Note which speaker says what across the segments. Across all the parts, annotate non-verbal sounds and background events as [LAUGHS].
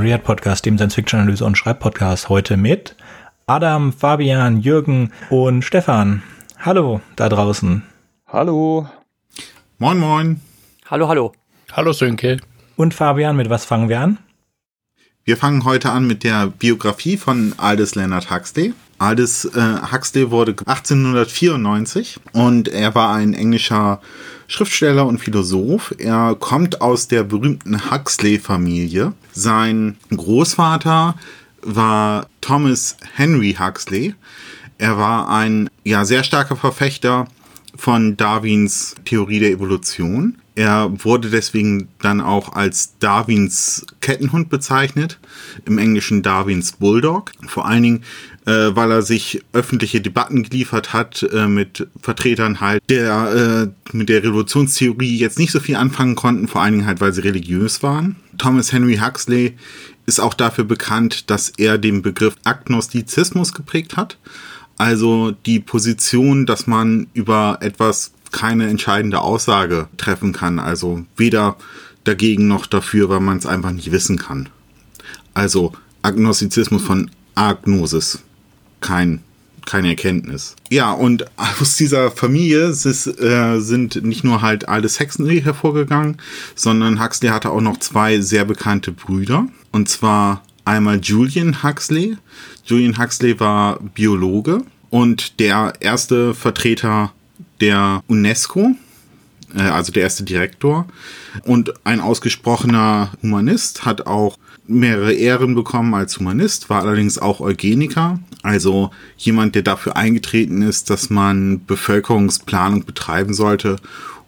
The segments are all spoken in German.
Speaker 1: Read Podcast, dem Science Fiction Analyse und Schreibpodcast. Heute mit Adam, Fabian, Jürgen und Stefan. Hallo da draußen.
Speaker 2: Hallo.
Speaker 3: Moin, moin.
Speaker 4: Hallo, hallo.
Speaker 2: Hallo, Sönke.
Speaker 1: Und Fabian, mit was fangen wir an?
Speaker 3: Wir fangen heute an mit der Biografie von Aldous Leonard Huxley. Aldous äh, Huxley wurde 1894 und er war ein englischer Schriftsteller und Philosoph. Er kommt aus der berühmten Huxley-Familie. Sein Großvater war Thomas Henry Huxley. Er war ein ja sehr starker Verfechter von Darwins Theorie der Evolution. Er wurde deswegen dann auch als Darwins Kettenhund bezeichnet, im Englischen Darwins Bulldog. Vor allen Dingen, äh, weil er sich öffentliche Debatten geliefert hat äh, mit Vertretern halt, der äh, mit der Revolutionstheorie jetzt nicht so viel anfangen konnten, vor allen Dingen halt, weil sie religiös waren. Thomas Henry Huxley ist auch dafür bekannt, dass er den Begriff Agnostizismus geprägt hat. Also die Position, dass man über etwas keine entscheidende Aussage treffen kann. Also weder dagegen noch dafür, weil man es einfach nicht wissen kann. Also Agnostizismus von Agnosis. Kein, keine Erkenntnis. Ja, und aus dieser Familie ist, äh, sind nicht nur halt Aldous Huxley hervorgegangen, sondern Huxley hatte auch noch zwei sehr bekannte Brüder. Und zwar einmal Julian Huxley. Julian Huxley war Biologe und der erste Vertreter der UNESCO, äh, also der erste Direktor. Und ein ausgesprochener Humanist hat auch mehrere Ehren bekommen als Humanist, war allerdings auch Eugeniker, also jemand, der dafür eingetreten ist, dass man Bevölkerungsplanung betreiben sollte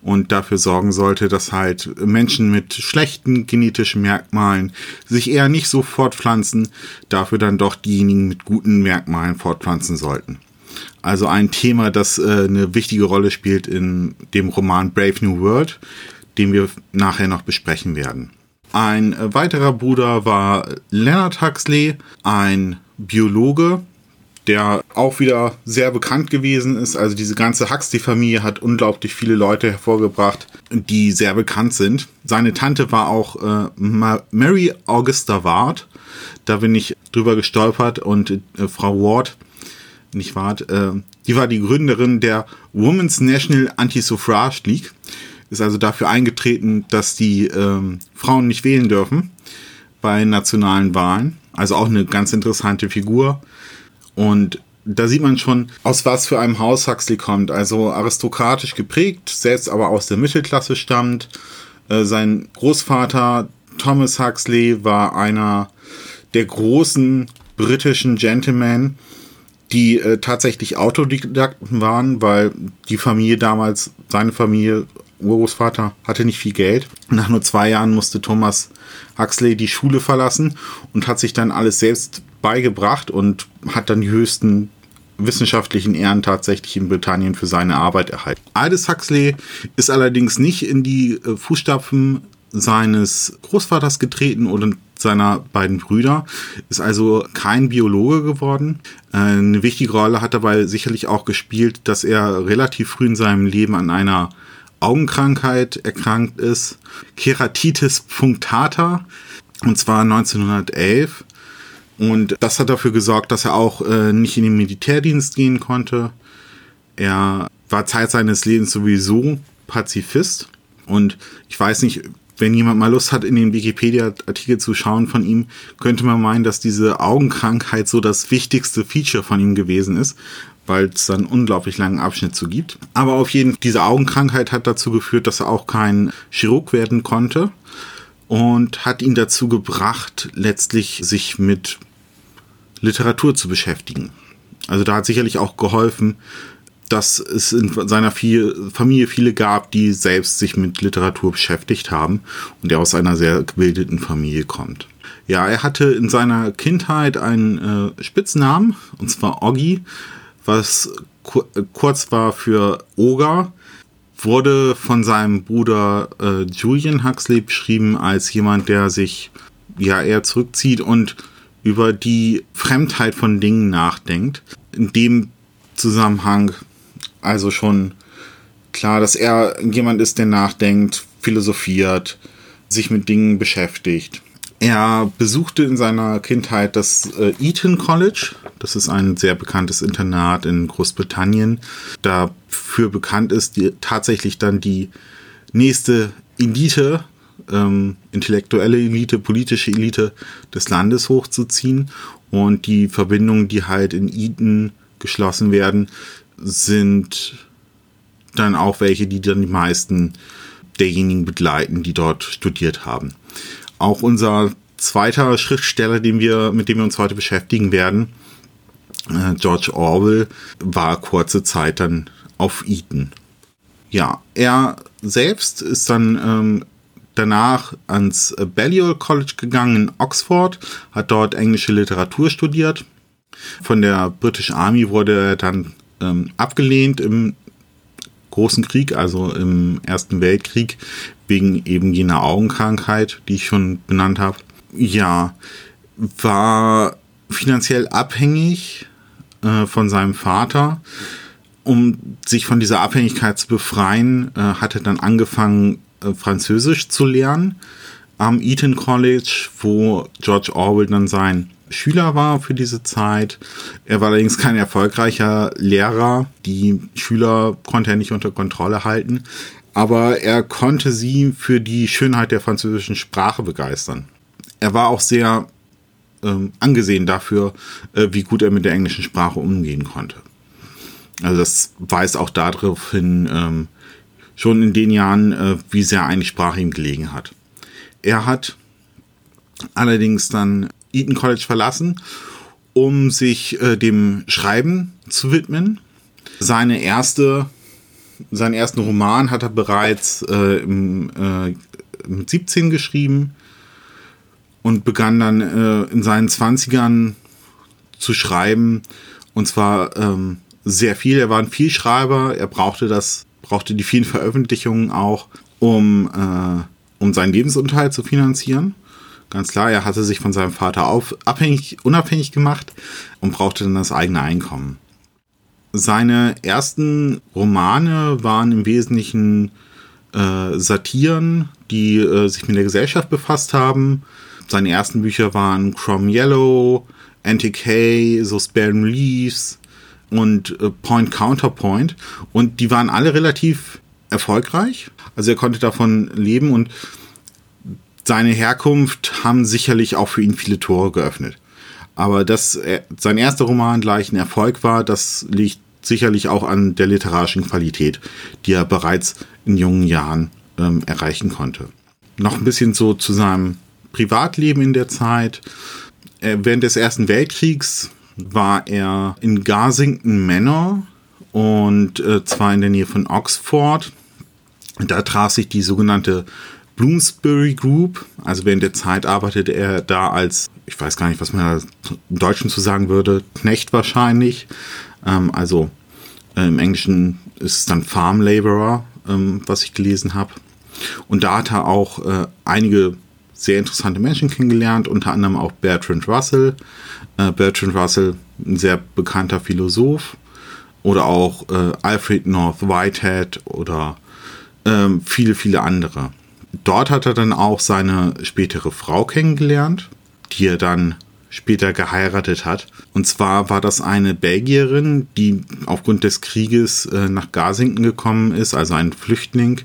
Speaker 3: und dafür sorgen sollte, dass halt Menschen mit schlechten genetischen Merkmalen sich eher nicht so fortpflanzen, dafür dann doch diejenigen mit guten Merkmalen fortpflanzen sollten. Also ein Thema, das äh, eine wichtige Rolle spielt in dem Roman Brave New World, den wir nachher noch besprechen werden. Ein weiterer Bruder war Leonard Huxley, ein Biologe, der auch wieder sehr bekannt gewesen ist. Also diese ganze Huxley-Familie hat unglaublich viele Leute hervorgebracht, die sehr bekannt sind. Seine Tante war auch äh, Mary Augusta Ward. Da bin ich drüber gestolpert und äh, Frau Ward nicht wahr? Äh, die war die Gründerin der Women's National Anti-Suffrage League. Ist also dafür eingetreten, dass die ähm, Frauen nicht wählen dürfen bei nationalen Wahlen. Also auch eine ganz interessante Figur. Und da sieht man schon, aus was für einem Haus Huxley kommt. Also aristokratisch geprägt, selbst aber aus der Mittelklasse stammt. Äh, sein Großvater Thomas Huxley war einer der großen britischen Gentlemen, die äh, tatsächlich Autodidakten waren, weil die Familie damals, seine Familie, Urgroßvater, hatte nicht viel Geld. Nach nur zwei Jahren musste Thomas Huxley die Schule verlassen und hat sich dann alles selbst beigebracht und hat dann die höchsten wissenschaftlichen Ehren tatsächlich in Britannien für seine Arbeit erhalten. Aldous Huxley ist allerdings nicht in die äh, Fußstapfen seines Großvaters getreten und seiner beiden Brüder, ist also kein Biologe geworden. Äh, eine wichtige Rolle hat dabei sicherlich auch gespielt, dass er relativ früh in seinem Leben an einer Augenkrankheit erkrankt ist, Keratitis punctata, und zwar 1911. Und das hat dafür gesorgt, dass er auch äh, nicht in den Militärdienst gehen konnte. Er war Zeit seines Lebens sowieso Pazifist. Und ich weiß nicht, wenn jemand mal Lust hat, in den Wikipedia-Artikel zu schauen von ihm, könnte man meinen, dass diese Augenkrankheit so das wichtigste Feature von ihm gewesen ist, weil es dann unglaublich langen Abschnitt zu gibt. Aber auf jeden Fall, diese Augenkrankheit hat dazu geführt, dass er auch kein Chirurg werden konnte und hat ihn dazu gebracht, letztlich sich mit Literatur zu beschäftigen. Also da hat sicherlich auch geholfen, dass es in seiner Familie viele gab, die selbst sich mit Literatur beschäftigt haben und er aus einer sehr gebildeten Familie kommt. Ja, er hatte in seiner Kindheit einen äh, Spitznamen, und zwar Oggi, was ku kurz war für Oger, wurde von seinem Bruder äh, Julian Huxley beschrieben als jemand, der sich ja eher zurückzieht und über die Fremdheit von Dingen nachdenkt. In dem Zusammenhang also schon klar, dass er jemand ist, der nachdenkt, philosophiert, sich mit Dingen beschäftigt. Er besuchte in seiner Kindheit das äh, Eton College. Das ist ein sehr bekanntes Internat in Großbritannien. Dafür bekannt ist die, tatsächlich dann die nächste Elite, ähm, intellektuelle Elite, politische Elite des Landes hochzuziehen. Und die Verbindungen, die halt in Eton geschlossen werden, sind dann auch welche, die dann die meisten derjenigen begleiten, die dort studiert haben. Auch unser zweiter Schriftsteller, den wir, mit dem wir uns heute beschäftigen werden, äh, George Orwell, war kurze Zeit dann auf Eton. Ja, er selbst ist dann ähm, danach ans Balliol College gegangen in Oxford, hat dort englische Literatur studiert. Von der British Army wurde er dann ähm, abgelehnt im Großen Krieg, also im Ersten Weltkrieg, wegen eben jener Augenkrankheit, die ich schon benannt habe. Ja, war finanziell abhängig äh, von seinem Vater. Um sich von dieser Abhängigkeit zu befreien, äh, hat er dann angefangen, äh, Französisch zu lernen am Eton College, wo George Orwell dann sein Schüler war für diese Zeit. Er war allerdings kein erfolgreicher Lehrer. Die Schüler konnte er nicht unter Kontrolle halten. Aber er konnte sie für die Schönheit der französischen Sprache begeistern. Er war auch sehr ähm, angesehen dafür, äh, wie gut er mit der englischen Sprache umgehen konnte. Also das weist auch darauf hin, ähm, schon in den Jahren, äh, wie sehr eine Sprache ihm gelegen hat. Er hat allerdings dann Eton College verlassen, um sich äh, dem Schreiben zu widmen. Seine erste, seinen ersten Roman hat er bereits äh, im, äh, mit 17 geschrieben und begann dann äh, in seinen 20ern zu schreiben. Und zwar ähm, sehr viel. Er war ein Vielschreiber. Er brauchte das, brauchte die vielen Veröffentlichungen auch, um, äh, um seinen Lebensunterhalt zu finanzieren. Ganz klar, er hatte sich von seinem Vater auf, abhängig, unabhängig gemacht und brauchte dann das eigene Einkommen. Seine ersten Romane waren im Wesentlichen äh, Satiren, die äh, sich mit der Gesellschaft befasst haben. Seine ersten Bücher waren Chrome Yellow, Antique so Sparing Leaves und äh, Point Counterpoint. Und die waren alle relativ erfolgreich. Also er konnte davon leben und seine Herkunft haben sicherlich auch für ihn viele Tore geöffnet. Aber dass er, sein erster Roman gleich ein Erfolg war, das liegt sicherlich auch an der literarischen Qualität, die er bereits in jungen Jahren ähm, erreichen konnte. Noch ein bisschen so zu seinem Privatleben in der Zeit. Äh, während des Ersten Weltkriegs war er in Garsington Manor und äh, zwar in der Nähe von Oxford. Da traf sich die sogenannte Bloomsbury Group. Also während der Zeit arbeitete er da als, ich weiß gar nicht, was man im Deutschen zu sagen würde, Knecht wahrscheinlich. Ähm, also äh, im Englischen ist es dann Farm Laborer, ähm, was ich gelesen habe. Und da hat er auch äh, einige sehr interessante Menschen kennengelernt, unter anderem auch Bertrand Russell. Äh, Bertrand Russell, ein sehr bekannter Philosoph. Oder auch äh, Alfred North Whitehead oder ähm, viele, viele andere dort hat er dann auch seine spätere Frau kennengelernt, die er dann später geheiratet hat. Und zwar war das eine Belgierin, die aufgrund des Krieges äh, nach Garsington gekommen ist, also ein Flüchtling,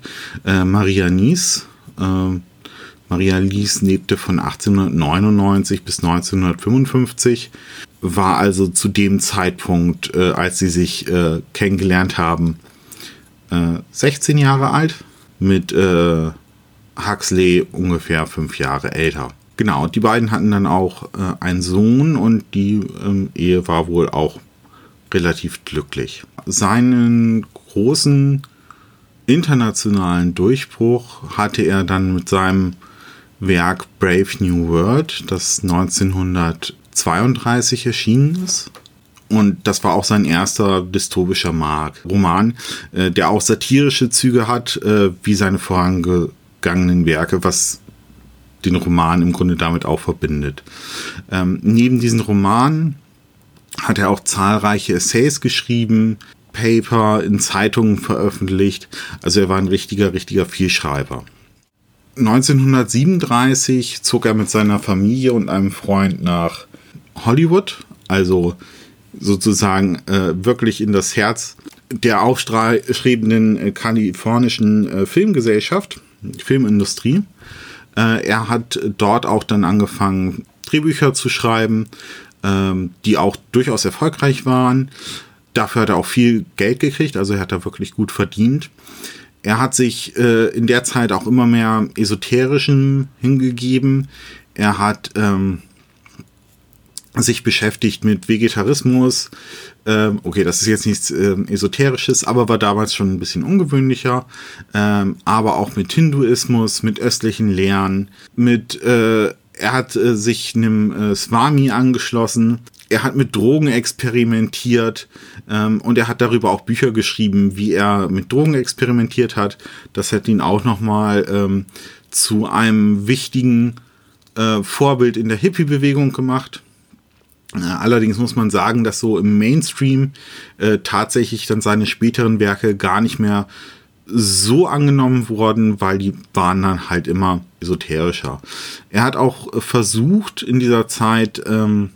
Speaker 3: äh, Maria Nies. Äh, Maria Lies lebte von 1899 bis 1955, war also zu dem Zeitpunkt, äh, als sie sich äh, kennengelernt haben, 16 äh, Jahre alt mit Huxley ungefähr fünf Jahre älter. Genau, die beiden hatten dann auch äh, einen Sohn und die ähm, Ehe war wohl auch relativ glücklich. Seinen großen internationalen Durchbruch hatte er dann mit seinem Werk Brave New World, das 1932 erschienen ist. Und das war auch sein erster dystopischer Mark Roman, äh, der auch satirische Züge hat, äh, wie seine vorangegangenen vergangenen Werke, was den Roman im Grunde damit auch verbindet. Ähm, neben diesen Romanen hat er auch zahlreiche Essays geschrieben, Paper in Zeitungen veröffentlicht. Also er war ein richtiger, richtiger Vielschreiber. 1937 zog er mit seiner Familie und einem Freund nach Hollywood, also sozusagen äh, wirklich in das Herz der aufstrebenden äh, kalifornischen äh, Filmgesellschaft, Filmindustrie. Äh, er hat dort auch dann angefangen, Drehbücher zu schreiben, ähm, die auch durchaus erfolgreich waren. Dafür hat er auch viel Geld gekriegt, also er hat da wirklich gut verdient. Er hat sich äh, in der Zeit auch immer mehr esoterischen hingegeben. Er hat ähm, sich beschäftigt mit Vegetarismus. Ähm, okay, das ist jetzt nichts ähm, Esoterisches, aber war damals schon ein bisschen ungewöhnlicher. Ähm, aber auch mit Hinduismus, mit östlichen Lehren, mit äh, er hat äh, sich einem äh, Swami angeschlossen. Er hat mit Drogen experimentiert ähm, und er hat darüber auch Bücher geschrieben, wie er mit Drogen experimentiert hat. Das hat ihn auch nochmal ähm, zu einem wichtigen äh, Vorbild in der Hippie-Bewegung gemacht. Allerdings muss man sagen, dass so im Mainstream äh, tatsächlich dann seine späteren Werke gar nicht mehr so angenommen wurden, weil die waren dann halt immer esoterischer. Er hat auch äh, versucht in dieser Zeit ähm,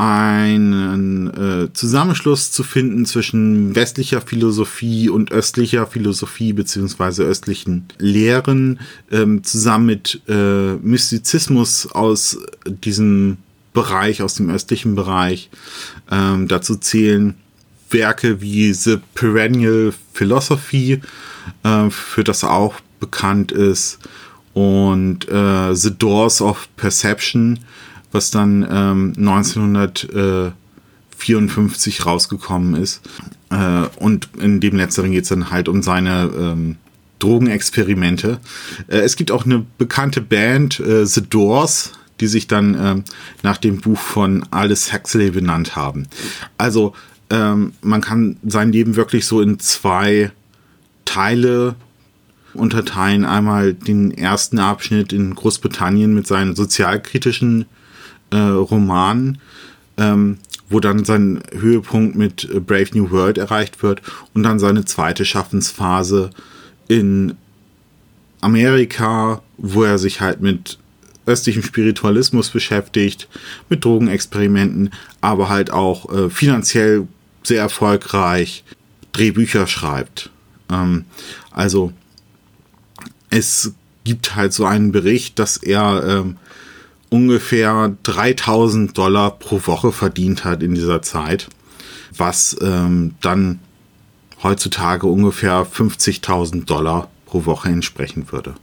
Speaker 3: einen äh, Zusammenschluss zu finden zwischen westlicher Philosophie und östlicher Philosophie beziehungsweise östlichen Lehren ähm, zusammen mit äh, Mystizismus aus diesem Bereich, aus dem östlichen Bereich. Ähm, dazu zählen Werke wie The Perennial Philosophy, äh, für das auch bekannt ist, und äh, The Doors of Perception, was dann ähm, 1954 rausgekommen ist. Äh, und in dem letzteren geht es dann halt um seine ähm, Drogenexperimente. Äh, es gibt auch eine bekannte Band, äh, The Doors, die sich dann ähm, nach dem Buch von Alice Huxley benannt haben. Also ähm, man kann sein Leben wirklich so in zwei Teile unterteilen. Einmal den ersten Abschnitt in Großbritannien mit seinen sozialkritischen äh, Romanen, ähm, wo dann sein Höhepunkt mit Brave New World erreicht wird und dann seine zweite Schaffensphase in Amerika, wo er sich halt mit östlichem Spiritualismus beschäftigt, mit Drogenexperimenten, aber halt auch äh, finanziell sehr erfolgreich Drehbücher schreibt. Ähm, also es gibt halt so einen Bericht, dass er ähm, ungefähr 3000 Dollar pro Woche verdient hat in dieser Zeit, was ähm, dann heutzutage ungefähr 50.000 Dollar pro Woche entsprechen würde.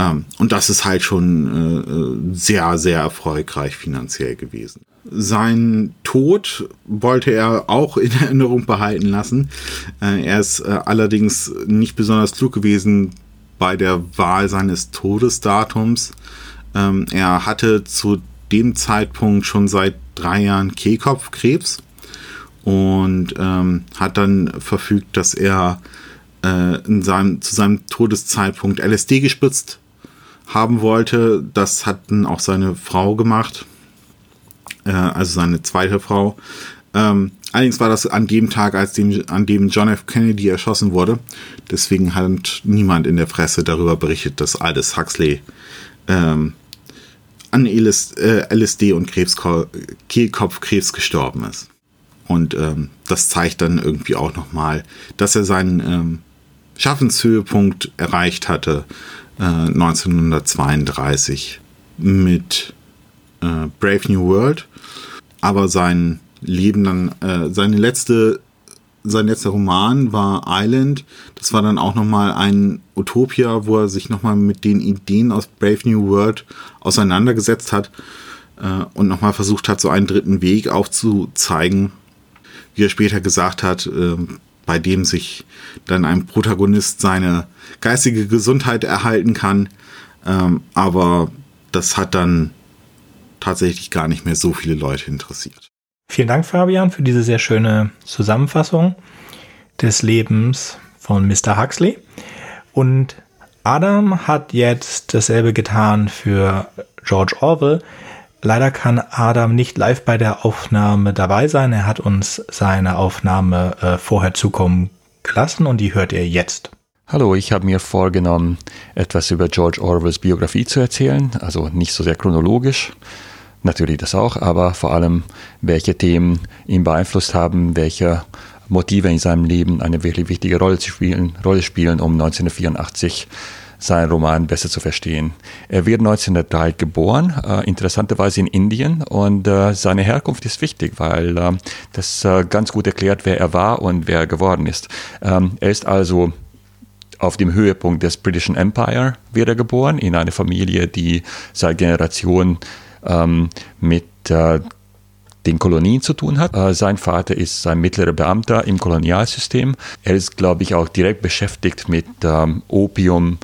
Speaker 3: Ähm, und das ist halt schon äh, äh, sehr, sehr erfolgreich finanziell gewesen. Sein Tod wollte er auch in [LAUGHS] Erinnerung behalten lassen. Äh, er ist äh, allerdings nicht besonders klug gewesen bei der Wahl seines Todesdatums. Ähm, er hatte zu dem Zeitpunkt schon seit drei Jahren Kehlkopfkrebs und ähm, hat dann verfügt, dass er äh, in seinem, zu seinem Todeszeitpunkt LSD gespritzt haben wollte. Das hat dann auch seine Frau gemacht, äh, also seine zweite Frau. Ähm, allerdings war das an dem Tag, als dem, an dem John F. Kennedy erschossen wurde. Deswegen hat niemand in der Presse darüber berichtet, dass Aldous Huxley ähm, an LS, äh, LSD und Krebsko Kehlkopfkrebs gestorben ist. Und ähm, das zeigt dann irgendwie auch nochmal, dass er seinen ähm, Schaffenshöhepunkt erreicht hatte äh, 1932 mit äh, Brave New World. Aber sein Leben dann, äh, seine letzte, sein letzter Roman war Island. Das war dann auch nochmal ein Utopia, wo er sich nochmal mit den Ideen aus Brave New World auseinandergesetzt hat äh, und nochmal versucht hat, so einen dritten Weg aufzuzeigen. Wie er später gesagt hat, äh, bei dem sich dann ein Protagonist seine geistige Gesundheit erhalten kann. Ähm, aber das hat dann tatsächlich gar nicht mehr so viele Leute interessiert.
Speaker 1: Vielen Dank, Fabian, für diese sehr schöne Zusammenfassung des Lebens von Mr. Huxley. Und Adam hat jetzt dasselbe getan für George Orwell. Leider kann Adam nicht live bei der Aufnahme dabei sein. Er hat uns seine Aufnahme äh, vorher zukommen gelassen und die hört ihr jetzt.
Speaker 2: Hallo, ich habe mir vorgenommen, etwas über George Orwells Biografie zu erzählen, also nicht so sehr chronologisch, natürlich das auch, aber vor allem, welche Themen ihn beeinflusst haben, welche Motive in seinem Leben eine wirklich wichtige Rolle spielen, Rolle spielen um 1984 seinen Roman besser zu verstehen. Er wird 1903 geboren, äh, interessanterweise in Indien, und äh, seine Herkunft ist wichtig, weil äh, das äh, ganz gut erklärt, wer er war und wer er geworden ist. Ähm, er ist also auf dem Höhepunkt des Britischen Empire wird geboren, in eine Familie, die seit Generationen ähm, mit äh, den Kolonien zu tun hat. Äh, sein Vater ist ein mittlerer Beamter im Kolonialsystem. Er ist, glaube ich, auch direkt beschäftigt mit ähm, Opium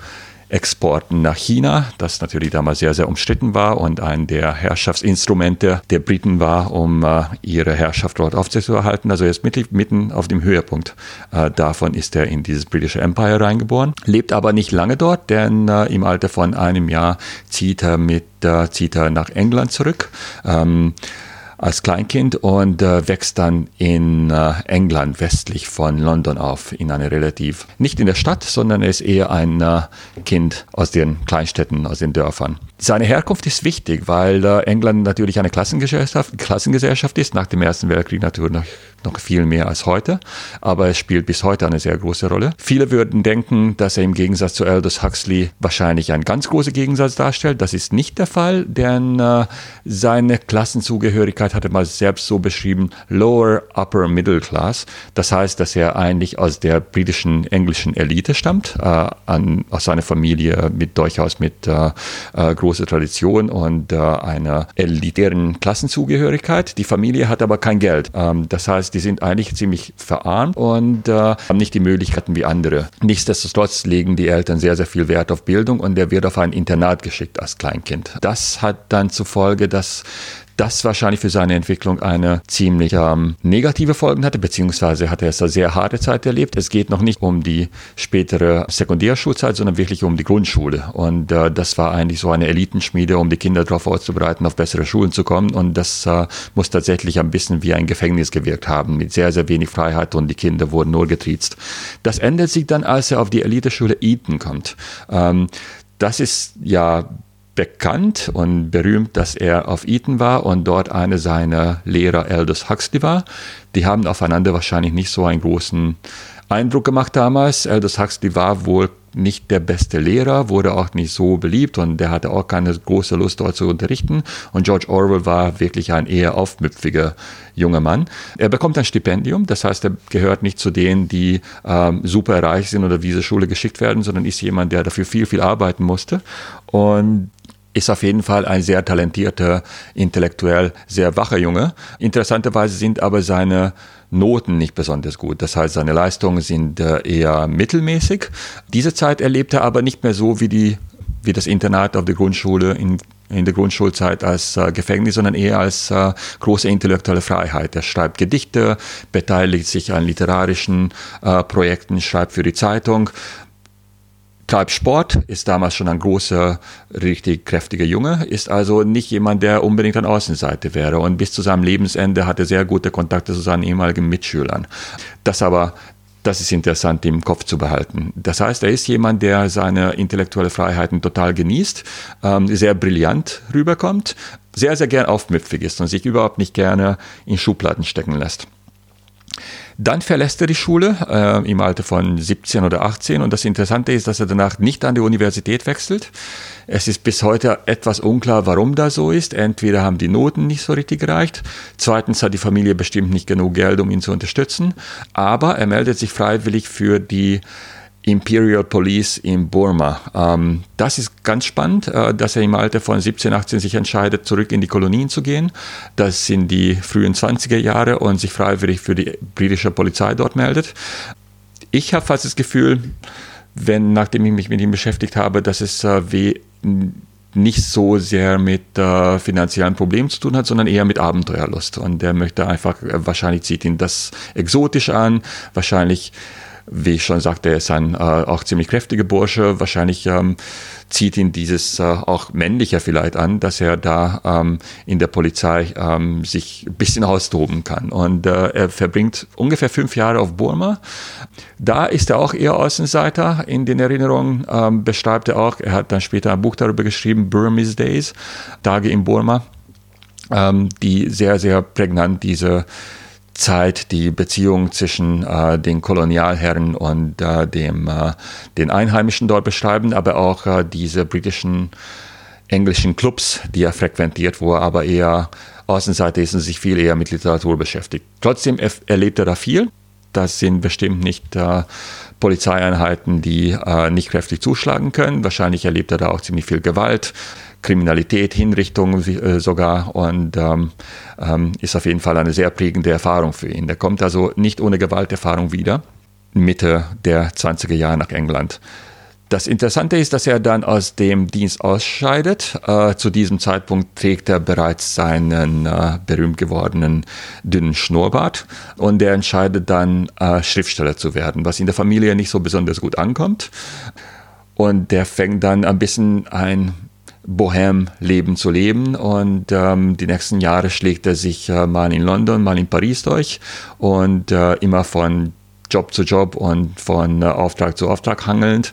Speaker 2: Exporten nach China, das natürlich damals sehr, sehr umstritten war und ein der Herrschaftsinstrumente der Briten war, um äh, ihre Herrschaft dort aufzuerhalten. Also ist mitten auf dem Höhepunkt. Äh, davon ist er in dieses britische Empire reingeboren, lebt aber nicht lange dort, denn äh, im Alter von einem Jahr zieht er mit äh, zieht er nach England zurück. Ähm, als Kleinkind und äh, wächst dann in äh, England westlich von London auf, in einer relativ, nicht in der Stadt, sondern er ist eher ein äh, Kind aus den Kleinstädten, aus den Dörfern. Seine Herkunft ist wichtig, weil äh, England natürlich eine Klassengesellschaft, Klassengesellschaft ist, nach dem Ersten Weltkrieg natürlich noch, viel mehr als heute, aber es spielt bis heute eine sehr große Rolle. Viele würden denken, dass er im Gegensatz zu Aldous Huxley wahrscheinlich einen ganz großen Gegensatz darstellt. Das ist nicht der Fall, denn äh, seine Klassenzugehörigkeit hat er mal selbst so beschrieben, Lower Upper Middle Class. Das heißt, dass er eigentlich aus der britischen englischen Elite stammt, äh, an, aus seiner Familie mit durchaus mit äh, äh große Tradition und äh, einer elitären Klassenzugehörigkeit. Die Familie hat aber kein Geld. Ähm, das heißt, die sind eigentlich ziemlich verarmt und äh, haben nicht die Möglichkeiten wie andere. Nichtsdestotrotz legen die Eltern sehr, sehr viel Wert auf Bildung und er wird auf ein Internat geschickt als Kleinkind. Das hat dann zur Folge, dass das wahrscheinlich für seine Entwicklung eine ziemlich ähm, negative Folgen hatte, beziehungsweise hat er es eine sehr harte Zeit erlebt. Es geht noch nicht um die spätere Sekundärschulzeit, sondern wirklich um die Grundschule. Und äh, das war eigentlich so eine Elitenschmiede, um die Kinder darauf vorzubereiten, auf bessere Schulen zu kommen. Und das äh, muss tatsächlich ein bisschen wie ein Gefängnis gewirkt haben, mit sehr, sehr wenig Freiheit und die Kinder wurden nur getriezt. Das ändert sich dann, als er auf die Eliteschule Eton kommt. Ähm, das ist ja bekannt und berühmt, dass er auf Eton war und dort eine seiner Lehrer Aldous Huxley war. Die haben aufeinander wahrscheinlich nicht so einen großen Eindruck gemacht damals. Aldous Huxley war wohl nicht der beste Lehrer, wurde auch nicht so beliebt und der hatte auch keine große Lust dort zu unterrichten. Und George Orwell war wirklich ein eher aufmüpfiger junger Mann. Er bekommt ein Stipendium, das heißt, er gehört nicht zu denen, die ähm, super reich sind oder diese Schule geschickt werden, sondern ist jemand, der dafür viel, viel arbeiten musste. Und ist auf jeden Fall ein sehr talentierter, intellektuell sehr wacher Junge. Interessanterweise sind aber seine Noten nicht besonders gut. Das heißt, seine Leistungen sind äh, eher mittelmäßig. Diese Zeit erlebt er aber nicht mehr so wie die wie das Internat auf der Grundschule in, in der Grundschulzeit als äh, Gefängnis, sondern eher als äh, große intellektuelle Freiheit. Er schreibt Gedichte, beteiligt sich an literarischen äh, Projekten, schreibt für die Zeitung, treibt Sport, ist damals schon ein großer, richtig kräftiger Junge, ist also nicht jemand, der unbedingt an Außenseite wäre. Und bis zu seinem Lebensende hatte sehr gute Kontakte zu seinen ehemaligen Mitschülern. Das aber das ist interessant im Kopf zu behalten. Das heißt, er ist jemand, der seine intellektuelle Freiheiten total genießt, ähm, sehr brillant rüberkommt, sehr, sehr gern aufmüpfig ist und sich überhaupt nicht gerne in Schubladen stecken lässt. Dann verlässt er die Schule äh, im Alter von 17 oder 18 und das Interessante ist, dass er danach nicht an die Universität wechselt. Es ist bis heute etwas unklar, warum das so ist. Entweder haben die Noten nicht so richtig gereicht, zweitens hat die Familie bestimmt nicht genug Geld, um ihn zu unterstützen, aber er meldet sich freiwillig für die Imperial Police in Burma. Ähm, das ist ganz spannend, äh, dass er im Alter von 17, 18 sich entscheidet, zurück in die Kolonien zu gehen. Das sind die frühen 20er Jahre und sich freiwillig für die britische Polizei dort meldet. Ich habe fast das Gefühl, wenn, nachdem ich mich mit ihm beschäftigt habe, dass es äh, wie nicht so sehr mit äh, finanziellen Problemen zu tun hat, sondern eher mit Abenteuerlust. Und er möchte einfach, äh, wahrscheinlich zieht ihn das exotisch an, wahrscheinlich wie ich schon sagte, er ist ein äh, auch ziemlich kräftiger Bursche. Wahrscheinlich ähm, zieht ihn dieses äh, auch männlicher vielleicht an, dass er da ähm, in der Polizei ähm, sich ein bisschen austoben kann. Und äh, er verbringt ungefähr fünf Jahre auf Burma. Da ist er auch eher Außenseiter. In den Erinnerungen ähm, beschreibt er auch, er hat dann später ein Buch darüber geschrieben, Burmese Days, Tage in Burma, ähm, die sehr, sehr prägnant diese Zeit die Beziehung zwischen äh, den Kolonialherren und äh, dem, äh, den Einheimischen dort beschreiben, aber auch äh, diese britischen englischen Clubs, die er frequentiert, wo er aber eher Außenseiter ist und sich viel eher mit Literatur beschäftigt. Trotzdem erlebt er da viel. Das sind bestimmt nicht äh, Polizeieinheiten, die äh, nicht kräftig zuschlagen können. Wahrscheinlich erlebt er da auch ziemlich viel Gewalt. Kriminalität, Hinrichtungen äh, sogar und ähm, ähm, ist auf jeden Fall eine sehr prägende Erfahrung für ihn. Er kommt also nicht ohne Gewalterfahrung wieder, Mitte der 20er Jahre nach England. Das Interessante ist, dass er dann aus dem Dienst ausscheidet. Äh, zu diesem Zeitpunkt trägt er bereits seinen äh, berühmt gewordenen dünnen Schnurrbart und er entscheidet dann, äh, Schriftsteller zu werden, was in der Familie nicht so besonders gut ankommt. Und der fängt dann ein bisschen ein Bohem-Leben zu leben. Und ähm, die nächsten Jahre schlägt er sich äh, mal in London, mal in Paris durch und äh, immer von Job zu Job und von äh, Auftrag zu Auftrag hangelnd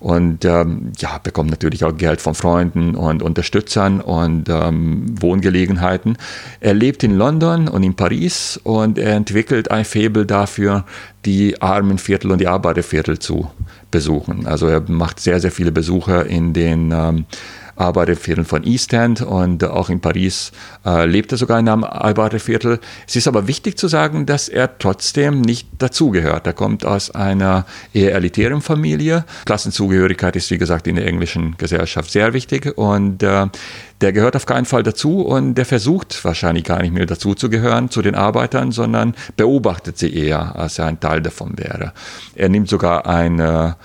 Speaker 2: und ähm, ja, bekommt natürlich auch Geld von Freunden und Unterstützern und ähm, Wohngelegenheiten. Er lebt in London und in Paris und er entwickelt ein Faible dafür, die Armenviertel und die Arbeiterviertel zu besuchen. Also er macht sehr, sehr viele Besuche in den ähm, Arbeiterviertel von East End und auch in Paris äh, lebt er sogar in einem Arbeiterviertel. Es ist aber wichtig zu sagen, dass er trotzdem nicht dazugehört. Er kommt aus einer eher elitären Familie. Klassenzugehörigkeit ist, wie gesagt, in der englischen Gesellschaft sehr wichtig und äh, der gehört auf keinen Fall dazu und der versucht wahrscheinlich gar nicht mehr dazu zu gehören, zu den Arbeitern, sondern beobachtet sie eher, als er ein Teil davon wäre. Er nimmt sogar eine,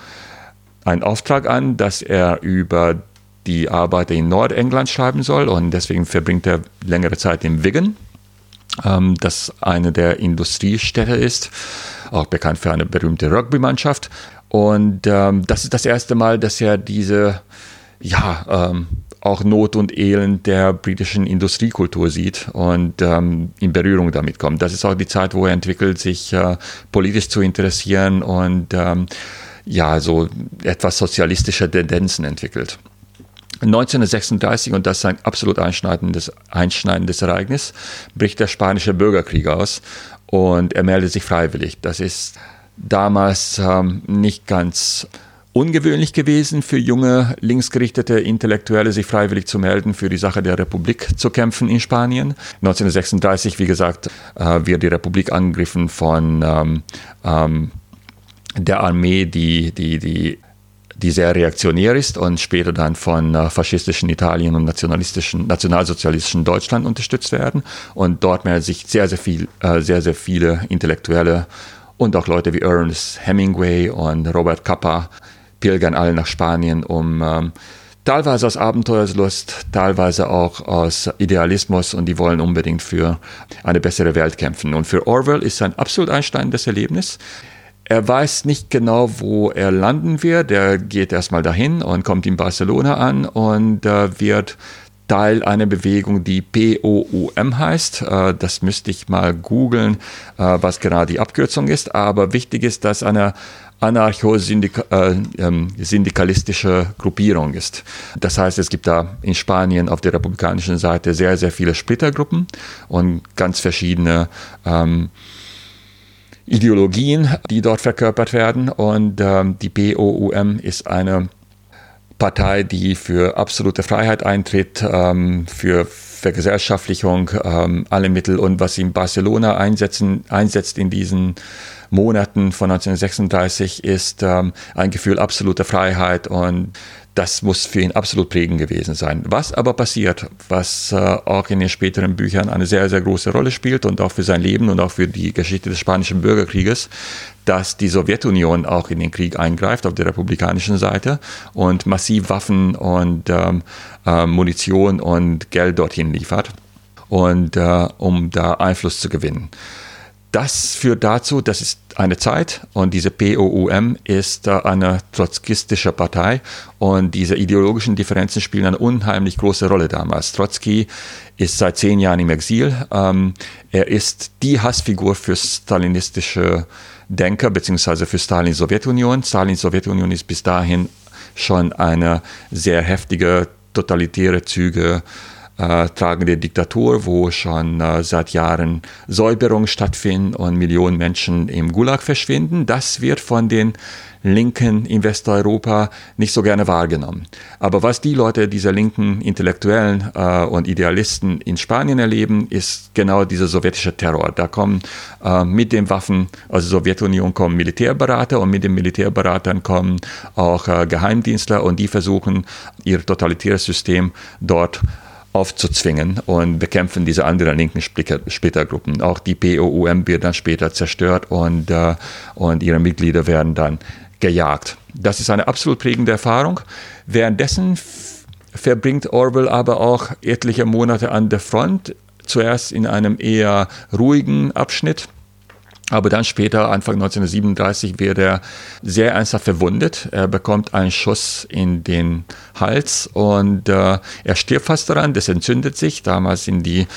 Speaker 2: einen Auftrag an, dass er über die Arbeiter in Nordengland schreiben soll und deswegen verbringt er längere Zeit in Wigan, ähm, das eine der Industriestädte ist, auch bekannt für eine berühmte Rugby-Mannschaft. Und ähm, das ist das erste Mal, dass er diese, ja, ähm, auch Not und Elend der britischen Industriekultur sieht und ähm, in Berührung damit kommt. Das ist auch die Zeit, wo er entwickelt, sich äh, politisch zu interessieren und ähm, ja, so etwas sozialistische Tendenzen entwickelt. 1936, und das ist ein absolut einschneidendes, einschneidendes Ereignis, bricht der spanische Bürgerkrieg aus und er meldet sich freiwillig. Das ist damals ähm, nicht ganz ungewöhnlich gewesen für junge linksgerichtete Intellektuelle, sich freiwillig zu melden, für die Sache der Republik zu kämpfen in Spanien. 1936, wie gesagt, äh, wird die Republik angegriffen von ähm, ähm, der Armee, die, die, die die sehr reaktionär ist und später dann von äh, faschistischen Italien und nationalistischen, nationalsozialistischen Deutschland unterstützt werden. Und dort melden sich sehr, sehr viel, äh, sehr, sehr viele Intellektuelle und auch Leute wie Ernest Hemingway und Robert Capa pilgern alle nach Spanien, um ähm, teilweise aus Abenteuerslust, teilweise auch aus Idealismus und die wollen unbedingt für eine bessere Welt kämpfen. Und für Orwell ist ein absolut einsteinendes Erlebnis. Er weiß nicht genau, wo er landen wird. Er geht erstmal dahin und kommt in Barcelona an und äh, wird Teil einer Bewegung, die POUM heißt. Äh, das müsste ich mal googeln, äh, was genau die Abkürzung ist. Aber wichtig ist, dass eine anarcho-syndikalistische äh, ähm, Gruppierung ist. Das heißt, es gibt da in Spanien auf der republikanischen Seite sehr, sehr viele Splittergruppen und ganz verschiedene ähm, Ideologien, die dort verkörpert werden. Und ähm, die BOUM ist eine Partei, die für absolute Freiheit eintritt, ähm, für Vergesellschaftlichung, ähm, alle Mittel und was sie in Barcelona einsetzen, einsetzt in diesen Monaten von 1936 ist ähm, ein Gefühl absoluter Freiheit und das muss für ihn absolut prägend gewesen sein. Was aber passiert, was äh, auch in den späteren Büchern eine sehr, sehr große Rolle spielt und auch für sein Leben und auch für die Geschichte des Spanischen Bürgerkrieges, dass die Sowjetunion auch in den Krieg eingreift auf der republikanischen Seite und massiv Waffen und ähm, äh, Munition und Geld dorthin liefert und äh, um da Einfluss zu gewinnen. Das führt dazu, das ist eine Zeit und diese POUM ist eine trotzkistische Partei und diese ideologischen Differenzen spielen eine unheimlich große Rolle damals. Trotzki ist seit zehn Jahren im Exil. Ähm, er ist die Hassfigur für stalinistische Denker beziehungsweise für Stalins Sowjetunion. Stalins Sowjetunion ist bis dahin schon eine sehr heftige totalitäre Züge äh, tragende Diktatur, wo schon äh, seit Jahren Säuberungen stattfinden und Millionen Menschen im Gulag verschwinden. Das wird von den Linken in Westeuropa nicht so gerne wahrgenommen. Aber was die Leute, diese linken Intellektuellen äh, und Idealisten in Spanien erleben, ist genau dieser sowjetische Terror. Da kommen äh, mit den Waffen, also Sowjetunion kommen Militärberater und mit den Militärberatern kommen auch äh, Geheimdienstler und die versuchen, ihr totalitäres System dort aufzuzwingen und bekämpfen diese anderen linken Splittergruppen. Auch die POUM wird dann später zerstört und, äh, und ihre Mitglieder werden dann gejagt. Das ist eine absolut prägende Erfahrung. Währenddessen verbringt Orwell aber auch etliche Monate an der Front, zuerst in einem eher ruhigen Abschnitt aber dann später, Anfang 1937, wird er sehr ernsthaft verwundet. Er bekommt einen Schuss in den Hals und äh, er stirbt fast daran. Das entzündet sich. Damals sind die,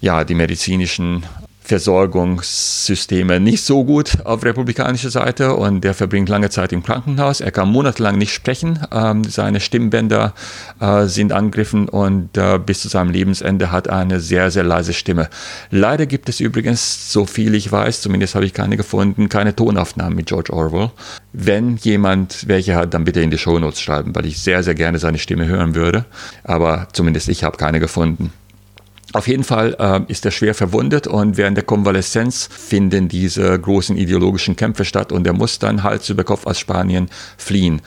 Speaker 2: ja, die medizinischen Versorgungssysteme nicht so gut auf republikanischer Seite und der verbringt lange Zeit im Krankenhaus. Er kann monatelang nicht sprechen. Ähm, seine Stimmbänder äh, sind angegriffen und äh, bis zu seinem Lebensende hat er eine sehr, sehr leise Stimme. Leider gibt es übrigens, so viel ich weiß, zumindest habe ich keine gefunden, keine Tonaufnahmen mit George Orwell. Wenn jemand welche hat, dann bitte in die Shownotes schreiben, weil ich sehr, sehr gerne seine Stimme hören würde. Aber zumindest ich habe keine gefunden. Auf jeden Fall äh, ist er schwer verwundet und während der Konvaleszenz finden diese großen ideologischen Kämpfe statt und er muss dann Hals über Kopf aus Spanien fliehen.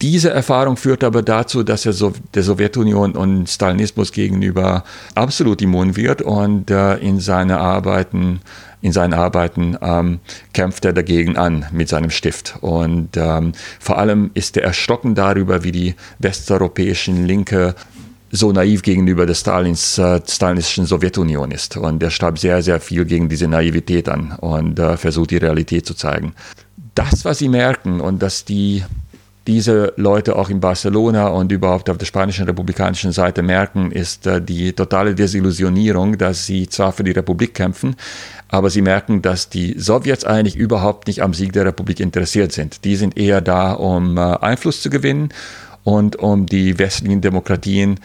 Speaker 2: Diese Erfahrung führt aber dazu, dass er so der Sowjetunion und Stalinismus gegenüber absolut immun wird und äh, in seine Arbeiten in seinen Arbeiten ähm, kämpft er dagegen an mit seinem Stift. Und ähm, vor allem ist er erschrocken darüber, wie die westeuropäischen Linke so naiv gegenüber der Stalins, äh, stalinischen Sowjetunion ist. Und er starb sehr, sehr viel gegen diese Naivität an und äh, versucht die Realität zu zeigen. Das, was sie merken und dass die diese Leute auch in Barcelona und überhaupt auf der spanischen republikanischen Seite merken, ist äh, die totale Desillusionierung, dass sie zwar für die Republik kämpfen, aber sie merken, dass die Sowjets eigentlich überhaupt nicht am Sieg der Republik interessiert sind. Die sind eher da, um äh, Einfluss zu gewinnen und um die westlichen Demokratien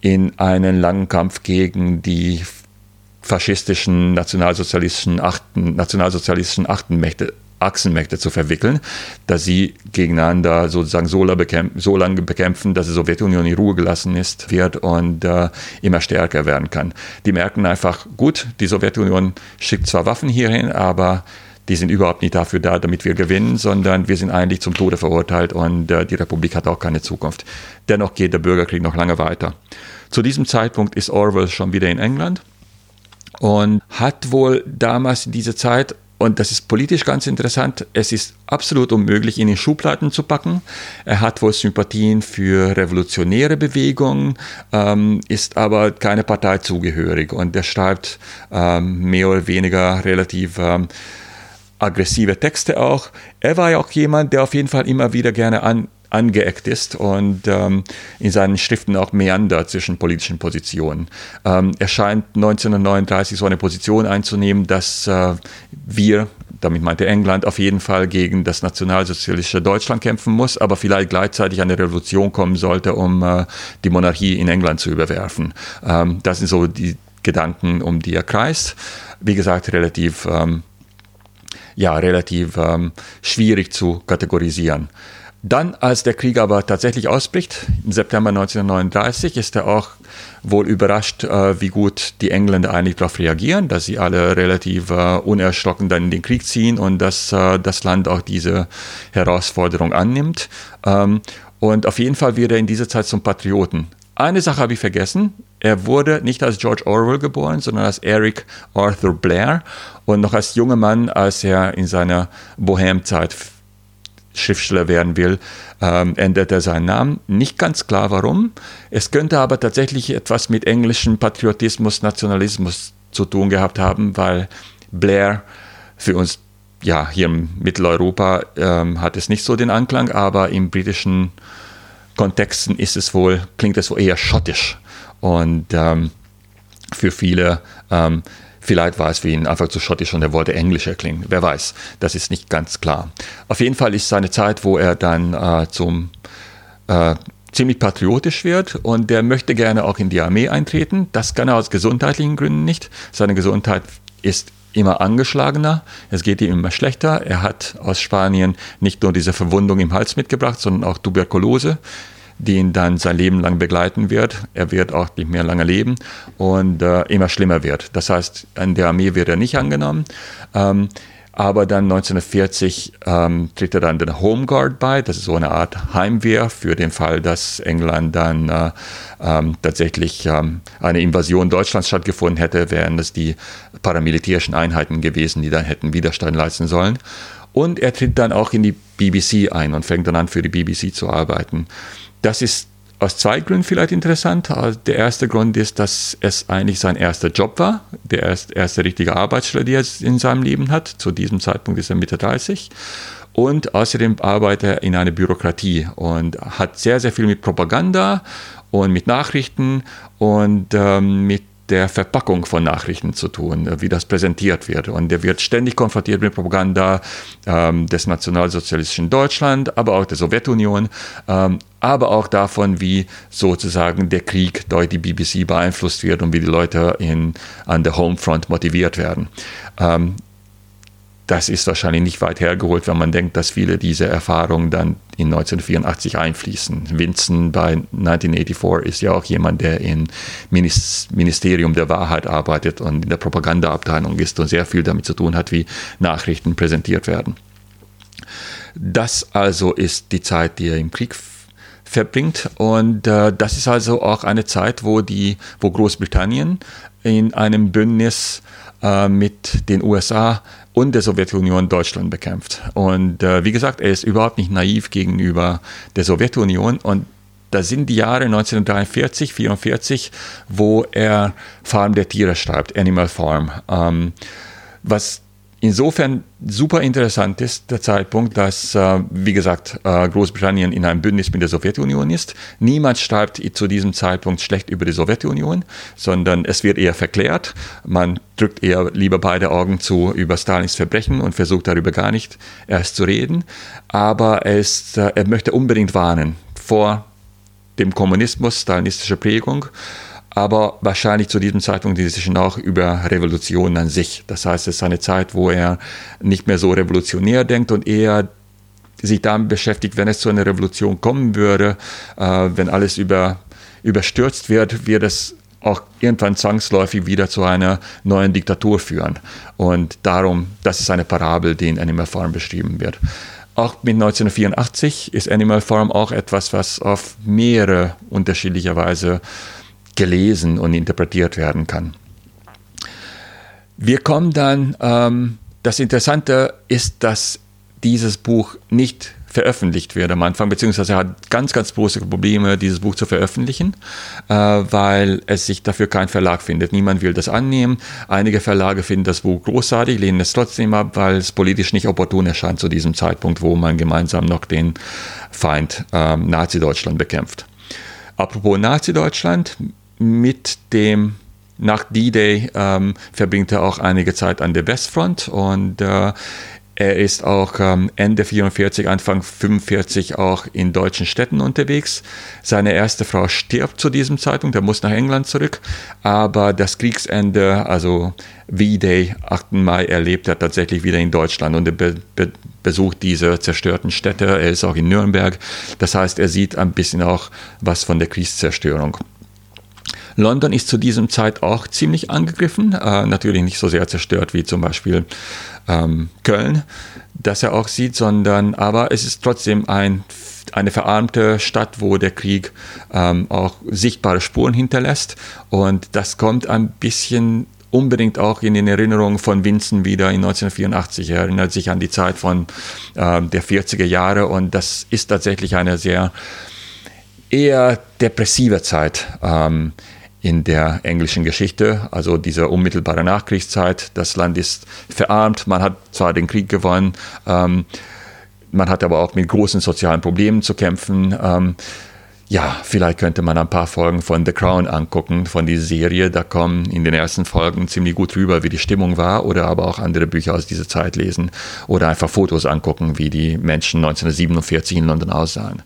Speaker 2: in einen langen Kampf gegen die faschistischen, nationalsozialistischen, achten, nationalsozialistischen Achtenmächte, Achsenmächte zu verwickeln, dass sie gegeneinander sozusagen so, so lange bekämpfen, dass die Sowjetunion in Ruhe gelassen ist, wird und äh, immer stärker werden kann. Die merken einfach, gut, die Sowjetunion schickt zwar Waffen hierhin, aber die sind überhaupt nicht dafür da, damit wir gewinnen, sondern wir sind eigentlich zum Tode verurteilt und äh, die Republik hat auch keine Zukunft. Dennoch geht der Bürgerkrieg noch lange weiter. Zu diesem Zeitpunkt ist Orwell schon wieder in England und hat wohl damals in dieser Zeit und das ist politisch ganz interessant. Es ist absolut unmöglich, ihn in Schubladen zu packen. Er hat wohl Sympathien für revolutionäre Bewegungen, ähm, ist aber keine Partei zugehörig. Und er schreibt ähm, mehr oder weniger relativ ähm, aggressive Texte auch. Er war ja auch jemand, der auf jeden Fall immer wieder gerne an, angeeckt ist und ähm, in seinen Schriften auch meandert zwischen politischen Positionen. Ähm, er scheint 1939 so eine Position einzunehmen, dass äh, wir, damit meinte England, auf jeden Fall gegen das nationalsozialistische Deutschland kämpfen muss, aber vielleicht gleichzeitig eine Revolution kommen sollte, um äh, die Monarchie in England zu überwerfen. Ähm, das sind so die Gedanken, um die er kreist. Wie gesagt, relativ ähm, ja, relativ ähm, schwierig zu kategorisieren. Dann, als der Krieg aber tatsächlich ausbricht, im September 1939, ist er auch wohl überrascht, äh, wie gut die Engländer eigentlich darauf reagieren, dass sie alle relativ äh, unerschrocken dann in den Krieg ziehen und dass äh, das Land auch diese Herausforderung annimmt. Ähm, und auf jeden Fall wird er in dieser Zeit zum Patrioten. Eine Sache habe ich vergessen. Er wurde nicht als George Orwell geboren, sondern als Eric Arthur Blair und noch als junger Mann, als er in seiner Bohemzeit Schriftsteller werden will, ähm, ändert er seinen Namen. Nicht ganz klar warum. Es könnte aber tatsächlich etwas mit englischem Patriotismus, Nationalismus zu tun gehabt haben, weil Blair für uns, ja, hier in Mitteleuropa ähm, hat es nicht so den Anklang, aber im britischen Kontexten ist es wohl, klingt es wohl eher schottisch. Und ähm, für viele, ähm, vielleicht war es für ihn einfach zu schottisch und er wollte Englisch erklingen. Wer weiß, das ist nicht ganz klar. Auf jeden Fall ist seine Zeit, wo er dann äh, zum äh, ziemlich patriotisch wird und der möchte gerne auch in die Armee eintreten. Das kann er aus gesundheitlichen Gründen nicht. Seine Gesundheit ist immer angeschlagener, es geht ihm immer schlechter. Er hat aus Spanien nicht nur diese Verwundung im Hals mitgebracht, sondern auch Tuberkulose, die ihn dann sein Leben lang begleiten wird. Er wird auch nicht mehr lange leben und äh, immer schlimmer wird. Das heißt, in der Armee wird er nicht angenommen. Ähm, aber dann 1940 ähm, tritt er dann den Home Guard bei. Das ist so eine Art Heimwehr für den Fall, dass England dann äh, ähm, tatsächlich ähm, eine Invasion Deutschlands stattgefunden hätte, wären das die paramilitärischen Einheiten gewesen, die dann hätten Widerstand leisten sollen. Und er tritt dann auch in die BBC ein und fängt dann an, für die BBC zu arbeiten. Das ist aus zwei Gründen vielleicht interessant. Also der erste Grund ist, dass es eigentlich sein erster Job war, der erste, erste richtige Arbeitsstelle, die er in seinem Leben hat. Zu diesem Zeitpunkt ist er Mitte 30. Und außerdem arbeitet er in einer Bürokratie und hat sehr, sehr viel mit Propaganda und mit Nachrichten und ähm, mit der Verpackung von Nachrichten zu tun, wie das präsentiert wird. Und er wird ständig konfrontiert mit Propaganda ähm, des nationalsozialistischen Deutschland, aber auch der Sowjetunion, ähm, aber auch davon, wie sozusagen der Krieg durch die BBC beeinflusst wird und wie die Leute in, an der Homefront motiviert werden. Ähm, das ist wahrscheinlich nicht weit hergeholt, wenn man denkt, dass viele dieser Erfahrungen dann in 1984 einfließen. Vincent bei 1984 ist ja auch jemand, der im Ministerium der Wahrheit arbeitet und in der Propagandaabteilung ist und sehr viel damit zu tun hat, wie Nachrichten präsentiert werden. Das also ist die Zeit, die er im Krieg verbringt und äh, das ist also auch eine Zeit, wo die, wo Großbritannien in einem Bündnis äh, mit den USA und der Sowjetunion Deutschland bekämpft. Und äh, wie gesagt, er ist überhaupt nicht naiv gegenüber der Sowjetunion und da sind die Jahre 1943, 44, wo er Farm der Tiere schreibt, Animal Farm. Ähm, was insofern super interessant ist der Zeitpunkt, dass, äh, wie gesagt, äh, Großbritannien in einem Bündnis mit der Sowjetunion ist. Niemand schreibt zu diesem Zeitpunkt schlecht über die Sowjetunion, sondern es wird eher verklärt. Man drückt eher lieber beide Augen zu über Stalins Verbrechen und versucht darüber gar nicht erst zu reden. Aber er, ist, äh, er möchte unbedingt warnen vor dem Kommunismus, stalinistische Prägung aber wahrscheinlich zu diesem Zeitpunkt die sich auch über Revolution an sich. Das heißt, es ist eine Zeit, wo er nicht mehr so revolutionär denkt und eher sich damit beschäftigt, wenn es zu einer Revolution kommen würde, äh, wenn alles über, überstürzt wird, wird es auch irgendwann zwangsläufig wieder zu einer neuen Diktatur führen. Und darum, das ist eine Parabel, die in Animal Farm beschrieben wird. Auch mit 1984 ist Animal Farm auch etwas, was auf mehrere unterschiedliche Weise gelesen und interpretiert werden kann. Wir kommen dann, ähm, das Interessante ist, dass dieses Buch nicht veröffentlicht wird am Anfang, beziehungsweise er hat ganz, ganz große Probleme, dieses Buch zu veröffentlichen, äh, weil es sich dafür kein Verlag findet. Niemand will das annehmen. Einige Verlage finden das Buch großartig, lehnen es trotzdem ab, weil es politisch nicht opportun erscheint zu diesem Zeitpunkt, wo man gemeinsam noch den Feind äh, Nazi-Deutschland bekämpft. Apropos Nazi-Deutschland, mit dem nach D-Day ähm, verbringt er auch einige Zeit an der Westfront und äh, er ist auch ähm, Ende 44, Anfang 45 auch in deutschen Städten unterwegs. Seine erste Frau stirbt zu diesem Zeitpunkt, er muss nach England zurück. Aber das Kriegsende, also V-Day, 8. Mai, erlebt er tatsächlich wieder in Deutschland und er be be besucht diese zerstörten Städte. Er ist auch in Nürnberg. Das heißt, er sieht ein bisschen auch was von der Kriegszerstörung. London ist zu diesem Zeit auch ziemlich angegriffen, äh, natürlich nicht so sehr zerstört wie zum Beispiel ähm, Köln, das er auch sieht, sondern aber es ist trotzdem ein, eine verarmte Stadt, wo der Krieg ähm, auch sichtbare Spuren hinterlässt und das kommt ein bisschen unbedingt auch in den Erinnerungen von Vincent wieder in 1984. Er erinnert sich an die Zeit von äh, der 40er Jahre und das ist tatsächlich eine sehr eher depressive Zeit. Ähm, in der englischen Geschichte, also diese unmittelbare Nachkriegszeit. Das Land ist verarmt, man hat zwar den Krieg gewonnen, ähm, man hat aber auch mit großen sozialen Problemen zu kämpfen. Ähm, ja, vielleicht könnte man ein paar Folgen von The Crown angucken, von dieser Serie. Da kommen in den ersten Folgen ziemlich gut rüber, wie die Stimmung war, oder aber auch andere Bücher aus dieser Zeit lesen oder einfach Fotos angucken, wie die Menschen 1947 in London aussahen.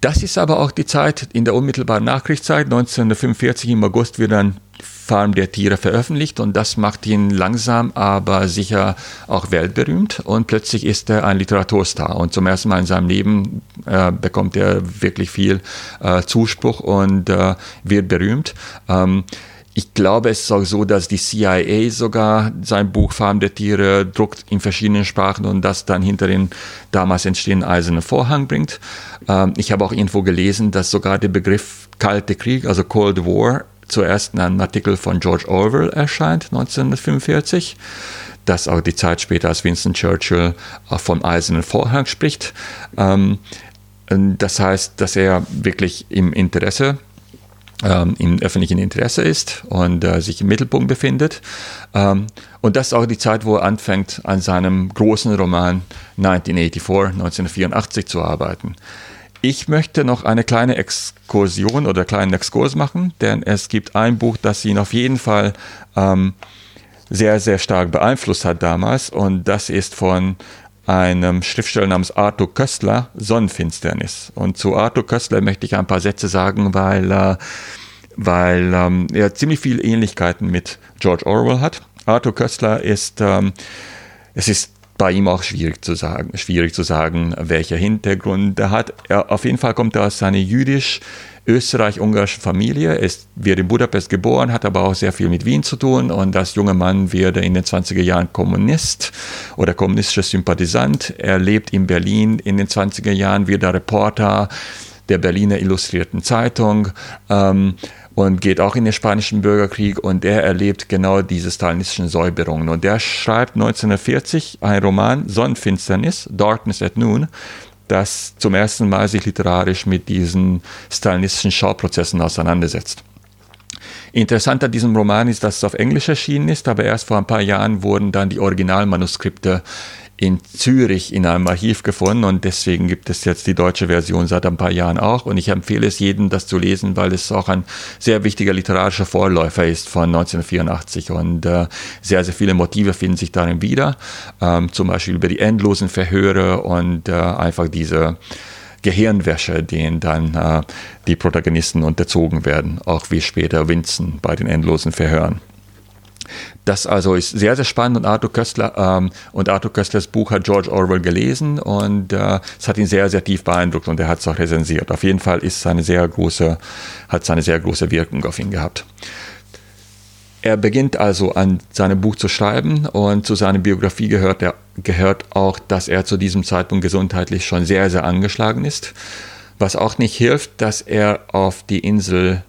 Speaker 2: Das ist aber auch die Zeit in der unmittelbaren Nachkriegszeit. 1945 im August wird dann Farm der Tiere veröffentlicht und das macht ihn langsam, aber sicher auch weltberühmt und plötzlich ist er ein Literaturstar und zum ersten Mal in seinem Leben äh, bekommt er wirklich viel äh, Zuspruch und äh, wird berühmt. Ähm, ich glaube, es ist auch so, dass die CIA sogar sein Buch Farm der Tiere druckt in verschiedenen Sprachen und das dann hinter den damals entstehenden eisernen Vorhang bringt. Ähm, ich habe auch irgendwo gelesen, dass sogar der Begriff Kalte Krieg, also Cold War, zuerst in einem Artikel von George Orwell erscheint, 1945, das auch die Zeit später, als Winston Churchill vom eisernen Vorhang spricht. Ähm, das heißt, dass er wirklich im Interesse ähm, im öffentlichen Interesse ist und äh, sich im Mittelpunkt befindet. Ähm, und das ist auch die Zeit, wo er anfängt, an seinem großen Roman 1984, 1984 zu arbeiten. Ich möchte noch eine kleine Exkursion oder kleinen Exkurs machen, denn es gibt ein Buch, das ihn auf jeden Fall ähm, sehr, sehr stark beeinflusst hat damals und das ist von einem Schriftsteller namens Arthur Köstler, Sonnenfinsternis. Und zu Arthur Köstler möchte ich ein paar Sätze sagen, weil, äh, weil ähm, er ziemlich viele Ähnlichkeiten mit George Orwell hat. Arthur Köstler ist, ähm, es ist bei ihm auch schwierig zu sagen, schwierig zu sagen, welcher Hintergrund er hat. Er, auf jeden Fall kommt er aus einer jüdisch österreich-ungarischen Familie. Er wird in Budapest geboren, hat aber auch sehr viel mit Wien zu tun und als junger Mann wird er in den 20er Jahren Kommunist oder kommunistischer Sympathisant. Er lebt in Berlin in den 20er Jahren, wird er Reporter der Berliner Illustrierten Zeitung. Ähm, und geht auch in den Spanischen Bürgerkrieg und er erlebt genau diese stalinistischen Säuberungen. Und er schreibt 1940 einen Roman, Sonnenfinsternis, Darkness at Noon, das zum ersten Mal sich literarisch mit diesen stalinistischen Schauprozessen auseinandersetzt. Interessant an diesem Roman ist, dass es auf Englisch erschienen ist, aber erst vor ein paar Jahren wurden dann die Originalmanuskripte in Zürich in einem Archiv gefunden und deswegen gibt es jetzt die deutsche Version seit ein paar Jahren auch. Und ich empfehle es jedem, das zu lesen, weil es auch ein sehr wichtiger literarischer Vorläufer ist von 1984 und äh, sehr, sehr viele Motive finden sich darin wieder, ähm, zum Beispiel über die endlosen Verhöre und äh, einfach diese Gehirnwäsche, denen dann äh, die Protagonisten unterzogen werden, auch wie später Vincent bei den endlosen Verhören. Das also ist sehr, sehr spannend und Arthur Köstler ähm, und Arthur Köstlers Buch hat George Orwell gelesen und äh, es hat ihn sehr, sehr tief beeindruckt und er hat es auch rezensiert. Auf jeden Fall ist seine sehr große, hat seine sehr große Wirkung auf ihn gehabt. Er beginnt also an seinem Buch zu schreiben und zu seiner Biografie gehört, er, gehört auch, dass er zu diesem Zeitpunkt gesundheitlich schon sehr, sehr angeschlagen ist. Was auch nicht hilft, dass er auf die Insel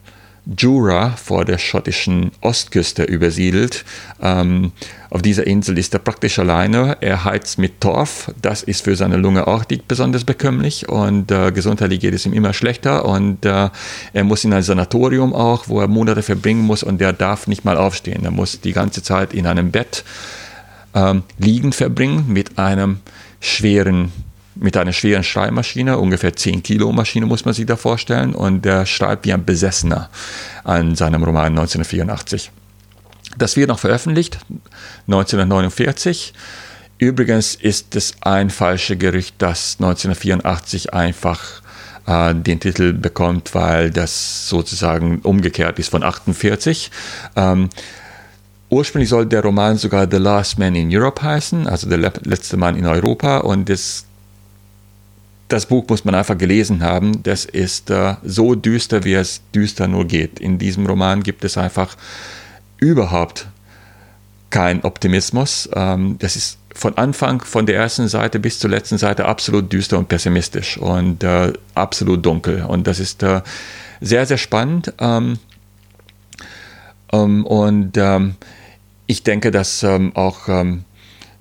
Speaker 2: Jura vor der schottischen Ostküste übersiedelt. Ähm, auf dieser Insel ist er praktisch alleine. Er heizt mit Torf. Das ist für seine Lunge auch nicht besonders bekömmlich und äh, gesundheitlich geht es ihm immer schlechter. Und äh, er muss in ein Sanatorium auch, wo er Monate verbringen muss und der darf nicht mal aufstehen. Er muss die ganze Zeit in einem Bett ähm, liegen verbringen mit einem schweren mit einer schweren Schreibmaschine, ungefähr 10 Kilo Maschine muss man sich da vorstellen, und der schreibt wie ein Besessener an seinem Roman 1984. Das wird noch veröffentlicht, 1949. Übrigens ist es ein falsches Gerücht, dass 1984 einfach äh, den Titel bekommt, weil das sozusagen umgekehrt ist von 48. Ähm, ursprünglich soll der Roman sogar The Last Man in Europe heißen, also der letzte Mann in Europa, und es das Buch muss man einfach gelesen haben. Das ist äh, so düster, wie es düster nur geht. In diesem Roman gibt es einfach überhaupt keinen Optimismus. Ähm, das ist von Anfang, von der ersten Seite bis zur letzten Seite absolut düster und pessimistisch und äh, absolut dunkel. Und das ist äh, sehr, sehr spannend. Ähm, ähm, und ähm, ich denke, dass ähm, auch ähm,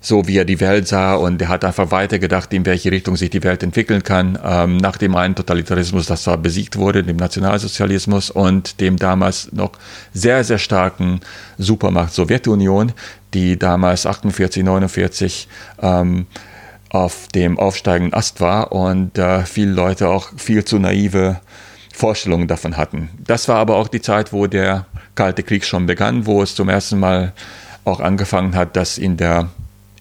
Speaker 2: so wie er die Welt sah und er hat einfach weitergedacht, in welche Richtung sich die Welt entwickeln kann, ähm, nach dem einen Totalitarismus, das da besiegt wurde, dem Nationalsozialismus und dem damals noch sehr, sehr starken Supermacht Sowjetunion, die damals 48, 49 ähm, auf dem aufsteigenden Ast war und äh, viele Leute auch viel zu naive Vorstellungen davon hatten. Das war aber auch die Zeit, wo der Kalte Krieg schon begann, wo es zum ersten Mal auch angefangen hat, dass in der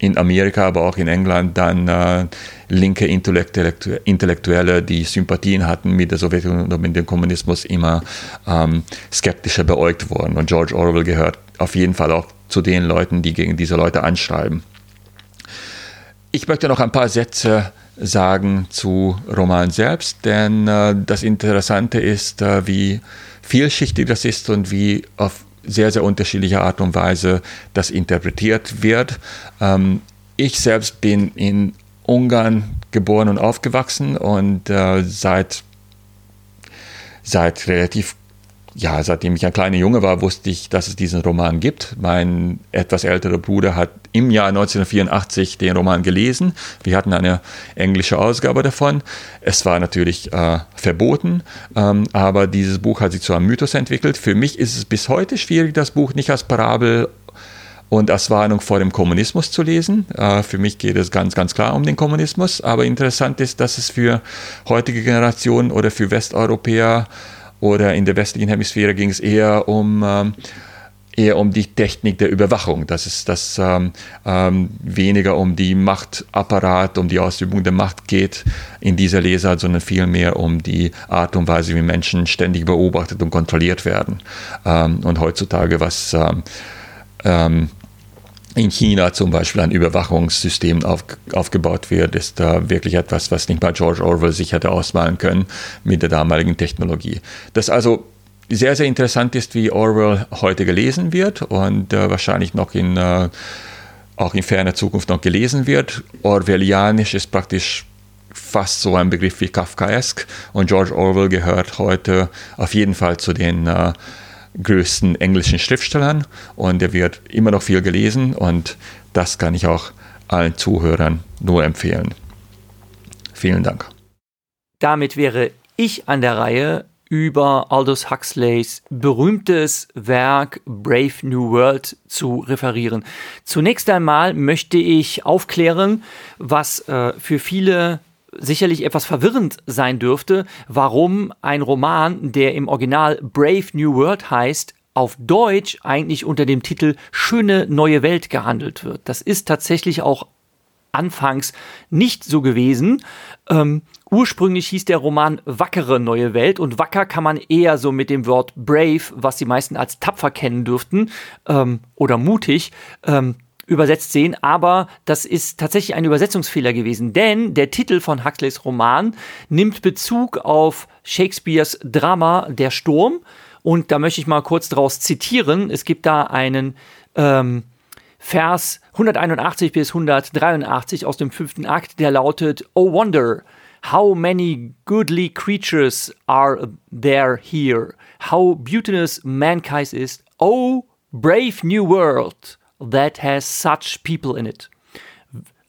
Speaker 2: in Amerika, aber auch in England dann äh, linke Intellektuelle, die Sympathien hatten mit der Sowjetunion und mit dem Kommunismus, immer ähm, skeptischer beäugt wurden. Und George Orwell gehört auf jeden Fall auch zu den Leuten, die gegen diese Leute anschreiben. Ich möchte noch ein paar Sätze sagen zu Roman selbst, denn äh, das Interessante ist, äh, wie vielschichtig das ist und wie auf sehr, sehr unterschiedliche Art und Weise das interpretiert wird. Ähm, ich selbst bin in Ungarn geboren und aufgewachsen und äh, seit, seit relativ ja, seitdem ich ein kleiner Junge war, wusste ich, dass es diesen Roman gibt. Mein etwas älterer Bruder hat im Jahr 1984 den Roman gelesen. Wir hatten eine englische Ausgabe davon. Es war natürlich äh, verboten, ähm, aber dieses Buch hat sich zu einem Mythos entwickelt. Für mich ist es bis heute schwierig, das Buch nicht als Parabel und als Warnung vor dem Kommunismus zu lesen. Äh, für mich geht es ganz, ganz klar um den Kommunismus. Aber interessant ist, dass es für heutige Generationen oder für Westeuropäer oder in der westlichen Hemisphäre ging es eher um ähm, eher um die Technik der Überwachung. Das ist das ähm, ähm, weniger um die Machtapparat, um die Ausübung der Macht geht in dieser Lesart, sondern vielmehr um die Art und Weise, wie Menschen ständig beobachtet und kontrolliert werden. Ähm, und heutzutage, was ähm, ähm, in China zum Beispiel ein Überwachungssystem auf, aufgebaut wird, ist da wirklich etwas, was nicht mal George Orwell sich hätte ausmalen können mit der damaligen Technologie. Das also sehr, sehr interessant ist, wie Orwell heute gelesen wird und äh, wahrscheinlich noch in, äh, auch in ferner Zukunft noch gelesen wird. Orwellianisch ist praktisch fast so ein Begriff wie Kafkaesk und George Orwell gehört heute auf jeden Fall zu den äh, größten englischen Schriftstellern und er wird immer noch viel gelesen und das kann ich auch allen Zuhörern nur empfehlen. Vielen Dank.
Speaker 4: Damit wäre ich an der Reihe, über Aldous Huxleys berühmtes Werk Brave New World zu referieren. Zunächst einmal möchte ich aufklären, was äh, für viele sicherlich etwas verwirrend sein dürfte, warum ein Roman, der im Original Brave New World heißt, auf Deutsch eigentlich unter dem Titel Schöne neue Welt gehandelt wird. Das ist tatsächlich auch anfangs nicht so gewesen. Ähm, ursprünglich hieß der Roman Wackere neue Welt und wacker kann man eher so mit dem Wort brave, was die meisten als tapfer kennen dürften, ähm, oder mutig, ähm, übersetzt sehen, aber das ist tatsächlich ein Übersetzungsfehler gewesen, denn der Titel von Huxleys Roman nimmt Bezug auf Shakespeares Drama Der Sturm. Und da möchte ich mal kurz daraus zitieren. Es gibt da einen ähm, Vers 181 bis 183 aus dem fünften Akt, der lautet, Oh wonder, how many goodly creatures are there here, how beauteous mankind is, oh brave new world that has such people in it.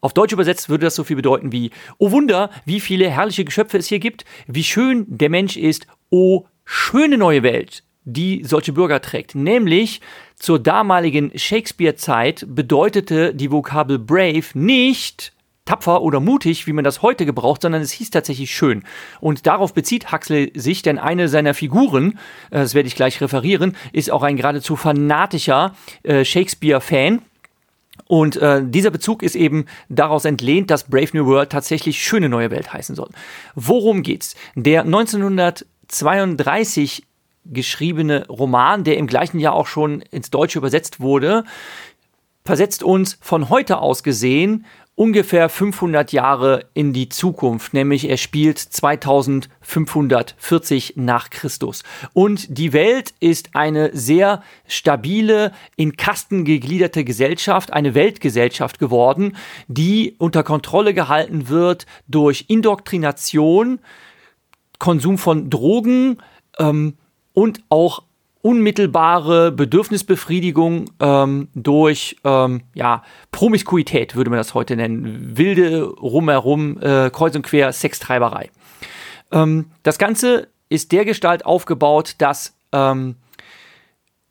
Speaker 4: Auf Deutsch übersetzt würde das so viel bedeuten wie, oh Wunder, wie viele herrliche Geschöpfe es hier gibt, wie schön der Mensch ist, oh schöne neue Welt, die solche Bürger trägt. Nämlich zur damaligen Shakespeare-Zeit bedeutete die Vokabel brave nicht tapfer oder mutig, wie man das heute gebraucht, sondern es hieß tatsächlich schön. Und darauf bezieht Huxley sich, denn eine seiner Figuren, äh, das werde ich gleich referieren, ist auch ein geradezu fanatischer äh, Shakespeare-Fan. Und äh, dieser Bezug ist eben daraus entlehnt, dass Brave New World tatsächlich schöne neue Welt heißen soll. Worum geht's? Der 1932 geschriebene Roman, der im gleichen Jahr auch schon ins Deutsche übersetzt wurde, versetzt uns von heute aus gesehen ungefähr 500 Jahre in die Zukunft, nämlich er spielt 2540 nach Christus. Und die Welt ist eine sehr stabile, in Kasten gegliederte Gesellschaft, eine Weltgesellschaft geworden, die unter Kontrolle gehalten wird durch Indoktrination, Konsum von Drogen ähm, und auch unmittelbare Bedürfnisbefriedigung ähm, durch ähm, ja, Promiskuität, würde man das heute nennen. Wilde, rumherum, äh, kreuz und quer, Sextreiberei. Ähm, das Ganze ist dergestalt aufgebaut, dass ähm,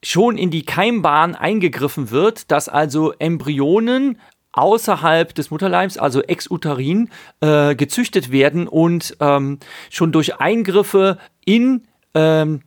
Speaker 4: schon in die Keimbahn eingegriffen wird, dass also Embryonen außerhalb des Mutterleibs, also exuterin, äh, gezüchtet werden und ähm, schon durch Eingriffe in ähm,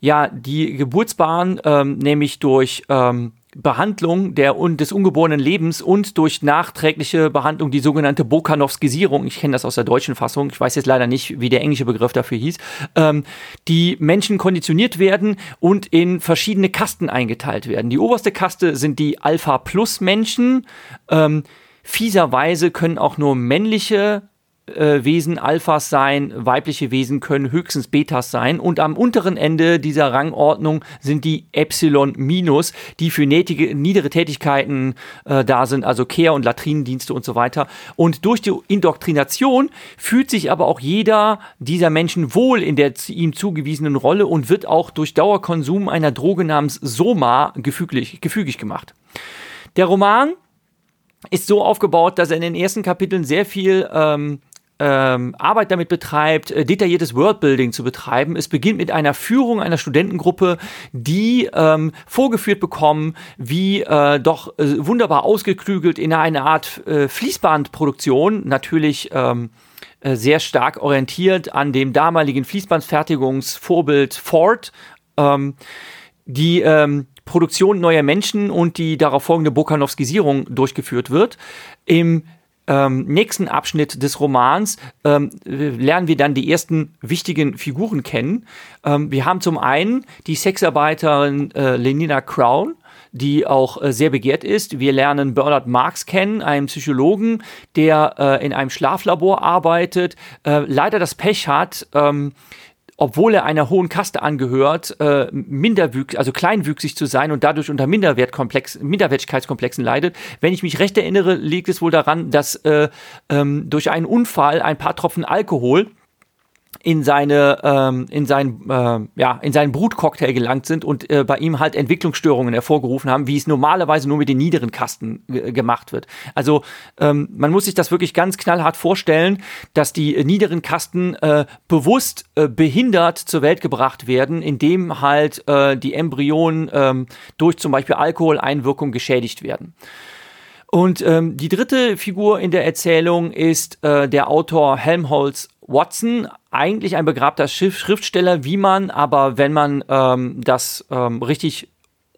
Speaker 4: ja, die Geburtsbahn, ähm, nämlich durch ähm, Behandlung der, des ungeborenen Lebens und durch nachträgliche Behandlung, die sogenannte Bokanovskisierung, ich kenne das aus der deutschen Fassung, ich weiß jetzt leider nicht, wie der englische Begriff dafür hieß, ähm, die Menschen konditioniert werden und in verschiedene Kasten eingeteilt werden. Die oberste Kaste sind die Alpha-Plus-Menschen. Ähm, fieserweise können auch nur männliche äh, Wesen Alphas sein, weibliche Wesen können höchstens Betas sein und am unteren Ende dieser Rangordnung sind die Epsilon minus, die für nätige, niedere Tätigkeiten äh, da sind, also Kehr- und Latrinendienste und so weiter. Und durch die Indoktrination fühlt sich aber auch jeder dieser Menschen wohl in der ihm zugewiesenen Rolle und wird auch durch Dauerkonsum einer Droge namens Soma gefügig, gefügig gemacht. Der Roman ist so aufgebaut, dass er in den ersten Kapiteln sehr viel ähm, ähm, Arbeit damit betreibt, äh, detailliertes Worldbuilding zu betreiben. Es beginnt mit einer Führung einer Studentengruppe, die ähm, vorgeführt bekommen, wie äh, doch äh, wunderbar ausgeklügelt in eine Art äh, Fließbandproduktion, natürlich ähm, äh, sehr stark orientiert an dem damaligen Fließbandfertigungsvorbild Ford, ähm, die ähm, Produktion neuer Menschen und die darauf folgende Bokanowskisierung durchgeführt wird. Im ähm, nächsten Abschnitt des Romans ähm, lernen wir dann die ersten wichtigen Figuren kennen. Ähm, wir haben zum einen die Sexarbeiterin äh, Lenina Crown, die auch äh, sehr begehrt ist. Wir lernen Bernard Marx kennen, einen Psychologen, der äh, in einem Schlaflabor arbeitet, äh, leider das Pech hat, ähm, obwohl er einer hohen Kaste angehört, äh, minderwüchsig, also kleinwüchsig zu sein und dadurch unter Minderwertkomplex, Minderwertigkeitskomplexen leidet. Wenn ich mich recht erinnere, liegt es wohl daran, dass äh, ähm, durch einen Unfall ein paar Tropfen Alkohol in seine ähm, in sein äh, ja in seinen Brutcocktail gelangt sind und äh, bei ihm halt Entwicklungsstörungen hervorgerufen haben, wie es normalerweise nur mit den niederen Kasten gemacht wird. Also ähm, man muss sich das wirklich ganz knallhart vorstellen, dass die äh, niederen Kasten äh, bewusst äh, behindert zur Welt gebracht werden, indem halt äh, die Embryonen äh, durch zum Beispiel Alkoholeinwirkung geschädigt werden. Und ähm, die dritte Figur in der Erzählung ist äh, der Autor Helmholtz Watson, eigentlich ein begrabter Schriftsteller, wie man aber, wenn man ähm, das ähm, richtig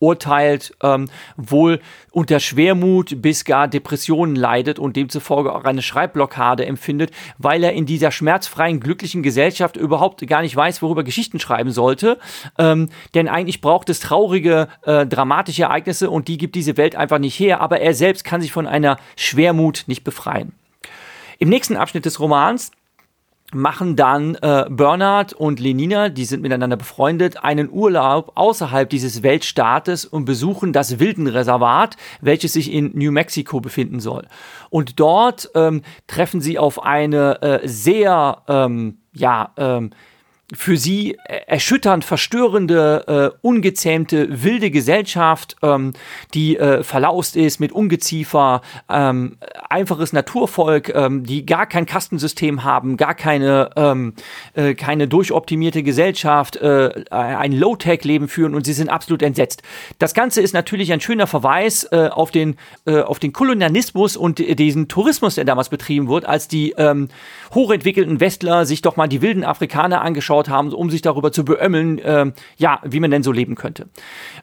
Speaker 4: urteilt, ähm, wohl unter Schwermut bis gar Depressionen leidet und demzufolge auch eine Schreibblockade empfindet, weil er in dieser schmerzfreien, glücklichen Gesellschaft überhaupt gar nicht weiß, worüber Geschichten schreiben sollte. Ähm, denn eigentlich braucht es traurige, äh, dramatische Ereignisse und die gibt diese Welt einfach nicht her, aber er selbst kann sich von einer Schwermut nicht befreien. Im nächsten Abschnitt des Romans machen dann äh, Bernard und Lenina, die sind miteinander befreundet, einen Urlaub außerhalb dieses Weltstaates und besuchen das Wildenreservat, welches sich in New Mexico befinden soll. Und dort ähm, treffen sie auf eine äh, sehr ähm, ja, ähm, für sie erschütternd verstörende, äh, ungezähmte, wilde Gesellschaft, ähm, die äh, verlaust ist mit Ungeziefer, ähm, einfaches Naturvolk, ähm, die gar kein Kastensystem haben, gar keine, ähm, äh, keine durchoptimierte Gesellschaft, äh, ein Low-Tech-Leben führen und sie sind absolut entsetzt. Das Ganze ist natürlich ein schöner Verweis äh, auf, den, äh, auf den Kolonialismus und diesen Tourismus, der damals betrieben wird, als die ähm, hochentwickelten Westler sich doch mal die wilden Afrikaner angeschaut haben, um sich darüber zu beömmeln, äh, ja, wie man denn so leben könnte.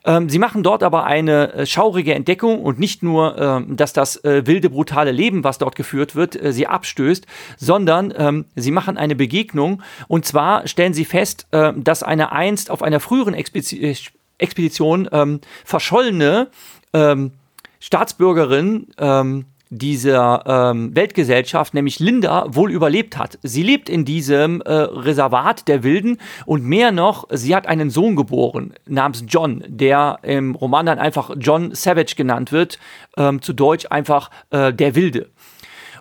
Speaker 4: Ähm, sie machen dort aber eine äh, schaurige Entdeckung und nicht nur, äh, dass das äh, wilde, brutale Leben, was dort geführt wird, äh, sie abstößt, sondern ähm, sie machen eine Begegnung und zwar stellen sie fest, äh, dass eine einst auf einer früheren Expedition, Expedition ähm, verschollene ähm, Staatsbürgerin ähm, dieser ähm, Weltgesellschaft, nämlich Linda, wohl überlebt hat. Sie lebt in diesem äh, Reservat der Wilden und mehr noch, sie hat einen Sohn geboren namens John, der im Roman dann einfach John Savage genannt wird, ähm, zu Deutsch einfach äh, der Wilde.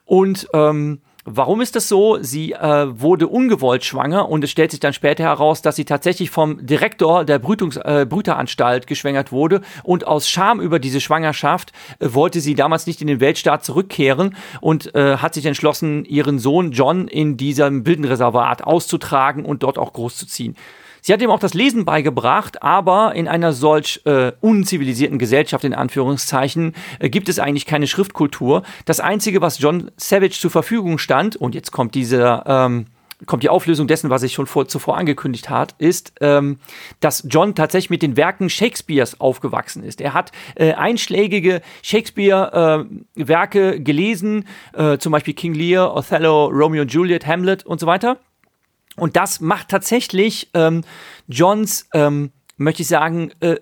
Speaker 4: Und ähm, Warum ist das so? Sie äh, wurde ungewollt schwanger und es stellt sich dann später heraus, dass sie tatsächlich vom Direktor der Brütungs äh, Brüteranstalt geschwängert wurde und aus Scham über diese Schwangerschaft äh, wollte sie damals nicht in den Weltstaat zurückkehren und äh, hat sich entschlossen, ihren Sohn John in diesem Wildenreservat auszutragen und dort auch großzuziehen. Sie hat ihm auch das Lesen beigebracht, aber in einer solch äh, unzivilisierten Gesellschaft, in Anführungszeichen, äh, gibt es eigentlich keine Schriftkultur. Das Einzige, was John Savage zur Verfügung stand, und jetzt kommt diese, ähm, kommt die Auflösung dessen, was ich schon vor, zuvor angekündigt hat, ist, ähm, dass John tatsächlich mit den Werken Shakespeares aufgewachsen ist. Er hat äh, einschlägige Shakespeare-Werke äh, gelesen, äh, zum Beispiel King Lear, Othello, Romeo und Juliet, Hamlet und so weiter. Und das macht tatsächlich ähm, Johns, ähm, möchte ich sagen, äh,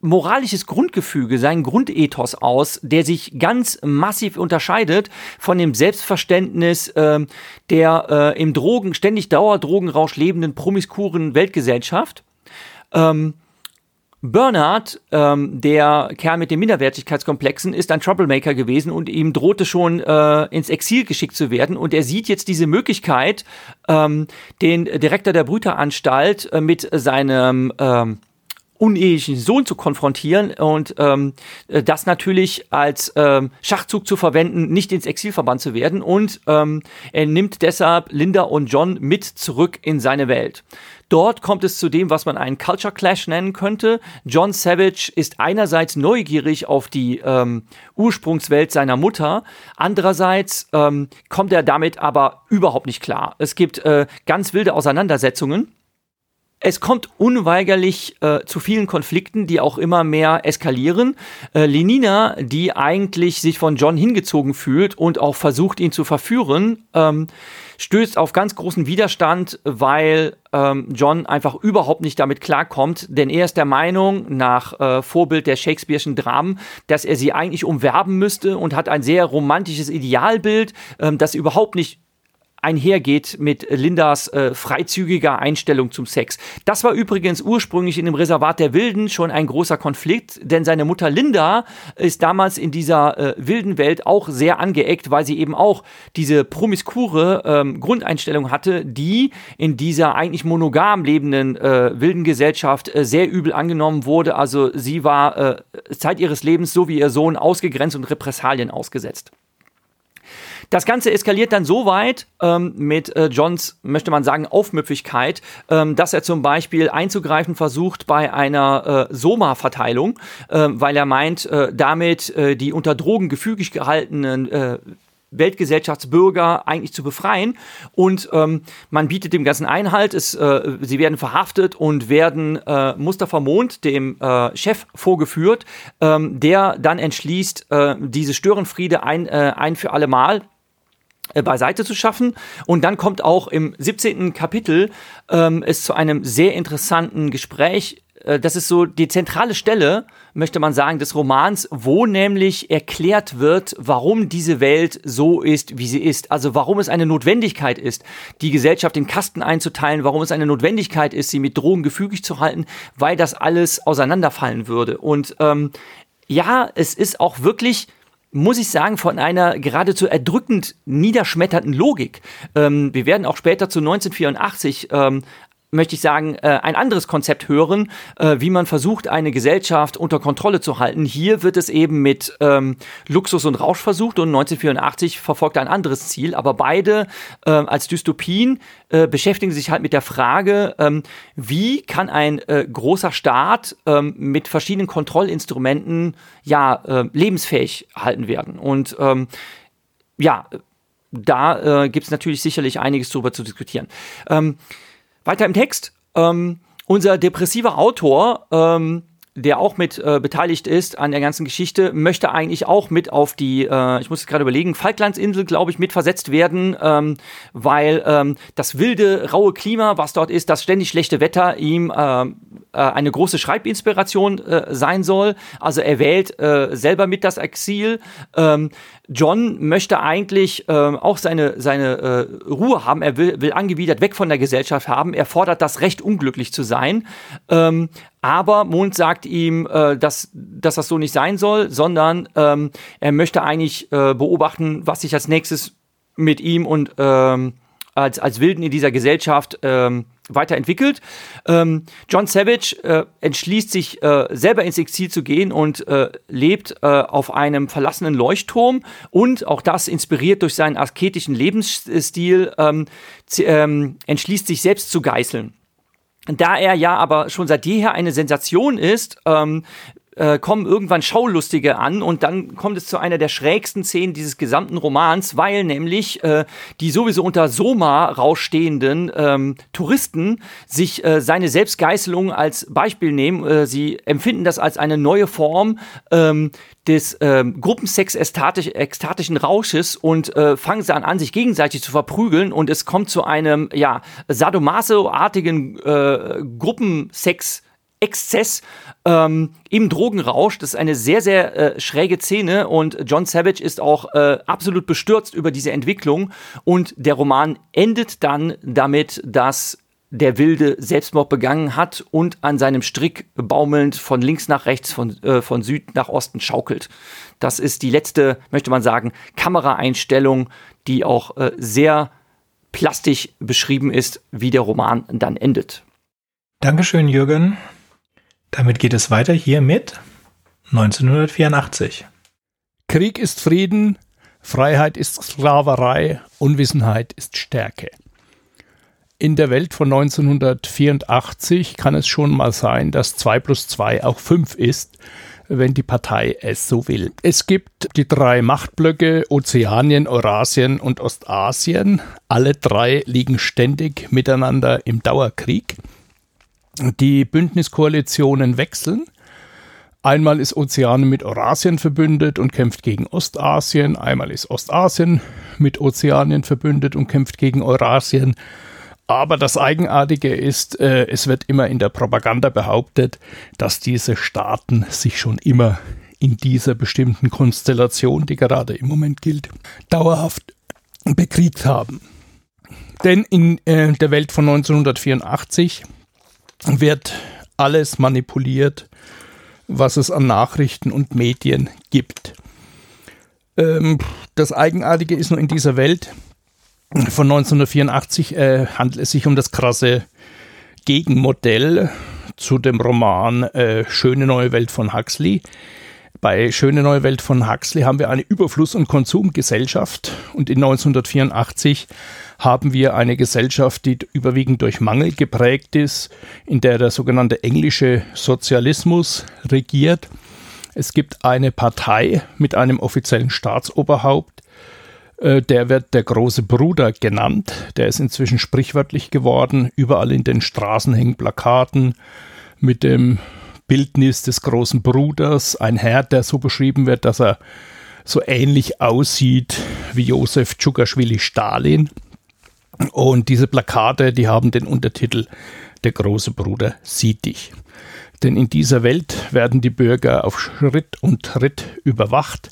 Speaker 4: moralisches Grundgefüge, sein Grundethos aus, der sich ganz massiv unterscheidet von dem Selbstverständnis äh, der äh, im Drogen, ständig Dauerdrogenrausch lebenden promiskuren Weltgesellschaft. Ähm, Bernard, ähm, der Kerl mit den Minderwertigkeitskomplexen, ist ein Troublemaker gewesen und ihm drohte schon äh, ins Exil geschickt zu werden. Und er sieht jetzt diese Möglichkeit, ähm, den Direktor der Brüteranstalt äh, mit seinem ähm, unehelichen Sohn zu konfrontieren und ähm, das natürlich als ähm, Schachzug zu verwenden, nicht ins Exil verbannt zu werden. Und ähm, er nimmt deshalb Linda und John mit zurück in seine Welt. Dort kommt es zu dem, was man einen Culture Clash nennen könnte. John Savage ist einerseits neugierig auf die ähm, Ursprungswelt seiner Mutter, andererseits ähm, kommt er damit aber überhaupt nicht klar. Es gibt äh, ganz wilde Auseinandersetzungen. Es kommt unweigerlich äh, zu vielen Konflikten, die auch immer mehr eskalieren. Äh, Lenina, die eigentlich sich von John hingezogen fühlt und auch versucht, ihn zu verführen, ähm, stößt auf ganz großen Widerstand, weil ähm, John einfach überhaupt nicht damit klarkommt, denn er ist der Meinung, nach äh, Vorbild der Shakespeare'schen Dramen, dass er sie eigentlich umwerben müsste und hat ein sehr romantisches Idealbild, ähm, das überhaupt nicht einhergeht mit Lindas äh, freizügiger Einstellung zum Sex. Das war übrigens ursprünglich in dem Reservat der Wilden schon ein großer Konflikt, denn seine Mutter Linda ist damals in dieser äh, wilden Welt auch sehr angeeckt, weil sie eben auch diese promiskure ähm, Grundeinstellung hatte, die in dieser eigentlich monogam lebenden äh, wilden Gesellschaft äh, sehr übel angenommen wurde. Also sie war äh, Zeit ihres Lebens so wie ihr Sohn ausgegrenzt und Repressalien ausgesetzt. Das Ganze eskaliert dann so weit ähm, mit äh, Johns, möchte man sagen, Aufmüpfigkeit, ähm, dass er zum Beispiel einzugreifen versucht bei einer äh, Soma-Verteilung, äh, weil er meint, äh, damit äh, die unter Drogen gefügig gehaltenen äh, Weltgesellschaftsbürger eigentlich zu befreien. Und ähm, man bietet dem Ganzen Einhalt. Es, äh, sie werden verhaftet und werden äh, Mustafa Mond, dem äh, Chef, vorgeführt, ähm, der dann entschließt, diese Störenfriede ein, ein für alle Mal beiseite zu schaffen. Und dann kommt auch im 17. Kapitel ähm, es zu einem sehr interessanten Gespräch. Äh, das ist so die zentrale Stelle, möchte man sagen, des Romans, wo nämlich erklärt wird, warum diese Welt so ist, wie sie ist. Also warum es eine Notwendigkeit ist, die Gesellschaft in Kasten einzuteilen, warum es eine Notwendigkeit ist, sie mit Drogen gefügig zu halten, weil das alles auseinanderfallen würde. Und ähm, ja, es ist auch wirklich muss ich sagen, von einer geradezu erdrückend niederschmetternden Logik. Ähm, wir werden auch später zu 1984 ähm, möchte ich sagen, äh, ein anderes Konzept hören, äh, wie man versucht, eine Gesellschaft unter Kontrolle zu halten. Hier wird es eben mit ähm, Luxus und Rausch versucht und 1984 verfolgt ein anderes Ziel. Aber beide äh, als Dystopien äh, beschäftigen sich halt mit der Frage, ähm, wie kann ein äh, großer Staat ähm, mit verschiedenen Kontrollinstrumenten ja äh, lebensfähig halten werden. Und ähm, ja, da äh, gibt es natürlich sicherlich einiges darüber zu diskutieren. Ähm, weiter im Text. Ähm, unser depressiver Autor, ähm, der auch mit äh, beteiligt ist an der ganzen Geschichte, möchte eigentlich auch mit auf die, äh, ich muss gerade überlegen, Falklandsinsel, glaube ich, mit versetzt werden, ähm, weil ähm, das wilde, raue Klima, was dort ist, das ständig schlechte Wetter ihm äh, äh eine große Schreibinspiration äh, sein soll. Also er wählt äh, selber mit das Exil. Ähm, John möchte eigentlich äh, auch seine, seine äh, Ruhe haben. Er will, will angewidert weg von der Gesellschaft haben. Er fordert das Recht, unglücklich zu sein. Ähm, aber Mond sagt ihm, äh, dass, dass das so nicht sein soll, sondern ähm, er möchte eigentlich äh, beobachten, was sich als nächstes mit ihm und ähm, als, als Wilden in dieser Gesellschaft ähm, weiterentwickelt. Ähm, John Savage äh, entschließt sich äh, selber ins Exil zu gehen und äh, lebt äh, auf einem verlassenen Leuchtturm und auch das inspiriert durch seinen asketischen Lebensstil ähm, ähm, entschließt sich selbst zu geißeln. Da er ja aber schon seit jeher eine Sensation ist, ähm, äh, kommen irgendwann Schaulustige an und dann kommt es zu einer der schrägsten Szenen dieses gesamten Romans, weil nämlich äh, die sowieso unter Soma rausstehenden ähm, Touristen sich äh, seine Selbstgeißelung als Beispiel nehmen. Äh, sie empfinden das als eine neue Form ähm, des ähm, Gruppensex -ekstatisch, ekstatischen Rausches und äh, fangen sie an, an, sich gegenseitig zu verprügeln und es kommt zu einem ja Sadomaso-artigen äh, Gruppensex Exzess ähm, im Drogenrausch. Das ist eine sehr, sehr äh, schräge Szene und John Savage ist auch äh, absolut bestürzt über diese Entwicklung. Und der Roman endet dann damit, dass der Wilde Selbstmord begangen hat und an seinem Strick baumelnd von links nach rechts, von, äh, von Süd nach Osten schaukelt. Das ist die letzte, möchte man sagen, Kameraeinstellung, die auch äh, sehr plastisch beschrieben ist, wie der Roman dann endet.
Speaker 1: Dankeschön, Jürgen. Damit geht es weiter hier mit 1984.
Speaker 5: Krieg ist Frieden, Freiheit ist Sklaverei, Unwissenheit ist Stärke. In der Welt von 1984 kann es schon mal sein, dass 2 plus 2 auch 5 ist, wenn die Partei es so will. Es gibt die drei Machtblöcke Ozeanien, Eurasien und Ostasien. Alle drei liegen ständig miteinander im Dauerkrieg die Bündniskoalitionen wechseln. Einmal ist Ozeanien mit Eurasien verbündet und kämpft gegen Ostasien. Einmal ist Ostasien mit Ozeanien verbündet und kämpft gegen Eurasien. Aber das Eigenartige ist, äh, es wird immer in der Propaganda behauptet, dass diese Staaten sich schon immer in dieser bestimmten Konstellation, die gerade im Moment gilt, dauerhaft bekriegt haben. Denn in äh, der Welt von 1984 wird alles manipuliert, was es an Nachrichten und Medien gibt. Ähm, das Eigenartige ist nur in dieser Welt von 1984 äh, handelt es sich um das krasse Gegenmodell zu dem Roman äh, Schöne neue Welt von Huxley. Bei Schöne neue Welt von Huxley haben wir eine Überfluss- und Konsumgesellschaft und in 1984 haben wir eine Gesellschaft, die überwiegend durch Mangel geprägt ist, in der der sogenannte englische Sozialismus regiert. Es gibt eine Partei mit einem offiziellen Staatsoberhaupt, äh, der wird der große Bruder genannt. Der ist inzwischen sprichwörtlich geworden. Überall in den Straßen hängen Plakaten mit dem Bildnis des großen Bruders. Ein Herr, der so beschrieben wird, dass er so ähnlich aussieht wie Josef Tschukaschwili Stalin. Und diese Plakate, die haben den Untertitel Der große Bruder sieht dich. Denn in dieser Welt werden die Bürger auf Schritt und Tritt überwacht.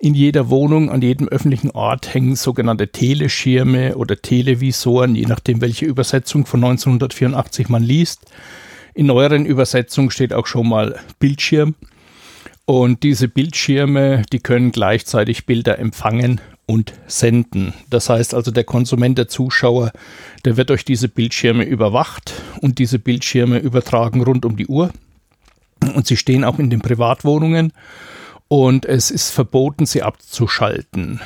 Speaker 5: In jeder Wohnung, an jedem öffentlichen Ort hängen sogenannte Teleschirme oder Televisoren, je nachdem, welche Übersetzung von 1984 man liest. In neueren Übersetzungen steht auch schon mal Bildschirm. Und diese Bildschirme, die können gleichzeitig Bilder empfangen und senden. Das heißt also, der Konsument, der Zuschauer, der wird durch diese Bildschirme überwacht und diese Bildschirme übertragen rund um die Uhr. Und sie stehen auch in den Privatwohnungen und es ist verboten, sie abzuschalten.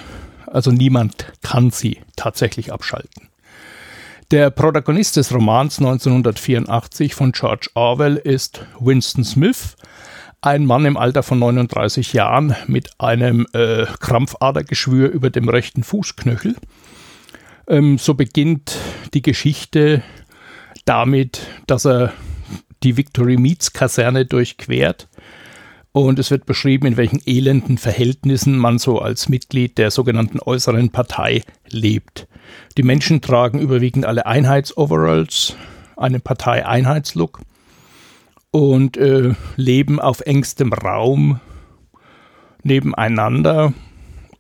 Speaker 5: Also niemand kann sie tatsächlich abschalten. Der Protagonist des Romans 1984 von George Orwell ist Winston Smith, ein Mann im Alter von 39 Jahren mit einem äh, Krampfadergeschwür über dem rechten Fußknöchel. Ähm, so beginnt die Geschichte damit, dass er die Victory Meats Kaserne durchquert. Und es wird beschrieben, in welchen elenden Verhältnissen man so als Mitglied der sogenannten äußeren Partei lebt. Die Menschen tragen überwiegend alle Einheitsoveralls, einen Partei-Einheitslook und äh, leben auf engstem Raum nebeneinander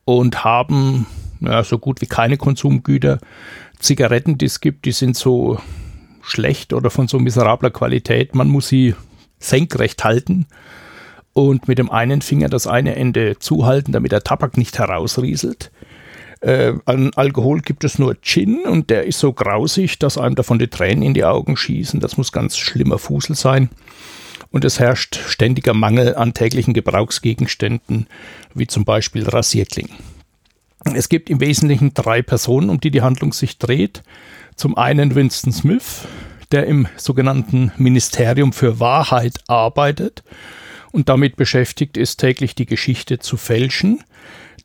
Speaker 5: und haben ja, so gut wie keine Konsumgüter. Zigaretten, die es gibt, die sind so schlecht oder von so miserabler Qualität. Man muss sie senkrecht halten und mit dem einen Finger das eine Ende zuhalten, damit der Tabak nicht herausrieselt. Äh, an Alkohol gibt es nur Gin und der ist so grausig, dass einem davon die Tränen in die Augen schießen. Das muss ganz schlimmer Fusel sein. Und es herrscht ständiger Mangel an täglichen Gebrauchsgegenständen, wie zum Beispiel Rasierklingen. Es gibt im Wesentlichen drei Personen, um die die Handlung sich dreht. Zum einen Winston Smith, der im sogenannten Ministerium für Wahrheit arbeitet und damit beschäftigt ist, täglich die Geschichte zu fälschen.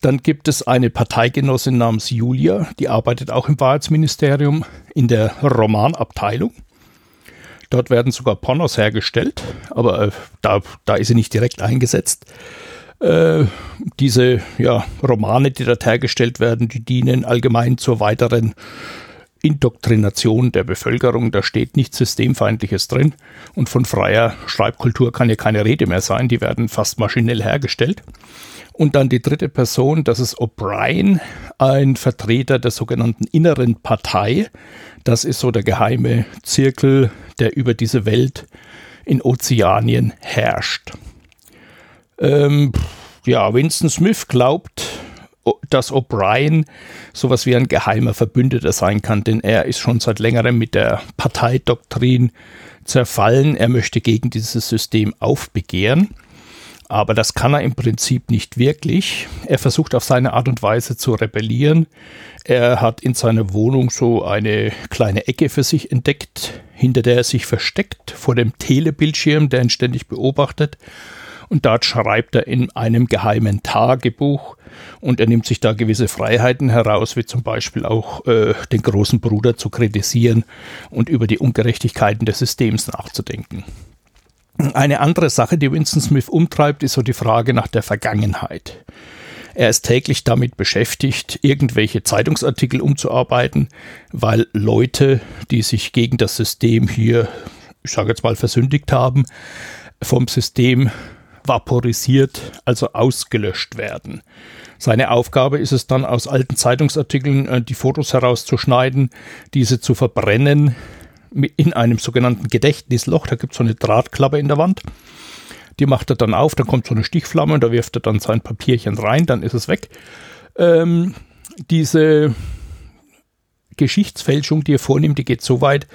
Speaker 5: Dann gibt es eine Parteigenossin namens Julia, die arbeitet auch im Wahrheitsministerium in der Romanabteilung. Dort werden sogar Pornos hergestellt, aber äh, da, da ist sie nicht direkt eingesetzt. Äh, diese ja, Romane, die dort hergestellt werden, die dienen allgemein zur weiteren Indoktrination der Bevölkerung. Da steht nichts Systemfeindliches drin. Und von freier Schreibkultur kann ja keine Rede mehr sein. Die werden fast maschinell hergestellt. Und dann die dritte Person, das ist O'Brien, ein Vertreter der sogenannten inneren Partei. Das ist so der geheime Zirkel, der über diese Welt in Ozeanien herrscht. Ähm, ja, Winston Smith glaubt, dass O'Brien sowas wie ein geheimer Verbündeter sein kann, denn er ist schon seit längerem mit der Parteidoktrin zerfallen. Er möchte gegen dieses System aufbegehren. Aber das kann er im Prinzip nicht wirklich. Er versucht auf seine Art und Weise zu rebellieren. Er hat in seiner Wohnung so eine kleine Ecke für sich entdeckt, hinter der er sich versteckt, vor dem Telebildschirm, der ihn ständig beobachtet und dort schreibt er in einem geheimen Tagebuch und er nimmt sich da gewisse Freiheiten heraus, wie zum Beispiel auch äh, den großen Bruder zu kritisieren und über die Ungerechtigkeiten des Systems nachzudenken. Eine andere Sache, die Winston Smith umtreibt, ist so die Frage nach der Vergangenheit. Er ist täglich damit beschäftigt, irgendwelche Zeitungsartikel umzuarbeiten, weil Leute, die sich gegen das System hier, ich sage jetzt mal, versündigt haben, vom System vaporisiert, also ausgelöscht werden. Seine Aufgabe ist es dann, aus alten Zeitungsartikeln äh, die Fotos herauszuschneiden, diese zu verbrennen in einem sogenannten Gedächtnisloch. Da gibt es so eine Drahtklappe in der Wand. Die macht er dann auf, dann kommt so eine Stichflamme und da wirft er dann sein Papierchen rein, dann ist es weg. Ähm, diese Geschichtsfälschung, die er vornimmt, die geht so weit,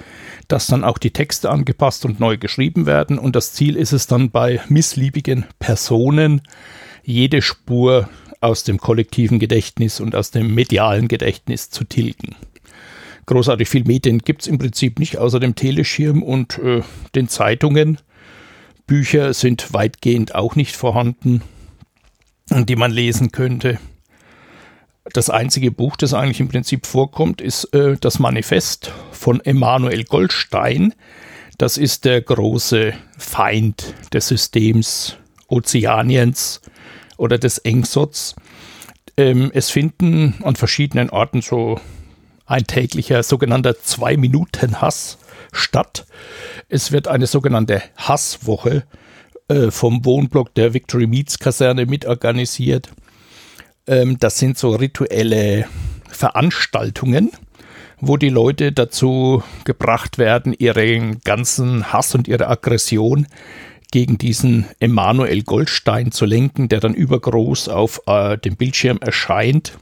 Speaker 5: dass dann auch die Texte angepasst und neu geschrieben werden. Und das Ziel ist es dann bei missliebigen Personen, jede Spur aus dem kollektiven Gedächtnis und aus dem medialen Gedächtnis zu tilgen. Großartig viel Medien gibt es im Prinzip nicht, außer dem Teleschirm und äh, den Zeitungen. Bücher sind weitgehend auch nicht vorhanden, die man lesen könnte. Das einzige Buch, das eigentlich im Prinzip vorkommt, ist äh, das Manifest von Emanuel Goldstein. Das ist der große Feind des Systems Ozeaniens oder des Engsots. Ähm, es finden an verschiedenen Orten so ein täglicher sogenannter Zwei-Minuten-Hass statt. Es wird eine sogenannte Hasswoche äh, vom Wohnblock der Victory Meats Kaserne mitorganisiert. Ähm, das sind so rituelle Veranstaltungen, wo die Leute dazu gebracht werden, ihren ganzen Hass und ihre Aggression gegen diesen Emanuel Goldstein zu lenken, der dann übergroß auf äh, dem Bildschirm erscheint.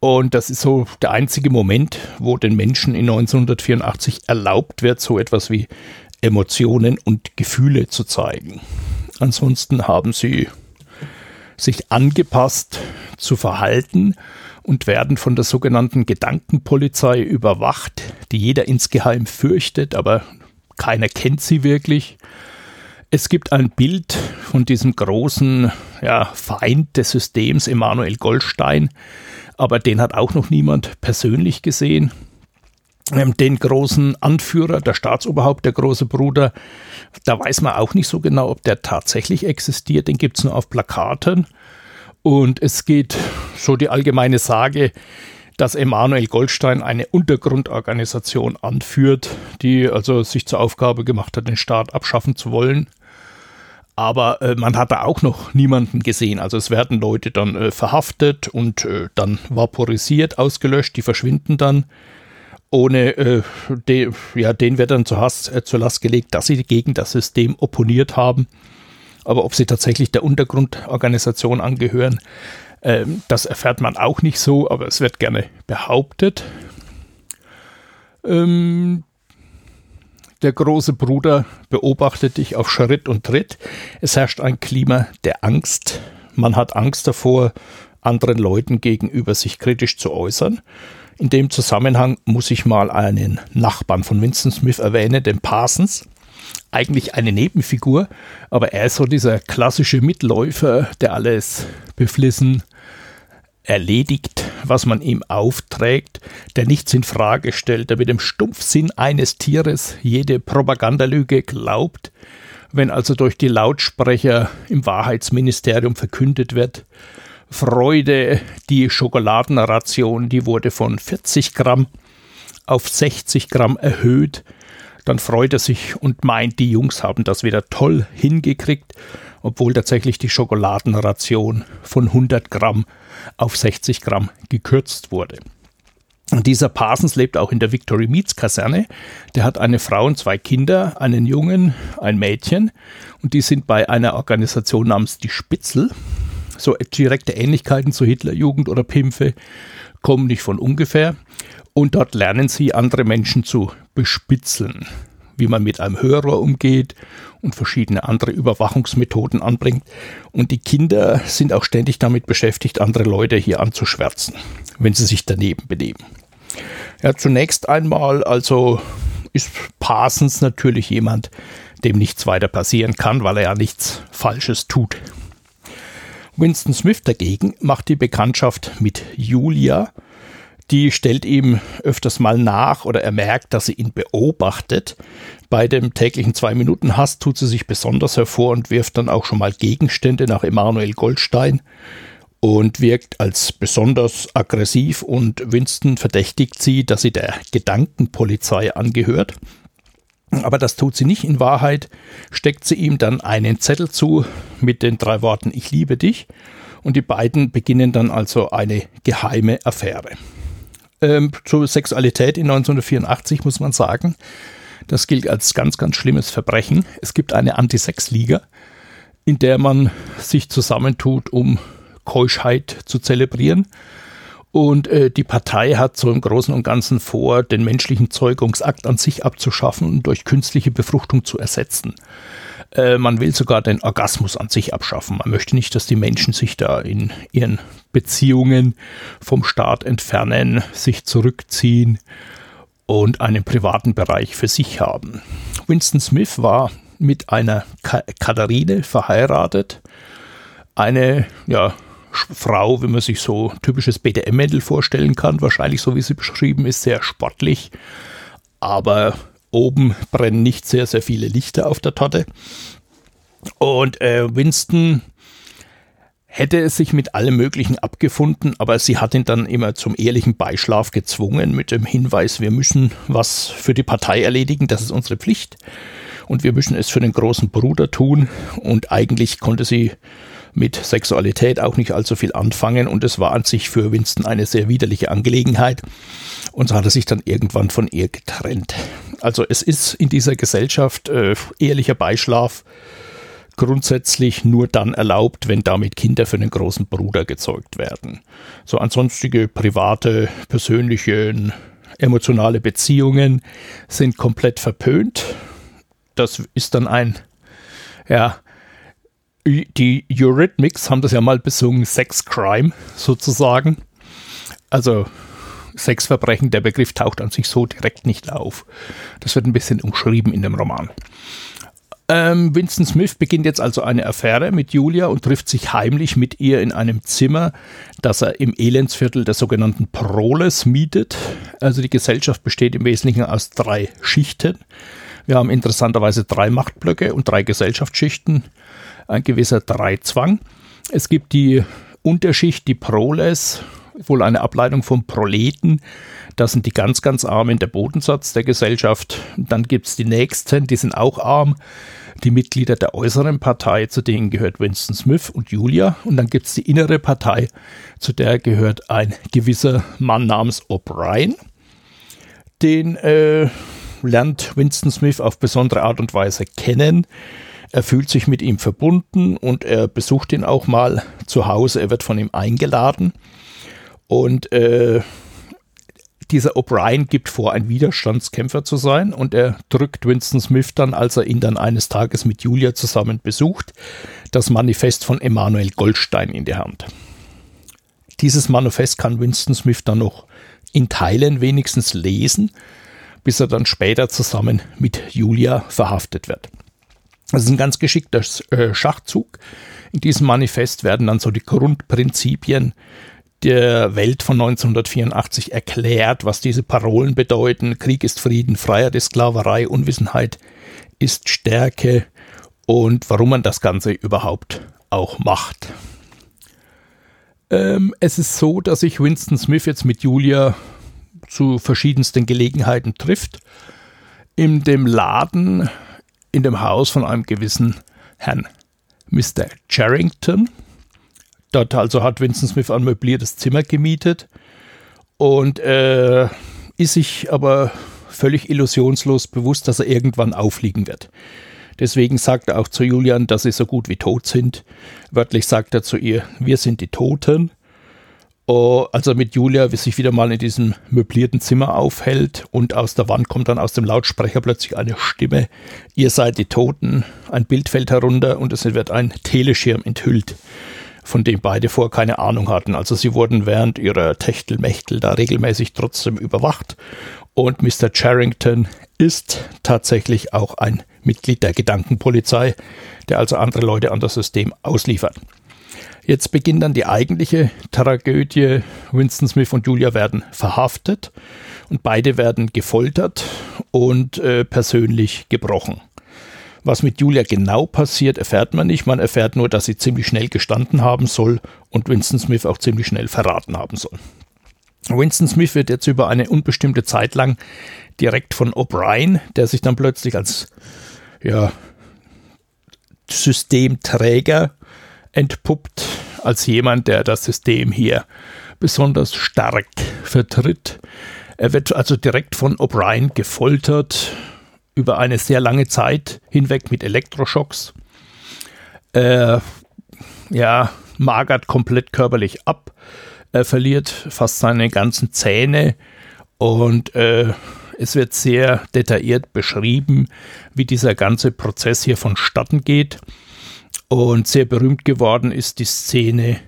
Speaker 5: Und das ist so der einzige Moment, wo den Menschen in 1984 erlaubt wird, so etwas wie Emotionen und Gefühle zu zeigen. Ansonsten haben sie sich angepasst zu verhalten und werden von der sogenannten Gedankenpolizei überwacht, die jeder insgeheim fürchtet, aber keiner kennt sie wirklich. Es gibt ein Bild von diesem großen ja, Feind des Systems, Emanuel Goldstein, aber den hat auch noch niemand persönlich gesehen. Ähm, den großen Anführer, der Staatsoberhaupt, der große Bruder, da weiß man auch nicht so genau, ob der tatsächlich existiert. Den gibt es nur auf Plakaten. Und es geht so die allgemeine Sage, dass Emanuel Goldstein eine Untergrundorganisation anführt, die also sich zur Aufgabe gemacht hat, den Staat abschaffen zu wollen. Aber äh, man hat da auch noch niemanden gesehen. Also es werden Leute dann äh, verhaftet und äh, dann vaporisiert, ausgelöscht, die verschwinden dann ohne äh, de, ja, denen wird dann zur, Hass, äh, zur Last gelegt, dass sie gegen das System opponiert haben. Aber ob sie tatsächlich der Untergrundorganisation angehören, Ähm, das erfährt man auch nicht so, aber es wird gerne behauptet. Ähm, der große Bruder beobachtet dich auf Schritt und Tritt. Es herrscht ein Klima der Angst. Man hat Angst davor, anderen Leuten gegenüber sich kritisch zu äußern. In dem Zusammenhang muss ich mal einen Nachbarn von Winston Smith erwähnen, den Parsons. Eigentlich eine Nebenfigur, aber er ist so dieser klassische Mitläufer, der alles beflissen erledigt, was man ihm aufträgt, der nichts in Frage stellt, der mit dem Stumpfsinn eines Tieres jede Propagandalüge glaubt, wenn also durch die Lautsprecher im Wahrheitsministerium verkündet wird, Freude, die Schokoladenration, die wurde von 40 Gramm auf 60 Gramm erhöht, dann freut er sich und meint, die Jungs haben das wieder toll hingekriegt, obwohl tatsächlich die Schokoladenration von 100 Gramm auf 60 Gramm gekürzt wurde. Und dieser Parsons lebt auch in der Victory Meats Kaserne. Der hat eine Frau und zwei Kinder, einen Jungen, ein Mädchen. Und die sind bei einer Organisation namens die Spitzel. So direkte Ähnlichkeiten zu Hitlerjugend oder Pimpfe kommen nicht von ungefähr. Und dort lernen sie andere Menschen zu bespitzeln wie man mit einem Hörer umgeht und verschiedene andere Überwachungsmethoden anbringt. Und die Kinder sind auch ständig damit beschäftigt, andere Leute hier anzuschwärzen, wenn sie sich daneben benehmen. Ja, zunächst einmal also ist Parsons natürlich jemand, dem nichts weiter passieren kann, weil er ja nichts Falsches tut. Winston Smith dagegen macht die Bekanntschaft mit Julia, die stellt ihm öfters mal nach oder er merkt, dass sie ihn beobachtet. Bei dem täglichen Zwei-Minuten-Hass tut sie sich besonders hervor und wirft dann auch schon mal Gegenstände nach Emanuel Goldstein und wirkt als besonders aggressiv und Winston verdächtigt sie, dass sie der Gedankenpolizei angehört. Aber das tut sie nicht. In Wahrheit steckt sie ihm dann einen Zettel zu mit den drei Worten Ich liebe dich. Und die beiden beginnen dann also eine geheime Affäre ähm, zur Sexualität in 1984 muss man sagen, das gilt als ganz, ganz schlimmes Verbrechen. Es gibt eine Anti-Sex-Liga, in der man sich zusammentut, um Keuschheit zu zelebrieren. Und äh, die Partei hat so im Großen und Ganzen vor, den menschlichen Zeugungsakt an sich abzuschaffen und durch künstliche Befruchtung zu ersetzen. Äh, man will sogar den Orgasmus an sich abschaffen. Man möchte nicht, dass die Menschen sich da in ihren Beziehungen vom Staat entfernen, sich zurückziehen und einen privaten Bereich für sich haben. Winston Smith war mit einer Katharine verheiratet, eine ja, Frau, wie man sich so typisches BDM-Mädel vorstellen kann, wahrscheinlich so wie sie beschrieben ist, sehr sportlich, aber Oben brennen nicht sehr, sehr viele Lichter auf der Torte. Und äh, Winston hätte es sich mit allem Möglichen abgefunden, aber sie hat ihn dann immer zum ehrlichen Beischlaf gezwungen mit dem Hinweis, wir müssen was für die Partei erledigen, das ist unsere Pflicht. Und wir müssen es für den großen Bruder tun. Und eigentlich konnte sie mit Sexualität auch nicht allzu viel anfangen und es war an sich für Winston eine sehr widerliche Angelegenheit und so hat er sich dann irgendwann von ihr getrennt. Also es ist in dieser Gesellschaft äh, ehrlicher Beischlaf grundsätzlich nur dann erlaubt, wenn damit Kinder für den großen Bruder gezeugt werden. So ansonstige private, persönliche, emotionale Beziehungen sind komplett verpönt. Das ist dann ein ja, die Eurythmics haben das ja mal besungen, Sex Crime sozusagen. Also Sexverbrechen, der Begriff taucht an sich so direkt nicht auf. Das wird ein bisschen umschrieben in dem Roman. Ähm, Winston Smith beginnt jetzt also eine Affäre mit Julia und trifft sich heimlich mit ihr in einem Zimmer, das er im Elendsviertel der sogenannten Proles mietet. Also die Gesellschaft besteht im Wesentlichen aus drei Schichten. Wir haben interessanterweise drei Machtblöcke und drei Gesellschaftsschichten ein gewisser Dreizwang. Es gibt die Unterschicht, die Proles, wohl eine Ableitung von Proleten. Das sind die ganz, ganz Armen, der Bodensatz der Gesellschaft. Dann gibt es die Nächsten, die sind auch arm. Die Mitglieder der äußeren Partei, zu denen gehört Winston Smith und Julia. Und dann gibt es die innere Partei, zu der gehört ein gewisser Mann namens O'Brien. Den äh, lernt Winston Smith auf besondere Art und Weise kennen. Er fühlt sich mit ihm verbunden und er besucht ihn auch mal zu Hause. Er wird von ihm eingeladen und äh, dieser O'Brien gibt vor, ein Widerstandskämpfer zu sein und er drückt Winston Smith dann, als er ihn dann eines Tages mit Julia zusammen besucht, das Manifest von Emanuel Goldstein in die Hand. Dieses Manifest kann Winston Smith dann noch in Teilen wenigstens lesen, bis er dann später zusammen mit Julia verhaftet wird. Das ist ein ganz geschickter äh, Schachzug. In diesem Manifest werden dann so die Grundprinzipien der Welt von 1984 erklärt, was diese Parolen bedeuten. Krieg ist Frieden, Freiheit ist Sklaverei, Unwissenheit ist Stärke und warum man das Ganze überhaupt auch macht. Ähm, es ist so, dass sich Winston Smith jetzt mit Julia zu verschiedensten Gelegenheiten trifft. In dem Laden, in dem Haus von einem gewissen Herrn Mr. Charrington, Dort also hat Winston Smith ein möbliertes Zimmer gemietet und äh, ist sich aber völlig illusionslos bewusst, dass er irgendwann auffliegen wird. Deswegen sagt er auch zu Julian, dass sie so gut wie tot sind. Wörtlich sagt er zu ihr, wir sind die Toten. Oh, als er mit Julia sich wieder mal in diesem möblierten Zimmer aufhält und aus der Wand kommt dann aus dem Lautsprecher plötzlich eine Stimme, ihr seid die Toten, ein Bild fällt herunter und es wird ein Teleschirm enthüllt von dem beide vor keine Ahnung hatten. Also sie wurden während ihrer Techtelmechtel da regelmäßig trotzdem überwacht. Und Mr. Charrington ist tatsächlich auch ein Mitglied der Gedankenpolizei, der also andere Leute an das System ausliefert. Jetzt beginnt dann die eigentliche Tragödie. Winston Smith und Julia werden verhaftet und beide werden gefoltert und äh, persönlich gebrochen. Was mit Julia genau passiert, erfährt man nicht. Man erfährt nur, dass sie ziemlich schnell gestanden haben soll und Winston Smith auch ziemlich schnell verraten haben soll. Winston Smith wird jetzt über eine unbestimmte Zeit lang direkt von O'Brien, der sich dann plötzlich als ja, Systemträger entpuppt, als jemand, der das System hier besonders stark vertritt. Er wird also direkt von O'Brien gefoltert, über eine sehr lange Zeit hinweg mit Elektroschocks. Er ja, magert komplett körperlich ab. Er verliert fast seine ganzen Zähne und äh, es wird sehr detailliert beschrieben, wie dieser ganze Prozess hier vonstatten geht. Und sehr berühmt geworden ist die Szene,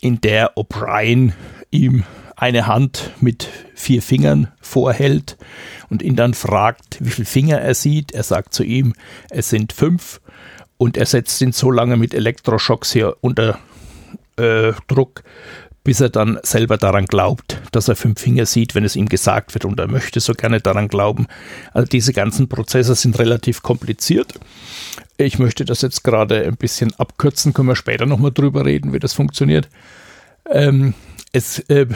Speaker 5: in der O'Brien ihm eine Hand mit vier Fingern vorhält und ihn dann fragt, wie viele Finger er sieht. Er sagt zu ihm, es sind fünf und er setzt ihn so lange mit Elektroschocks hier unter äh, Druck, bis er dann selber daran glaubt, dass er fünf Finger sieht, wenn es ihm gesagt wird und er möchte so gerne daran glauben. Also diese ganzen Prozesse sind relativ kompliziert. Ich möchte das jetzt gerade ein bisschen abkürzen, können wir später nochmal drüber reden, wie das funktioniert. Ähm, es, äh,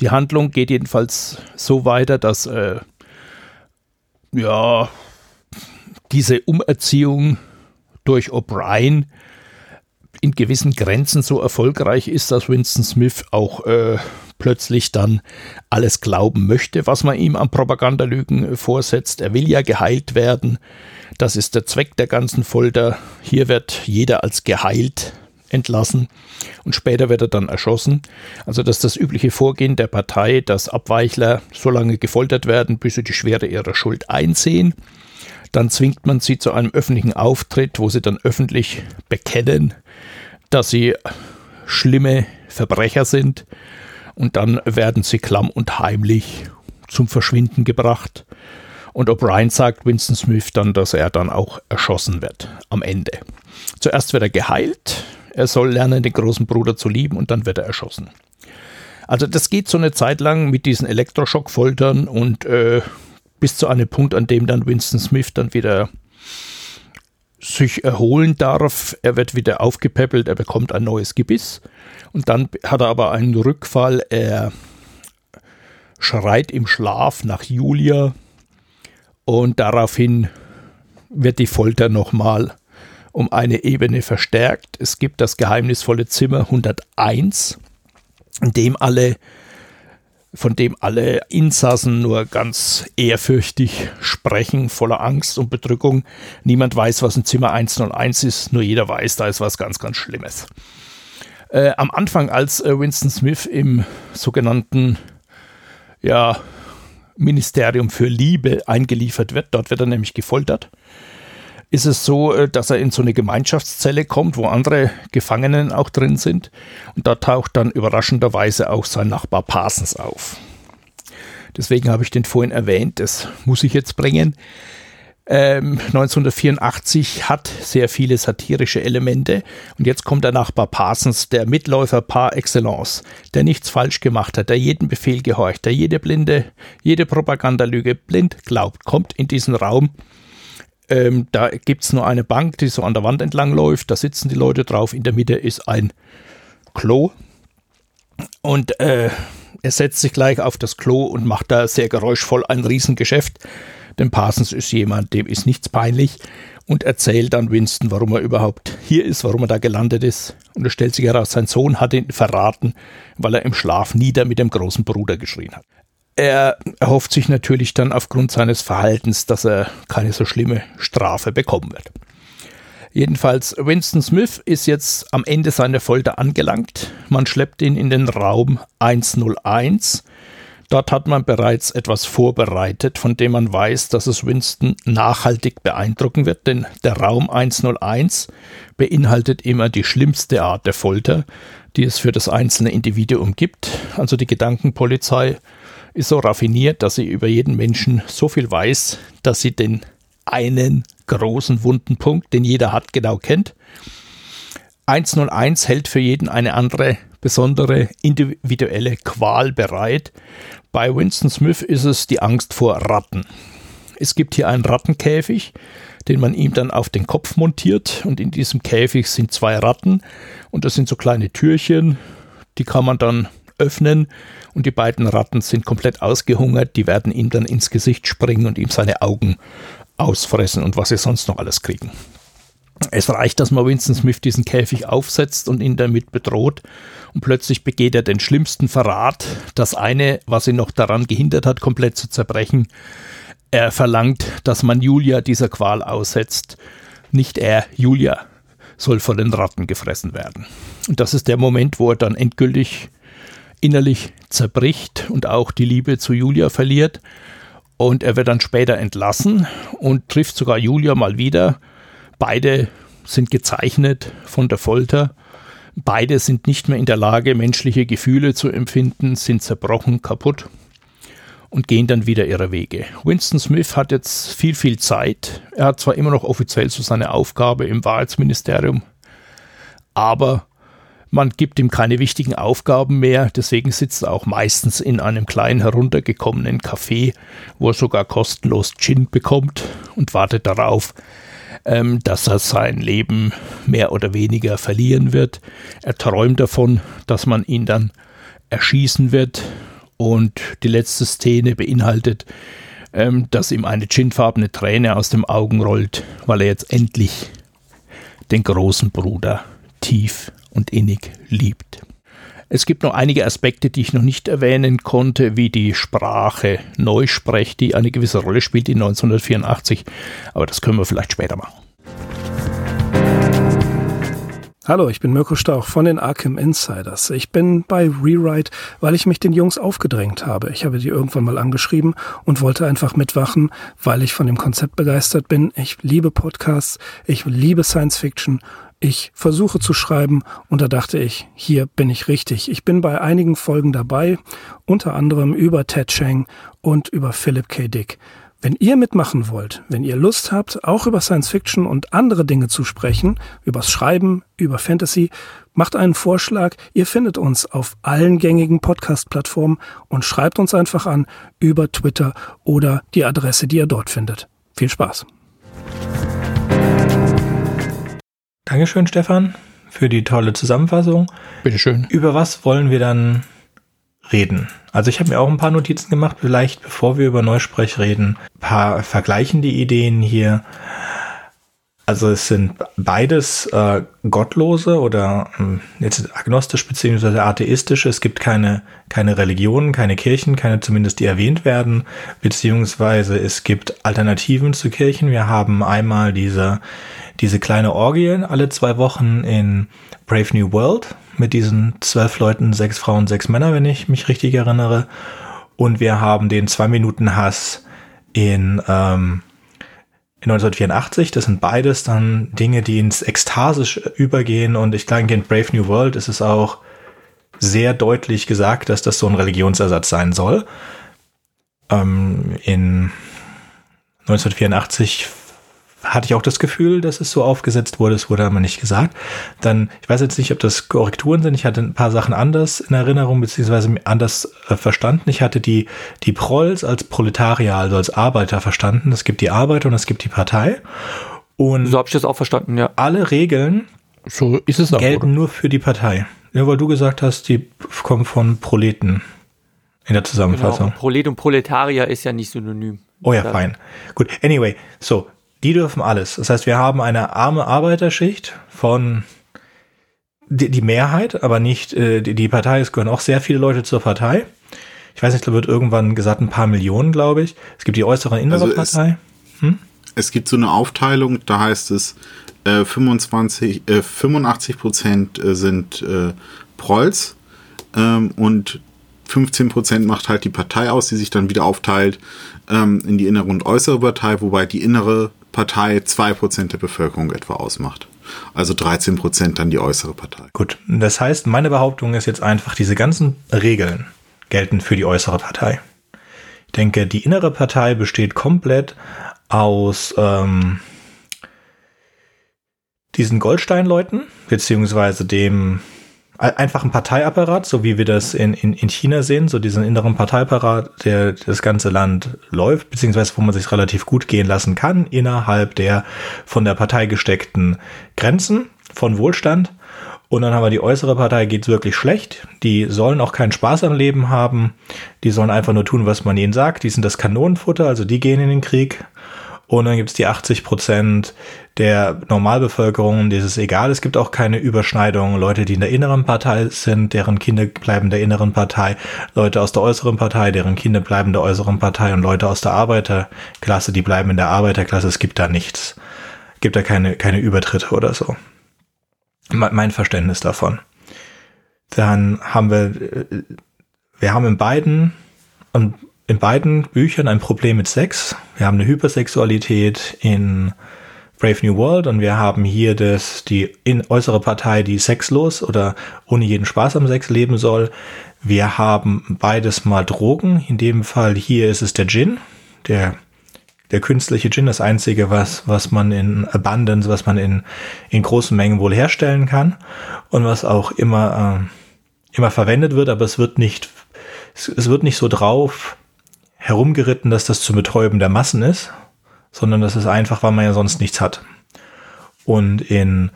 Speaker 5: die Handlung geht jedenfalls so weiter, dass äh, ja diese Umerziehung durch O'Brien in gewissen Grenzen so erfolgreich ist, dass Winston Smith auch äh, plötzlich dann alles glauben möchte, was man ihm an Propagandalügen vorsetzt. Er will ja geheilt werden. Das ist der Zweck der ganzen Folter. Hier wird jeder als geheilt entlassen und später wird er dann erschossen. Also das ist das übliche Vorgehen der Partei, dass Abweichler so lange gefoltert werden, bis sie die Schwere ihrer Schuld einsehen. Dann zwingt man sie zu einem öffentlichen Auftritt, wo sie dann öffentlich bekennen, dass sie schlimme Verbrecher sind und dann werden sie klamm und heimlich zum Verschwinden gebracht. Und O'Brien sagt Winston Smith dann, dass er dann auch erschossen wird am Ende. Zuerst wird er geheilt, er soll lernen, den großen Bruder zu lieben und dann wird er erschossen. Also das geht so eine Zeit lang mit diesen Elektroschockfoltern und äh, bis zu einem Punkt, an dem dann Winston Smith dann wieder sich erholen darf. Er wird wieder aufgepäppelt, er bekommt ein neues Gebiss und dann hat er aber einen Rückfall. Er schreit im Schlaf nach Julia und daraufhin wird die Folter nochmal um eine Ebene verstärkt. Es gibt das geheimnisvolle Zimmer 101, in dem alle von dem alle Insassen nur ganz ehrfürchtig sprechen, voller Angst und Bedrückung. Niemand weiß, was in Zimmer 101 ist, nur jeder weiß, da ist was ganz, ganz Schlimmes. Äh, am Anfang, als äh, Winston Smith im sogenannten ja, Ministerium für Liebe eingeliefert wird, dort wird er nämlich gefoltert, ist es so, äh, dass er in so eine Gemeinschaftszelle kommt, wo andere Gefangenen auch drin sind. Und da taucht dann überraschenderweise auch sein Nachbar Parsons auf. Deswegen habe ich den vorhin erwähnt, das muss ich jetzt bringen. Ähm, 1984 hat sehr viele satirische Elemente und jetzt kommt der Nachbar Parsons, der Mitläufer par excellence, der nichts falsch gemacht hat, der jeden Befehl gehorcht, der jede blinde, jede Propagandalüge blind glaubt, kommt in diesen Raum. Ähm, da gibt es nur eine Bank, die so an der Wand entlang läuft, da sitzen die Leute drauf, in der Mitte ist ein Klo und äh, er setzt sich gleich auf das Klo und macht da sehr geräuschvoll ein Riesengeschäft. Denn Parsons ist jemand, dem ist nichts peinlich und erzählt dann Winston, warum er überhaupt hier ist, warum er da gelandet ist. Und es stellt sich heraus, sein Sohn hat ihn verraten, weil er im Schlaf nieder mit dem großen Bruder geschrien hat. Er erhofft sich natürlich dann aufgrund seines Verhaltens, dass er keine so schlimme Strafe bekommen wird. Jedenfalls, Winston Smith ist jetzt am Ende seiner Folter angelangt. Man schleppt ihn in den Raum 101 Dort hat man bereits etwas vorbereitet, von dem man weiß, dass es Winston nachhaltig beeindrucken wird, denn der Raum 101 beinhaltet immer die schlimmste Art der Folter, die es für das einzelne Individuum gibt. Also die Gedankenpolizei ist so raffiniert, dass sie über jeden Menschen so viel weiß, dass sie den einen großen wunden Punkt, den jeder hat, genau kennt. 101 hält für jeden eine andere besondere individuelle Qual bereit. Bei Winston Smith ist es die Angst vor Ratten. Es gibt hier einen Rattenkäfig, den man ihm dann auf den Kopf montiert und in diesem Käfig sind zwei Ratten und das sind so kleine Türchen, die kann man dann öffnen und die beiden Ratten sind komplett ausgehungert, die werden ihm dann ins Gesicht springen und ihm seine Augen ausfressen und was sie sonst noch alles kriegen. Es reicht, dass man Winston Smith diesen Käfig aufsetzt und ihn damit bedroht und plötzlich begeht er den schlimmsten Verrat. Das eine, was ihn noch daran gehindert hat, komplett zu zerbrechen. Er verlangt, dass man Julia dieser Qual aussetzt. Nicht er, Julia soll von den Ratten gefressen werden. Und das ist der Moment, wo er dann endgültig innerlich zerbricht und auch die Liebe zu Julia verliert. Und er wird dann später entlassen und trifft sogar Julia mal wieder Beide sind gezeichnet von der Folter. Beide sind nicht mehr in der Lage, menschliche Gefühle zu empfinden, sind zerbrochen, kaputt und gehen dann wieder ihre Wege. Winston Smith hat jetzt viel, viel Zeit. Er hat zwar immer noch offiziell so seine Aufgabe im Wahrheitsministerium, aber man gibt ihm keine wichtigen Aufgaben mehr, deswegen sitzt er auch meistens in einem kleinen heruntergekommenen Café, wo er sogar kostenlos Gin bekommt und wartet darauf, ähm, dass er sein Leben mehr oder weniger verlieren wird. Er träumt davon, dass man ihn dann erschießen wird. Und die letzte Szene beinhaltet, ähm, dass ihm eine ginfarbene Träne aus dem Augen rollt, weil er jetzt endlich den großen Bruder tief und innig liebt. Es gibt noch einige Aspekte, die ich noch nicht erwähnen konnte, wie die Sprache Neusprech, die eine gewisse Rolle spielt in 1984, aber das können wir vielleicht später machen.
Speaker 6: Hallo, ich bin Mirko Stauch von den Arkham Insiders. Ich bin bei Rewrite, weil ich mich den Jungs aufgedrängt habe. Ich habe die irgendwann mal angeschrieben und wollte einfach mitwachen, weil ich von dem Konzept begeistert bin. Ich liebe Podcasts, ich liebe Science Fiction ich versuche zu schreiben und da dachte ich, hier bin ich richtig. Ich bin bei einigen Folgen dabei, unter anderem über Ted Chang und über Philip K. Dick. Wenn ihr mitmachen wollt, wenn ihr Lust habt, auch über Science Fiction und andere Dinge zu sprechen, übers Schreiben, über Fantasy, macht einen Vorschlag. Ihr findet uns auf allen gängigen Podcast-Plattformen und schreibt uns einfach an über Twitter oder die Adresse, die ihr dort findet. Viel Spaß!
Speaker 1: Dankeschön, Stefan, für die tolle Zusammenfassung.
Speaker 5: Bitteschön.
Speaker 1: Über was wollen wir dann reden? Also ich habe mir auch ein paar Notizen gemacht, vielleicht bevor wir über Neusprech reden, ein paar vergleichende Ideen hier. Also es sind beides äh, gottlose oder äh, jetzt agnostisch beziehungsweise atheistische. Es gibt keine, keine Religionen, keine Kirchen, keine zumindest, die erwähnt werden, beziehungsweise es gibt Alternativen zu Kirchen. Wir haben einmal diese, diese kleine Orgie alle zwei Wochen in Brave New World mit diesen zwölf Leuten, sechs Frauen, sechs Männer, wenn ich mich richtig erinnere. Und wir haben den zwei Minuten Hass in ähm, 1984. Das sind beides dann Dinge, die ins Ekstasisch übergehen. Und ich denke, in Brave New World ist es auch sehr deutlich gesagt, dass das so ein Religionsersatz sein soll. Ähm, in 1984 hatte ich auch das Gefühl, dass es so aufgesetzt wurde. Es wurde aber nicht gesagt. Dann, ich weiß jetzt nicht, ob das Korrekturen sind. Ich hatte ein paar Sachen anders in Erinnerung, beziehungsweise anders äh, verstanden. Ich hatte die, die Prolls als Proletarier, also als Arbeiter verstanden. Es gibt die Arbeiter und es gibt die Partei. Und
Speaker 4: so habe ich das auch verstanden, ja.
Speaker 1: Alle Regeln
Speaker 5: so ist es auch,
Speaker 1: gelten oder? nur für die Partei. Ja, weil du gesagt hast, die kommen von Proleten in der Zusammenfassung. Genau.
Speaker 4: Prolet und Proletarier ist ja nicht synonym.
Speaker 1: Oh ja, fein. Gut. Anyway, so, die dürfen alles. Das heißt, wir haben eine arme Arbeiterschicht von die, die Mehrheit, aber nicht äh, die, die Partei. Es gehören auch sehr viele Leute zur Partei. Ich weiß nicht, da wird irgendwann gesagt, ein paar Millionen, glaube ich. Es gibt die äußere und innere also Partei.
Speaker 3: Hm? Es gibt so eine Aufteilung, da heißt es, äh, 25, äh, 85 Prozent äh, sind äh, Prolls ähm, und 15 Prozent macht halt die Partei aus, die sich dann wieder aufteilt ähm, in die innere und äußere Partei, wobei die innere Partei 2% der Bevölkerung etwa ausmacht. Also 13% dann die äußere Partei.
Speaker 1: Gut, das heißt, meine Behauptung ist jetzt einfach, diese ganzen Regeln gelten für die äußere Partei. Ich denke, die innere Partei besteht komplett aus ähm, diesen Goldsteinleuten, beziehungsweise dem einfach ein Parteiapparat, so wie wir das in, in, in China sehen, so diesen inneren Parteiapparat, der das ganze Land läuft, beziehungsweise wo man sich relativ gut gehen lassen kann, innerhalb der von der Partei gesteckten Grenzen von Wohlstand. Und dann haben wir die äußere Partei, geht's wirklich schlecht. Die sollen auch keinen Spaß am Leben haben. Die sollen einfach nur tun, was man ihnen sagt. Die sind das Kanonenfutter, also die gehen in den Krieg. Und dann gibt's die 80 Prozent der Normalbevölkerung, das ist egal. Es gibt auch keine Überschneidung. Leute, die in der inneren Partei sind, deren Kinder bleiben der inneren Partei. Leute aus der äußeren Partei, deren Kinder bleiben der äußeren Partei. Und Leute aus der Arbeiterklasse, die bleiben in der Arbeiterklasse. Es gibt da nichts. Es gibt da keine, keine Übertritte oder so. Mein Verständnis davon. Dann haben wir, wir haben in beiden, und in beiden Büchern ein Problem mit Sex. Wir haben eine Hypersexualität in Brave New World und wir haben hier das, die in äußere Partei, die sexlos oder ohne jeden Spaß am Sex leben soll. Wir haben beides mal Drogen. In dem Fall hier ist es der Gin, der der künstliche Gin, das einzige, was, was man in Abundance, was man in, in großen Mengen wohl herstellen kann und was auch immer, äh, immer verwendet wird, aber es wird nicht, es, es wird nicht so drauf herumgeritten, dass das zum Betäuben der Massen ist, sondern das ist einfach, weil man ja sonst nichts hat. Und in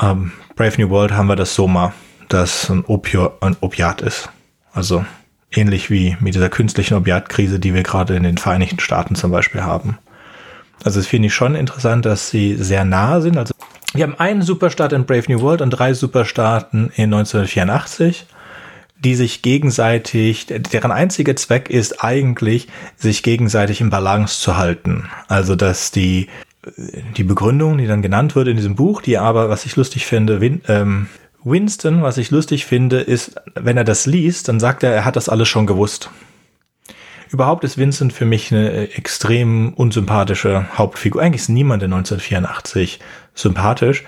Speaker 1: ähm, Brave New World haben wir das Soma, das ein, Opio ein Opiat ist. Also ähnlich wie mit dieser künstlichen Opiatkrise, die wir gerade in den Vereinigten Staaten zum Beispiel haben. Also es finde ich schon interessant, dass sie sehr nah sind. Also wir haben einen Superstaat in Brave New World und drei Superstaaten in 1984 die sich gegenseitig, deren einziger Zweck ist eigentlich, sich gegenseitig im Balance zu halten. Also, dass die, die Begründung, die dann genannt wird in diesem Buch, die aber, was ich lustig finde, Win, ähm, Winston, was ich lustig finde, ist, wenn er das liest, dann sagt er, er hat das alles schon gewusst. Überhaupt ist Vincent für mich eine extrem unsympathische Hauptfigur. Eigentlich ist niemand in 1984 sympathisch.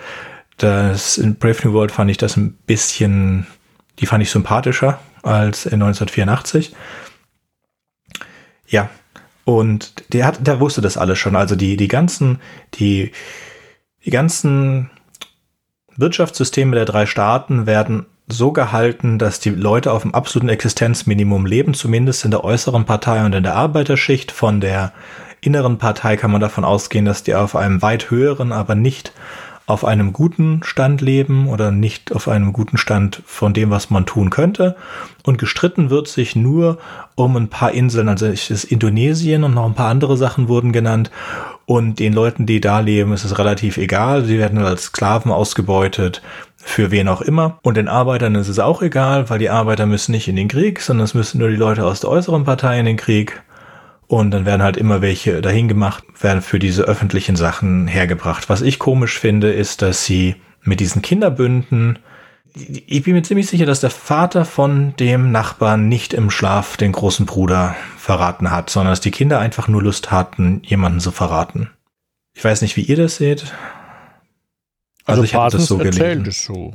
Speaker 1: Das in Brave New World fand ich das ein bisschen die fand ich sympathischer als in 1984. Ja, und der hat, der wusste das alles schon. Also die, die ganzen, die, die ganzen Wirtschaftssysteme der drei Staaten werden so gehalten, dass die Leute auf dem absoluten Existenzminimum leben, zumindest in der äußeren Partei und in der Arbeiterschicht. Von der inneren Partei kann man davon ausgehen, dass die auf einem weit höheren, aber nicht auf einem guten Stand leben oder nicht auf einem guten Stand von dem, was man tun könnte. Und gestritten wird sich nur um ein paar Inseln, also es ist Indonesien und noch ein paar andere Sachen wurden genannt. Und den Leuten, die da leben, ist es relativ egal. Sie werden als Sklaven ausgebeutet, für wen auch immer. Und den Arbeitern ist es auch egal, weil die Arbeiter müssen nicht in den Krieg, sondern es müssen nur die Leute aus der äußeren Partei in den Krieg. Und dann werden halt immer welche dahin gemacht, werden für diese öffentlichen Sachen hergebracht. Was ich komisch finde, ist, dass sie mit diesen Kinderbünden, ich bin mir ziemlich sicher, dass der Vater von dem Nachbarn nicht im Schlaf den großen Bruder verraten hat, sondern dass die Kinder einfach nur Lust hatten, jemanden zu verraten. Ich weiß nicht, wie ihr das seht.
Speaker 5: Also, also ich habe das so gelesen. Das so.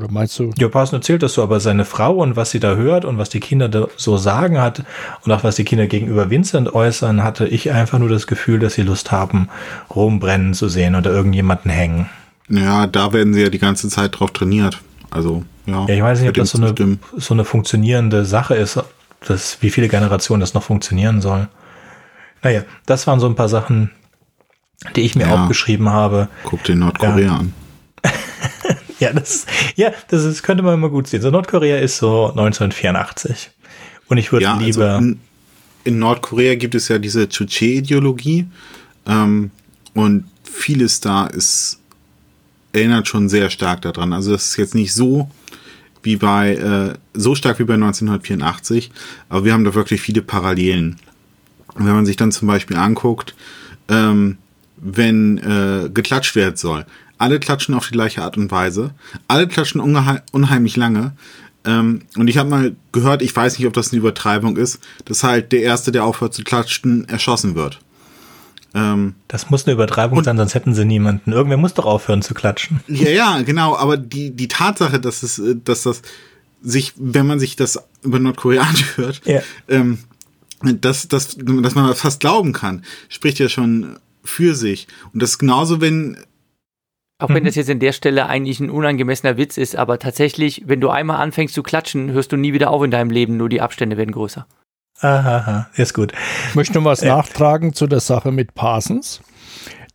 Speaker 5: Oder meinst du?
Speaker 1: Ja, Parsons erzählt das so, aber seine Frau und was sie da hört und was die Kinder da so sagen hat und auch was die Kinder gegenüber Vincent äußern, hatte ich einfach nur das Gefühl, dass sie Lust haben, rumbrennen zu sehen oder irgendjemanden hängen.
Speaker 3: Ja, da werden sie ja die ganze Zeit drauf trainiert. Also, ja.
Speaker 1: Ja, ich weiß nicht, ob das so eine, so eine funktionierende Sache ist, dass, wie viele Generationen das noch funktionieren soll. Naja, das waren so ein paar Sachen, die ich mir ja. aufgeschrieben habe.
Speaker 3: Guck dir Nordkorea ja. an.
Speaker 1: Ja, das, ja, das ist, könnte man immer gut sehen. So Nordkorea ist so 1984. Und ich würde ja, also lieber. Also
Speaker 3: in, in, Nordkorea gibt es ja diese Chuche-Ideologie. Ähm, und vieles da ist, erinnert schon sehr stark daran. Also das ist jetzt nicht so wie bei, äh, so stark wie bei 1984, aber wir haben da wirklich viele Parallelen. Und wenn man sich dann zum Beispiel anguckt, ähm, wenn äh, geklatscht werden soll, alle klatschen auf die gleiche Art und Weise. Alle klatschen unheimlich lange. Ähm, und ich habe mal gehört, ich weiß nicht, ob das eine Übertreibung ist, dass halt der Erste, der aufhört zu klatschen, erschossen wird.
Speaker 1: Ähm, das muss eine Übertreibung sein, sonst hätten sie niemanden. Irgendwer muss doch aufhören zu klatschen.
Speaker 3: Ja, ja, genau. Aber die, die Tatsache, dass es, äh, dass das sich, wenn man sich das über Nordkorea anhört, [LAUGHS] ja. ähm, dass, dass, dass man das fast glauben kann, spricht ja schon für sich. Und das ist genauso, wenn
Speaker 4: auch wenn mhm. das jetzt in der Stelle eigentlich ein unangemessener Witz ist, aber tatsächlich, wenn du einmal anfängst zu klatschen, hörst du nie wieder auf in deinem Leben, nur die Abstände werden größer.
Speaker 1: Aha, ist gut.
Speaker 5: Ich möchte noch was äh. nachtragen zu der Sache mit Parsons.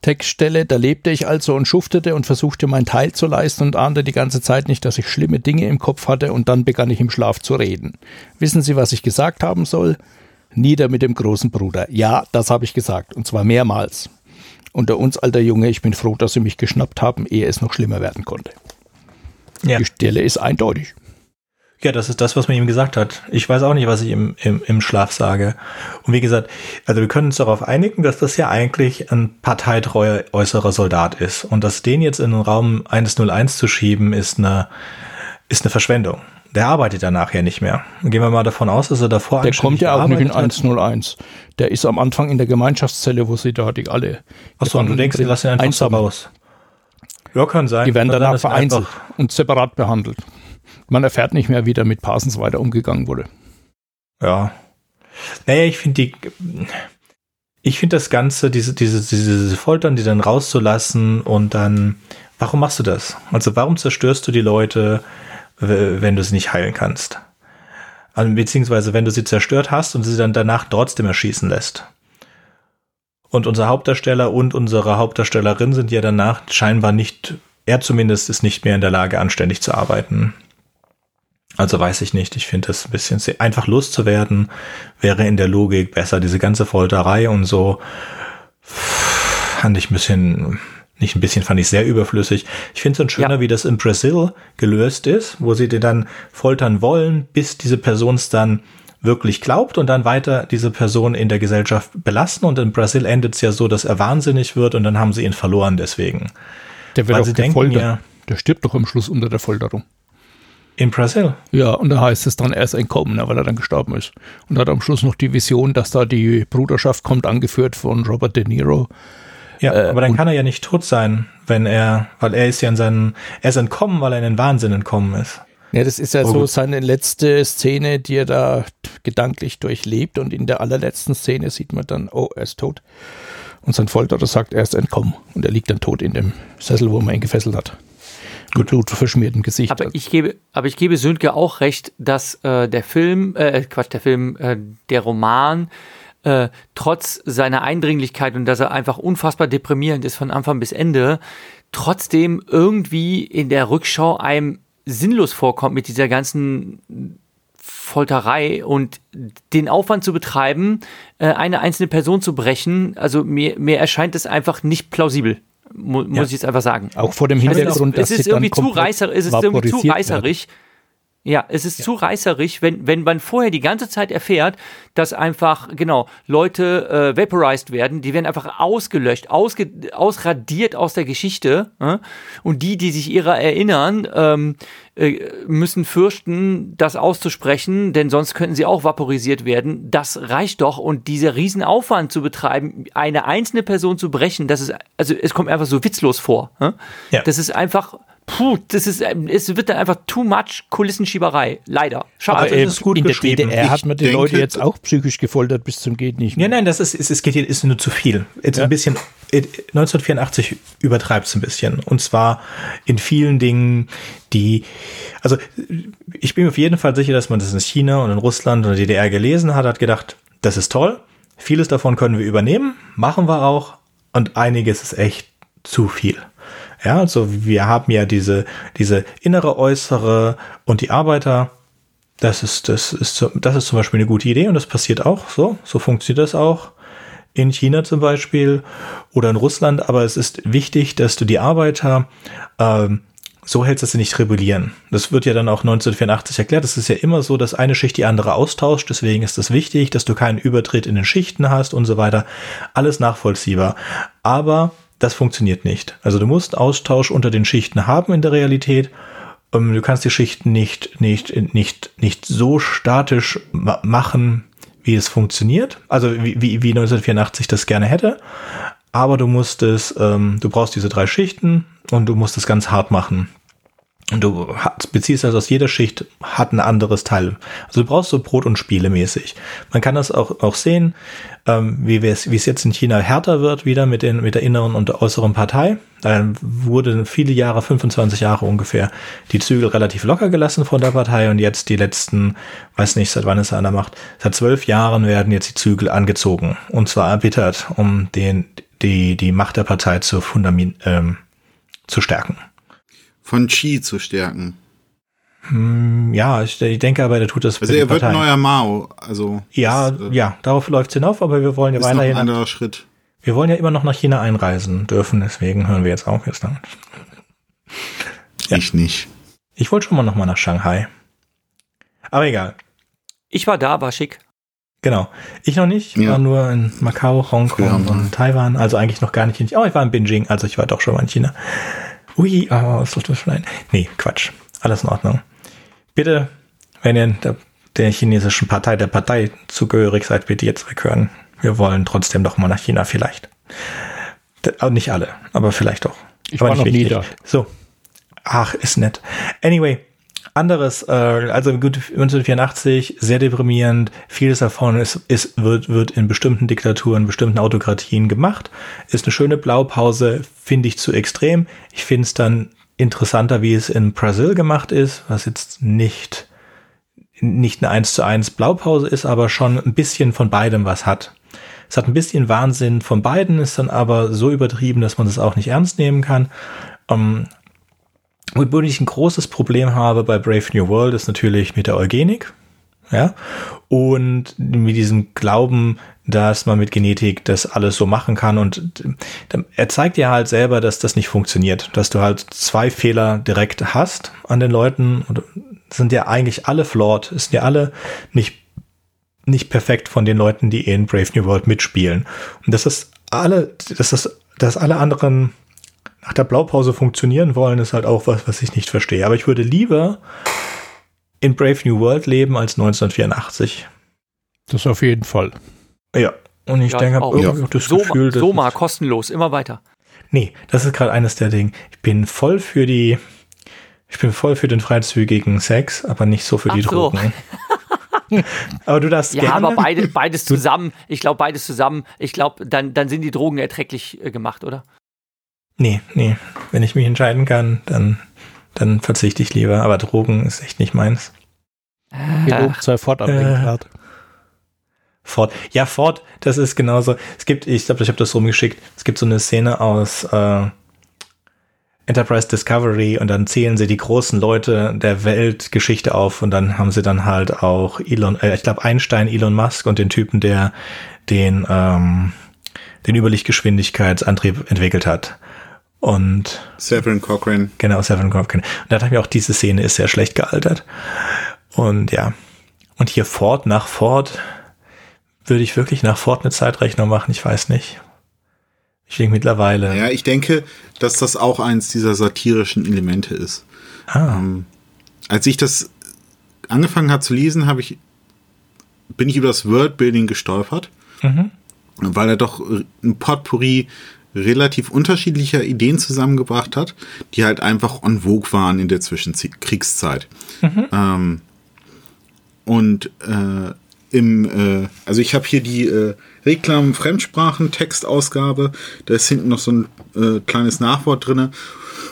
Speaker 5: Textstelle, da lebte ich also und schuftete und versuchte mein Teil zu leisten und ahnte die ganze Zeit nicht, dass ich schlimme Dinge im Kopf hatte und dann begann ich im Schlaf zu reden. Wissen Sie, was ich gesagt haben soll? Nieder mit dem großen Bruder. Ja, das habe ich gesagt und zwar mehrmals. Unter uns, alter Junge, ich bin froh, dass Sie mich geschnappt haben, ehe es noch schlimmer werden konnte. Ja. Die Stelle ist eindeutig.
Speaker 1: Ja, das ist das, was man ihm gesagt hat. Ich weiß auch nicht, was ich im, im, im Schlaf sage. Und wie gesagt, also wir können uns darauf einigen, dass das ja eigentlich ein parteitreuer äußerer Soldat ist. Und dass den jetzt in den Raum 101 zu schieben, ist eine, ist eine Verschwendung. Der arbeitet danach ja nicht mehr. Gehen wir mal davon aus, dass er davor
Speaker 5: Der kommt ja auch nicht in 101. Der ist am Anfang in der Gemeinschaftszelle, wo sie da die alle.
Speaker 1: Achso, und du denkst, die lassen ihn einfach einsam. raus.
Speaker 5: Ja, kann sein. Die werden danach vereinzelt und separat behandelt. Man erfährt nicht mehr, wie da mit Parsons weiter umgegangen wurde.
Speaker 1: Ja. Naja, ich finde die. Ich finde das Ganze, diese, diese, diese Foltern, die dann rauszulassen und dann. Warum machst du das? Also, warum zerstörst du die Leute? Wenn du sie nicht heilen kannst. Also, beziehungsweise wenn du sie zerstört hast und sie dann danach trotzdem erschießen lässt. Und unser Hauptdarsteller und unsere Hauptdarstellerin sind ja danach scheinbar nicht, er zumindest ist nicht mehr in der Lage, anständig zu arbeiten. Also weiß ich nicht. Ich finde das ein bisschen einfach loszuwerden, wäre in der Logik besser. Diese ganze Folterei und so fand ich ein bisschen nicht ein bisschen, fand ich sehr überflüssig. Ich finde es dann schöner, ja. wie das in Brasil gelöst ist, wo sie dir dann foltern wollen, bis diese Person es dann wirklich glaubt und dann weiter diese Person in der Gesellschaft belasten. Und in Brasil endet es ja so, dass er wahnsinnig wird und dann haben sie ihn verloren deswegen.
Speaker 5: Der wird Weil auch gefoltert. Ja, der stirbt doch am Schluss unter der Folterung.
Speaker 1: In Brasil?
Speaker 5: Ja, und da heißt es dann, er ist entkommen, weil er dann gestorben ist. Und hat am Schluss noch die Vision, dass da die Bruderschaft kommt, angeführt von Robert De Niro
Speaker 1: ja, äh, aber dann kann er ja nicht tot sein, wenn er, weil er ist ja in seinen, er ist entkommen, weil er in den Wahnsinn entkommen ist.
Speaker 5: Ja, das ist ja oh, so gut. seine letzte Szene, die er da gedanklich durchlebt und in der allerletzten Szene sieht man dann, oh, er ist tot. Und sein Folterer sagt, er ist entkommen und er liegt dann tot in dem Sessel, wo man ihn gefesselt hat. Mit blutverschmiertem Gesicht.
Speaker 4: Aber ich gebe, aber ich gebe Sönke auch recht, dass äh, der Film, äh, Quatsch, der Film, äh, der Roman äh, trotz seiner Eindringlichkeit und dass er einfach unfassbar deprimierend ist von Anfang bis Ende, trotzdem irgendwie in der Rückschau einem sinnlos vorkommt mit dieser ganzen Folterei und den Aufwand zu betreiben, äh, eine einzelne Person zu brechen, also mir, mir erscheint es einfach nicht plausibel. Mu muss
Speaker 1: Ja.
Speaker 4: ich jetzt einfach sagen.
Speaker 5: Auch vor dem
Speaker 4: Also
Speaker 5: Hintergrund,
Speaker 4: es
Speaker 5: dass
Speaker 4: ist
Speaker 5: sie dann
Speaker 4: irgendwie zu reißer, es ist irgendwie zu reißerig. Ja, es ist zu reißerig, wenn, wenn man vorher die ganze Zeit erfährt, dass einfach, genau, Leute äh, vaporized werden, die werden einfach ausgelöscht, ausge, ausradiert aus der Geschichte. Äh? Und die, die sich ihrer erinnern, ähm, äh, müssen fürchten, das auszusprechen, denn sonst könnten sie auch vaporisiert werden. Das reicht doch. Und dieser Riesenaufwand zu betreiben, eine einzelne Person zu brechen, das ist, also es kommt einfach so witzlos vor. Äh?
Speaker 1: Ja.
Speaker 4: Das ist einfach, puh, das ist, ähm, es wird dann einfach too much Kulissenschieberei. Leider. Schade.
Speaker 1: Also,
Speaker 5: Aber
Speaker 1: es ist gut
Speaker 5: in der
Speaker 1: geschrieben.
Speaker 5: DDR hat man die
Speaker 3: denke-
Speaker 5: Leute jetzt auch psychisch gefoltert bis zum geht nicht
Speaker 1: Ja,
Speaker 5: mehr.
Speaker 1: nein, das ist, es, es geht hier, ist nur zu viel. Jetzt
Speaker 5: Ja.
Speaker 1: ein bisschen, äh, 1984 übertreibt es ein bisschen. Und zwar in vielen Dingen, die, also ich bin mir auf jeden Fall sicher, dass man das in China und in Russland oder DDR gelesen hat, hat gedacht, das ist toll. Vieles davon können wir übernehmen, machen wir auch. Und einiges ist echt zu viel. Ja, also wir haben ja diese, diese innere, äußere und die Arbeiter, das ist, das ist, das ist zum Beispiel eine gute Idee und das passiert auch so. So funktioniert das auch in China zum Beispiel oder in Russland. Aber es ist wichtig, dass du die Arbeiter ähm, so hältst, dass sie nicht rebellieren. Das wird ja dann auch 1984 erklärt. Es ist ja immer so, dass eine Schicht die andere austauscht. Deswegen ist es wichtig, dass du keinen Übertritt in den Schichten hast und so weiter. Alles nachvollziehbar. Aber das funktioniert nicht. Also du musst Austausch unter den Schichten haben in der Realität. Ähm, Du kannst die Schichten nicht, nicht, nicht, nicht so statisch ma machen, wie es funktioniert. Also wie, wie, wie 1984 das gerne hätte. Aber du musst es, ähm, du brauchst diese drei Schichten und du musst es ganz hart machen. Und du beziehst also aus jeder Schicht hat ein anderes Teil. Also du brauchst so Brot- und Spiele mäßig. Man kann das auch, auch sehen, ähm, wie es es jetzt in China härter wird wieder mit, den, mit der inneren und der äußeren Partei. Da wurde viele Jahre, 25 Jahre ungefähr, die Zügel relativ locker gelassen von der Partei und jetzt die letzten, weiß nicht, seit wann ist er an der Macht, seit zwölf Jahren werden jetzt die Zügel angezogen. Und zwar erbittert, um den, die, die Macht der Partei zu, Fundament, ähm, zu stärken.
Speaker 3: Von Chi zu stärken.
Speaker 1: Ja, ich, ich denke aber, der tut das
Speaker 3: Also er wird
Speaker 1: Partei.
Speaker 3: neuer Mao. Also
Speaker 1: Ja,
Speaker 3: das, äh,
Speaker 1: ja, darauf läuft es hinauf, aber wir wollen ja
Speaker 3: ist noch ein
Speaker 1: weiterhin,
Speaker 3: anderer Schritt.
Speaker 1: wir wollen ja immer noch nach China einreisen dürfen, deswegen hören wir jetzt auch jetzt damit. [LAUGHS] Ja.
Speaker 3: Ich nicht.
Speaker 1: Ich wollte schon mal noch mal nach Shanghai. Aber egal.
Speaker 4: Ich war da, war schick.
Speaker 1: Genau. Ich noch nicht. Ich
Speaker 3: Ja.
Speaker 1: war nur in Macau, Hongkong und Taiwan. Also eigentlich noch gar nicht in China. Oh, ich war in Beijing. Also ich war doch schon mal in China. Ui, oh, was tut das schon ein? Nee, Quatsch. Alles in Ordnung. Bitte, wenn ihr der, der chinesischen Partei, der Partei zugehörig seid, bitte jetzt weghören. Wir wollen trotzdem doch mal nach China vielleicht. D- Nicht alle, aber vielleicht doch.
Speaker 5: Ich
Speaker 1: aber
Speaker 5: war noch nie
Speaker 1: wichtig.
Speaker 5: da.
Speaker 1: So. Ach, ist nett. Anyway, anderes, äh, also gut, 1984, sehr deprimierend. Vieles davon ist, ist, wird, wird in bestimmten Diktaturen, bestimmten Autokratien gemacht. Ist eine schöne Blaupause, finde ich zu extrem. Ich finde es dann interessanter, wie es in Brasil gemacht ist, was jetzt nicht, nicht eine 1 zu 1 Blaupause ist, aber schon ein bisschen von beidem was hat. Es hat ein bisschen Wahnsinn von beiden, ist dann aber so übertrieben, dass man das auch nicht ernst nehmen kann. Ähm, Wobei ich ein großes Problem habe bei Brave New World ist natürlich mit der Eugenik. Ja. Und mit diesem Glauben, dass man mit Genetik das alles so machen kann. Und er zeigt ja halt selber, dass das nicht funktioniert. Dass du halt zwei Fehler direkt hast an den Leuten. Und sind ja eigentlich alle flawed, sind ja alle nicht, nicht perfekt von den Leuten, die in Brave New World mitspielen. Und das ist alle, das ist, dass alle anderen nach der Blaupause funktionieren wollen, ist halt auch was, was ich nicht verstehe. Aber ich würde lieber in Brave New World leben als 1984.
Speaker 5: Das auf jeden Fall.
Speaker 1: Ja. Und ich
Speaker 4: Ja,
Speaker 1: denke,
Speaker 4: ich
Speaker 1: habe
Speaker 4: auch.
Speaker 1: irgendwie auch das
Speaker 4: So,
Speaker 1: Gefühl, dass
Speaker 4: so mal
Speaker 1: es-
Speaker 4: kostenlos, immer weiter.
Speaker 1: Nee, das ist gerade eines der Dinge. Ich bin voll für die, ich bin voll für den freizügigen Sex, aber nicht so für die
Speaker 4: Ach so.
Speaker 1: Drogen. [LAUGHS] aber du darfst
Speaker 4: Ja,
Speaker 1: gerne.
Speaker 4: aber beide, beides zusammen. Ich glaube, beides zusammen. Ich glaube, dann, dann sind die Drogen erträglich äh, gemacht, oder?
Speaker 1: Nee, nee. Wenn ich mich entscheiden kann, dann, dann verzichte ich lieber. Aber Drogen ist echt nicht meins.
Speaker 5: Sei Ford am
Speaker 1: Äh.
Speaker 5: Lenkrad.
Speaker 1: Ford. Ja, Ford, das ist genauso. Es gibt, ich glaube, ich habe das rumgeschickt. Es gibt so eine Szene aus, äh, Enterprise Discovery und dann zählen sie die großen Leute der Weltgeschichte auf und dann haben sie dann halt auch Elon, äh, ich glaube Einstein, Elon Musk und den Typen, der den ähm, den Überlichtgeschwindigkeitsantrieb entwickelt hat. Und
Speaker 3: Severin Cochrane.
Speaker 1: Genau, Severin Cochrane. Und da dachte ich mir auch, diese Szene ist sehr schlecht gealtert. Und ja. Und hier Ford nach Ford würde ich wirklich nach Ford eine Zeitrechnung machen, ich weiß nicht. Ich denke mittlerweile.
Speaker 3: Ja, ich denke, dass das auch eins dieser satirischen Elemente ist. Ah. Ähm, als ich das angefangen habe zu lesen, habe ich bin ich über das Wordbuilding gestolpert, mhm. weil er doch ein Potpourri relativ unterschiedlicher Ideen zusammengebracht hat, die halt einfach on vogue waren in der Zwischenkriegszeit. Mhm. Ähm, und äh, im, äh, also ich habe hier die äh, Reklam Fremdsprachen Textausgabe, da ist hinten noch so ein äh, kleines Nachwort drinne.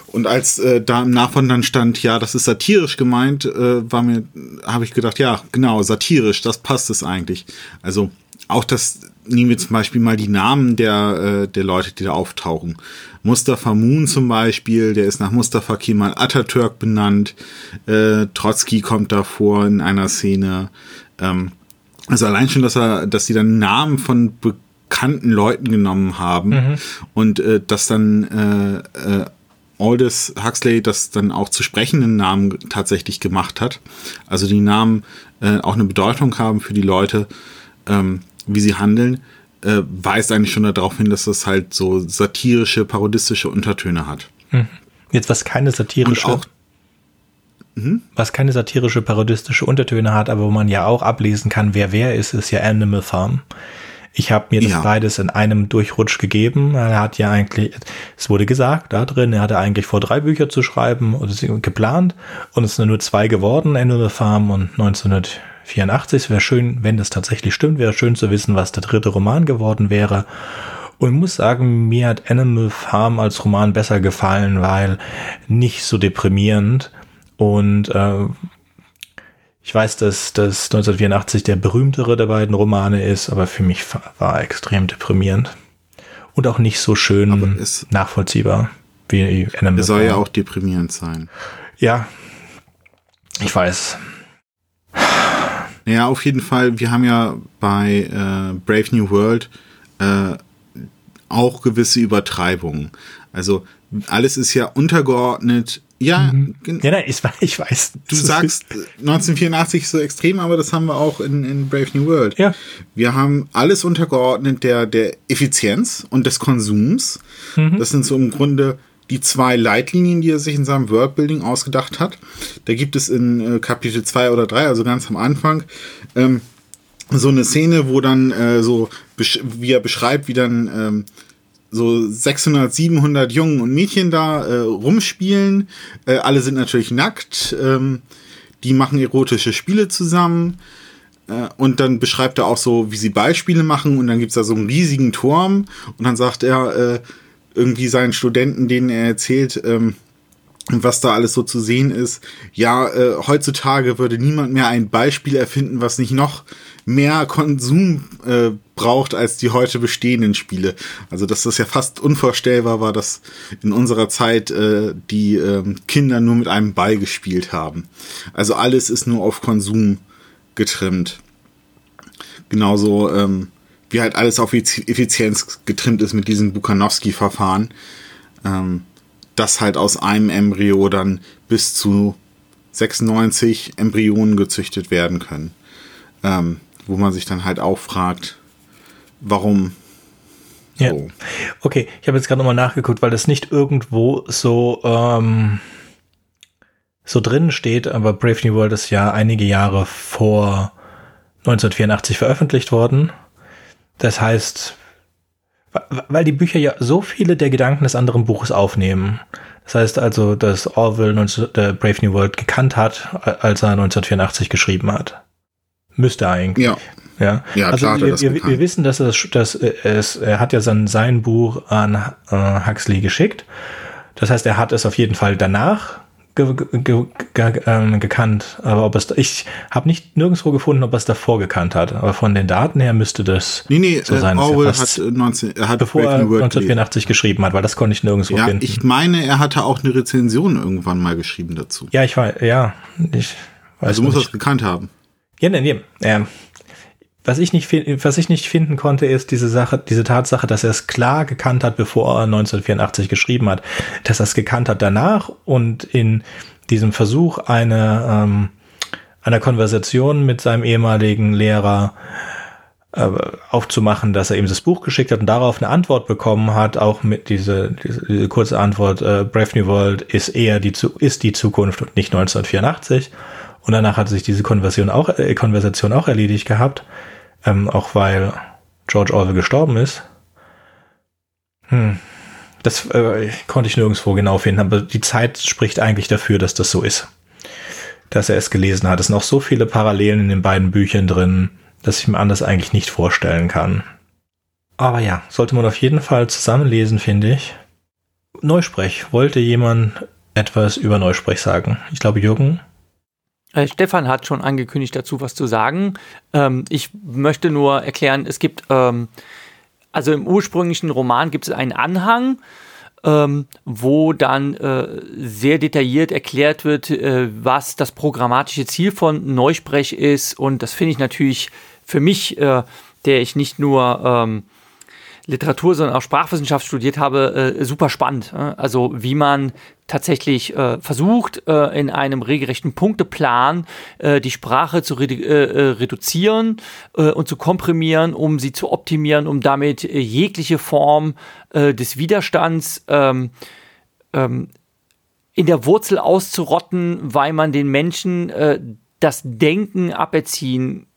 Speaker 3: Und als äh, da im Nachwort dann stand, ja, das ist satirisch gemeint, äh, war mir, habe ich gedacht, ja, genau, satirisch, das passt es eigentlich. Also auch das, nehmen wir zum Beispiel mal die Namen der, äh, der Leute, die da auftauchen. Mustafa Moon zum Beispiel, der ist nach Mustafa Kemal Atatürk benannt. Äh, Trotzki kommt da vor in einer Szene. Ähm, also allein schon, dass er, dass sie dann Namen von bekannten Leuten genommen haben mhm. und äh, dass dann äh, äh, Aldous Huxley das dann auch zu sprechenden Namen tatsächlich gemacht hat. Also die Namen äh, auch eine Bedeutung haben für die Leute, ähm, wie sie handeln, äh, weist eigentlich schon darauf hin, dass das halt so satirische, parodistische Untertöne hat.
Speaker 1: Hm. Jetzt was keine satirische. Auch. Mhm. Was keine satirische, parodistische Untertöne hat, aber wo man ja auch ablesen kann, wer wer ist, ist ja Animal Farm. Ich habe mir das ja. beides in einem Durchrutsch gegeben. Er hat ja eigentlich, es wurde gesagt, da drin, er hatte eigentlich vor drei Bücher zu schreiben und es geplant und es sind nur zwei geworden, Animal Farm und 1900 84. Es Wäre schön, wenn das tatsächlich stimmt, wäre schön zu wissen, was der dritte Roman geworden wäre. Und muss sagen, mir hat Animal Farm als Roman besser gefallen, weil nicht so deprimierend. Und äh, ich weiß, dass dass 1984 der berühmtere der beiden Romane ist, aber für mich war er extrem deprimierend. Und auch nicht so schön nachvollziehbar wie
Speaker 3: Animal Farm. soll ja auch deprimierend sein.
Speaker 1: Ja, ich weiß.
Speaker 3: Ja, auf jeden Fall. Wir haben ja bei äh, Brave New World äh, auch gewisse Übertreibungen. Also alles ist ja untergeordnet ja,
Speaker 1: mhm. ja nein, ich, ich weiß.
Speaker 3: Du sagst 1984 so extrem, aber das haben wir auch in, in Brave New World. Ja. Wir haben alles untergeordnet der, der Effizienz und des Konsums. Mhm. Das sind so im Grunde die zwei Leitlinien, die er sich in seinem Worldbuilding ausgedacht hat. Da gibt es in äh, Kapitel 2 oder 3, also ganz am Anfang, ähm, so eine Szene, wo dann äh, so, wie er beschreibt, wie dann ähm, so 600, 700 Jungen und Mädchen da äh, rumspielen. Äh, alle sind natürlich nackt. Ähm, die machen erotische Spiele zusammen. Äh, und dann beschreibt er auch so, wie sie Beispiele machen. Und dann gibt's da so einen riesigen Turm. Und dann sagt er äh, irgendwie seinen Studenten, denen er erzählt, ähm, was da alles so zu sehen ist. Ja, äh, heutzutage würde niemand mehr ein Beispiel erfinden, was nicht noch mehr Konsum äh, braucht als die heute bestehenden Spiele. Also dass das ja fast unvorstellbar war, dass in unserer Zeit äh, die äh, Kinder nur mit einem Ball gespielt haben. Also alles ist nur auf Konsum getrimmt. Genauso ähm, wie halt alles auf Effizienz getrimmt ist mit diesem Bukanowski-Verfahren. Ähm, dass halt aus einem Embryo dann bis zu 96 Embryonen gezüchtet werden können. Ähm, wo man sich dann halt auch fragt, warum
Speaker 1: ja. So. Okay, ich habe jetzt gerade nochmal nachgeguckt, weil das nicht irgendwo so, ähm, so drin steht, aber Brave New World ist ja einige Jahre vor 1984 veröffentlicht worden. Das heißt, weil die Bücher ja so viele der Gedanken des anderen Buches aufnehmen. Das heißt also, dass Orwell 19, äh, Brave New World gekannt hat, als er 1984 geschrieben hat. Müsste eigentlich. Ja. Ja, ja also klar, wir, wir, wir, wissen, dass, es, dass es, er hat ja sein, sein Buch an äh, Huxley geschickt. Das heißt, er hat es auf jeden Fall danach ge ge ge ähm, gekannt, aber ob es ich habe nicht nirgendwo gefunden, ob er es davor gekannt hat. Aber von den Daten her müsste das
Speaker 3: nee, nee,
Speaker 1: so sein.
Speaker 3: Äh, Orwell hat, 19, er hat
Speaker 1: bevor er 1984 geschrieben hat, weil das konnte ich nirgendwo
Speaker 3: ja,
Speaker 1: finden.
Speaker 3: Ich meine, er hatte auch eine Rezension irgendwann mal geschrieben dazu.
Speaker 1: Ja, ich weiß, ja, ich weiß
Speaker 3: Also muss er es gekannt haben.
Speaker 1: Ja, nee, nee. Ähm, was ich nicht was ich nicht finden konnte, ist diese Sache, diese Tatsache, dass er es klar gekannt hat, bevor er 1984 geschrieben hat, dass er es gekannt hat danach und in diesem Versuch eine ähm, einer Konversation mit seinem ehemaligen Lehrer äh, aufzumachen, dass er ihm das Buch geschickt hat und darauf eine Antwort bekommen hat, auch mit diese, diese, diese kurze Antwort, äh, Brave New World ist eher die, ist die Zukunft und nicht 1984. Und danach hat sich diese Konversation auch, äh, Konversation auch erledigt gehabt ähm, auch weil George Orwell gestorben ist. Hm. Das äh, konnte ich nirgendwo genau finden, aber die Zeit spricht eigentlich dafür, dass das so ist. Dass er es gelesen hat. Es sind auch so viele Parallelen in den beiden Büchern drin, dass ich mir anders eigentlich nicht vorstellen kann. Aber ja, sollte man auf jeden Fall zusammenlesen, finde ich. Neusprech. Wollte jemand etwas über Neusprech sagen? Ich glaube, Jürgen.
Speaker 4: Äh, Stefan hat schon angekündigt, dazu was zu sagen. Ähm, ich möchte nur erklären, es gibt, ähm, also im ursprünglichen Roman gibt es einen Anhang, ähm, wo dann äh, sehr detailliert erklärt wird, äh, was das programmatische Ziel von Neusprech ist. Und das finde ich natürlich für mich, äh, der ich nicht nur ähm, Literatur, sondern auch Sprachwissenschaft studiert habe, äh, super spannend. Also wie man tatsächlich äh, versucht, äh, in einem regelrechten Punkteplan äh, die Sprache zu redu äh, äh, reduzieren äh, und zu komprimieren, um sie zu optimieren, um damit jegliche Form äh, des Widerstands ähm, ähm, in der Wurzel auszurotten, weil man den Menschen äh, das Denken aberziehen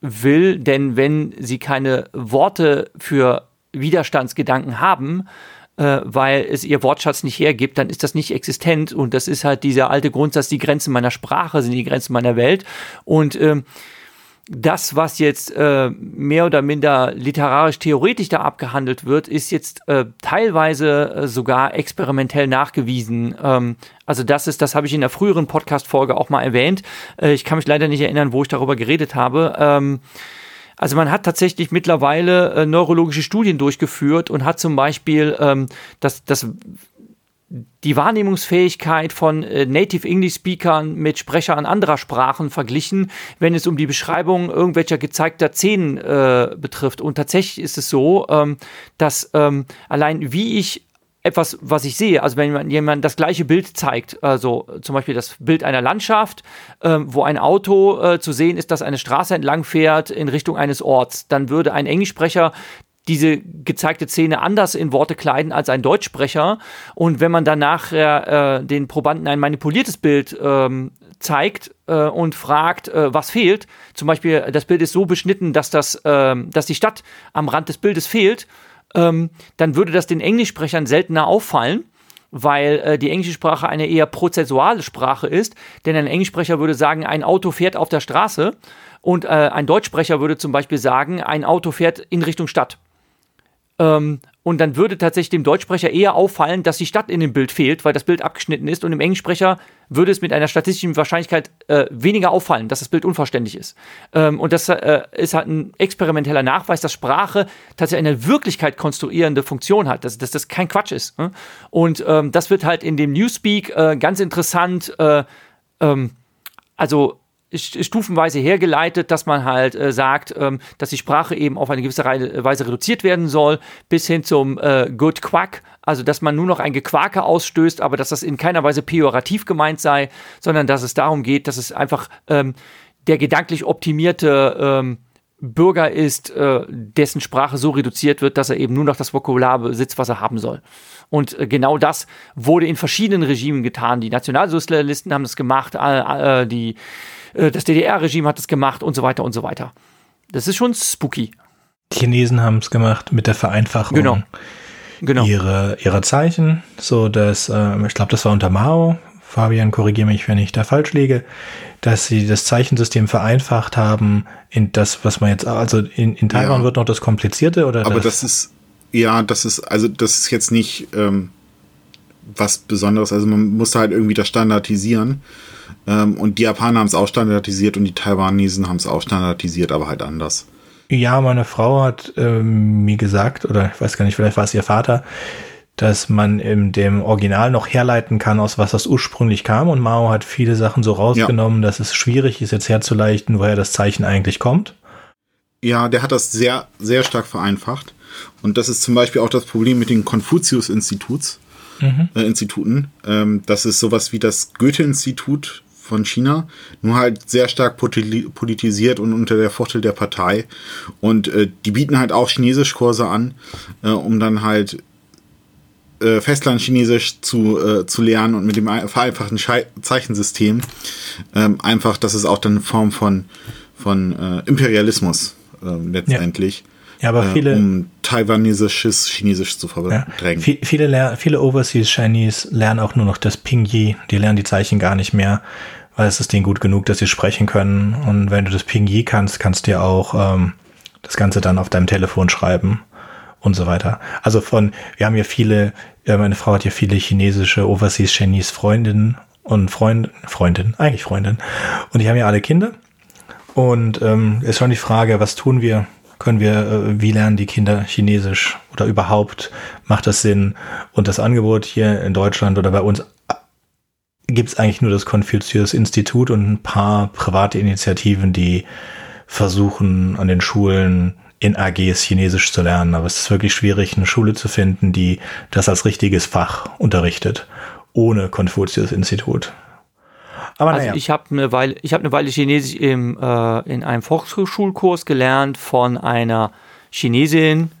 Speaker 4: will, denn wenn sie keine Worte für Widerstandsgedanken haben, äh, weil es ihr Wortschatz nicht hergibt, dann ist das nicht existent und das ist halt dieser alte Grundsatz, die Grenzen meiner Sprache sind die Grenzen meiner Welt und ähm, das, was jetzt äh, mehr oder minder literarisch-theoretisch da abgehandelt wird, ist jetzt äh, teilweise äh, sogar experimentell nachgewiesen. Ähm, also das ist, das habe ich in der früheren Podcast-Folge auch mal erwähnt. Äh, ich kann mich leider nicht erinnern, wo ich darüber geredet habe. Ähm, also man hat tatsächlich mittlerweile äh, neurologische Studien durchgeführt und hat zum Beispiel ähm, das, das die Wahrnehmungsfähigkeit von äh, Native English Speakern mit Sprechern anderer Sprachen verglichen, wenn es um die Beschreibung irgendwelcher gezeigter Szenen äh, betrifft. Und tatsächlich ist es so, ähm, dass ähm, allein wie ich etwas, was ich sehe. Also wenn man jemand das gleiche Bild zeigt, also zum Beispiel das Bild einer Landschaft, äh, wo ein Auto äh, zu sehen ist, das eine Straße entlang fährt in Richtung eines Orts, dann würde ein Englischsprecher diese gezeigte Szene anders in Worte kleiden als ein Deutschsprecher. Und wenn man dann nachher äh, den Probanden ein manipuliertes Bild ähm, zeigt äh, und fragt, äh, was fehlt, zum Beispiel das Bild ist so beschnitten, dass, das, ähm, dass die Stadt am Rand des Bildes fehlt, ähm, dann würde das den Englischsprechern seltener auffallen weil äh, die englische Sprache eine eher prozessuale Sprache ist. Denn ein Englischsprecher würde sagen, ein Auto fährt auf der Straße und äh, ein Deutschsprecher würde zum Beispiel sagen, ein Auto fährt in Richtung Stadt. Ähm, und dann würde tatsächlich dem Deutschsprecher eher auffallen, dass die Stadt in dem Bild fehlt, weil das Bild abgeschnitten ist. Und dem Englischsprecher würde es mit einer statistischen Wahrscheinlichkeit äh, weniger auffallen, dass das Bild unvollständig ist. Ähm, und das äh, ist halt ein experimenteller Nachweis, dass Sprache tatsächlich eine Wirklichkeit konstruierende Funktion hat, dass, dass das kein Quatsch ist. Ne? Und ähm, das wird halt in dem Newspeak äh, ganz interessant, äh, ähm, also stufenweise hergeleitet, dass man halt äh, sagt, ähm, dass die Sprache eben auf eine gewisse Weise reduziert werden soll, bis hin zum äh, Good Quack, also dass man nur noch ein Gequake ausstößt, aber dass das in keiner Weise pejorativ gemeint sei, sondern dass es darum geht, dass es einfach ähm, der gedanklich optimierte ähm, Bürger ist, äh, dessen Sprache so reduziert wird, dass er eben nur noch das Vokabular besitzt, was er haben soll. Und äh, genau das wurde in verschiedenen Regimen getan. Die Nationalsozialisten haben das gemacht, äh, die das DDR-Regime hat es gemacht und so weiter und so weiter. Das ist schon spooky.
Speaker 1: Die Chinesen haben es gemacht mit der Vereinfachung
Speaker 4: genau. Genau.
Speaker 1: Ihrer, ihrer Zeichen, so dass, äh, ich glaube, das war unter Mao, Fabian, korrigiere mich, wenn ich da falsch liege, dass sie das Zeichensystem vereinfacht haben in das, was man jetzt, also in, in Taiwan ja. wird noch das Komplizierte oder
Speaker 3: Aber das, das, ist, ja, das ist, also das ist jetzt nicht, ähm, was Besonderes. Also man musste halt irgendwie das standardisieren. Ähm, und die Japaner haben es auch standardisiert und die Taiwanesen haben es auch standardisiert, aber halt anders.
Speaker 1: Ja, meine Frau hat ähm, mir gesagt, oder ich weiß gar nicht, vielleicht war es ihr Vater, dass man in dem Original noch herleiten kann, aus was das ursprünglich kam. Und Mao hat viele Sachen so rausgenommen, ja. dass es schwierig ist, jetzt herzuleiten, woher das Zeichen eigentlich kommt.
Speaker 3: Ja, der hat das sehr, sehr stark vereinfacht. Und das ist zum Beispiel auch das Problem mit den Konfuzius-Instituts, mhm. äh, Instituten. Ähm, das ist sowas wie das Goethe-Institut von China, nur halt sehr stark politisiert und unter der Fuchtel der Partei. Und äh, die bieten halt auch Chinesischkurse an, äh, um dann halt äh, Festlandchinesisch zu, äh, zu lernen und mit dem vereinfachten Schei Zeichensystem ähm, einfach, das ist auch dann eine Form von, von äh, Imperialismus äh, letztendlich.
Speaker 1: Ja. Ja, aber viele. Äh,
Speaker 3: um taiwanesisches Chinesisch zu verdrängen.
Speaker 1: Ja, viele, viele Overseas Chinese lernen auch nur noch das Pingyi. Die lernen die Zeichen gar nicht mehr, weil es ist denen gut genug, dass sie sprechen können. Und wenn du das Pingyi kannst, kannst du dir auch ähm, das Ganze dann auf deinem Telefon schreiben und so weiter. Also von, wir haben ja viele, ja, meine Frau hat ja viele chinesische Overseas Chinese Freundinnen und Freund, Freundin, eigentlich Freundin. Und die haben ja alle Kinder. Und ähm, ist schon die Frage, was tun wir? Können wir, äh, wie lernen die Kinder Chinesisch oder überhaupt macht das Sinn? Und das Angebot hier in Deutschland oder bei uns gibt es eigentlich nur das Konfuzius-Institut und ein paar private Initiativen, die versuchen an den Schulen in AGs Chinesisch zu lernen. Aber es ist wirklich schwierig, eine Schule zu finden, die das als richtiges Fach unterrichtet, ohne Konfuzius-Institut.
Speaker 4: Aber also naja. ich habe eine Weile, ich habe eine Weile Chinesisch im, äh, in einem Volkshochschulkurs gelernt von einer Chinesin,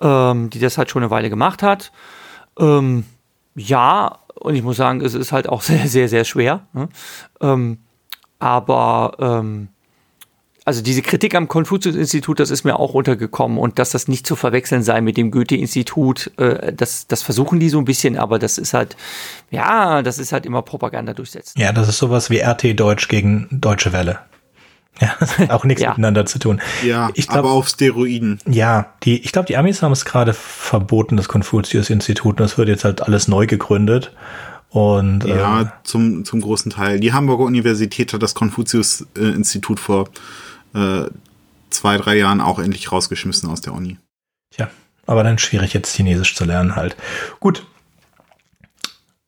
Speaker 4: ähm, die das halt schon eine Weile gemacht hat. Ähm, ja, und ich muss sagen, es ist halt auch [LAUGHS] sehr, sehr, sehr schwer. Ne? Ähm, aber ähm, also diese Kritik am Konfuzius-Institut, das ist mir auch untergekommen und dass das nicht zu verwechseln sei mit dem Goethe-Institut, äh, das, das versuchen die so ein bisschen, aber das ist halt, ja, das ist halt immer Propaganda durchsetzen.
Speaker 1: Ja, das ist sowas wie RT Deutsch gegen Deutsche Welle. Ja, das hat auch nichts ja. miteinander zu tun.
Speaker 3: Ja, ich glaub, aber auf Steroiden.
Speaker 1: Ja, die, ich glaube, die Amis haben es gerade verboten, das Konfuzius-Institut, und das wird jetzt halt alles neu gegründet. Und,
Speaker 3: ja, äh, zum, zum großen Teil. Die Hamburger Universität hat das Konfuzius-Institut vor äh, zwei, drei Jahren auch endlich rausgeschmissen aus der Uni.
Speaker 1: Tja, aber dann schwierig jetzt Chinesisch zu lernen halt. Gut.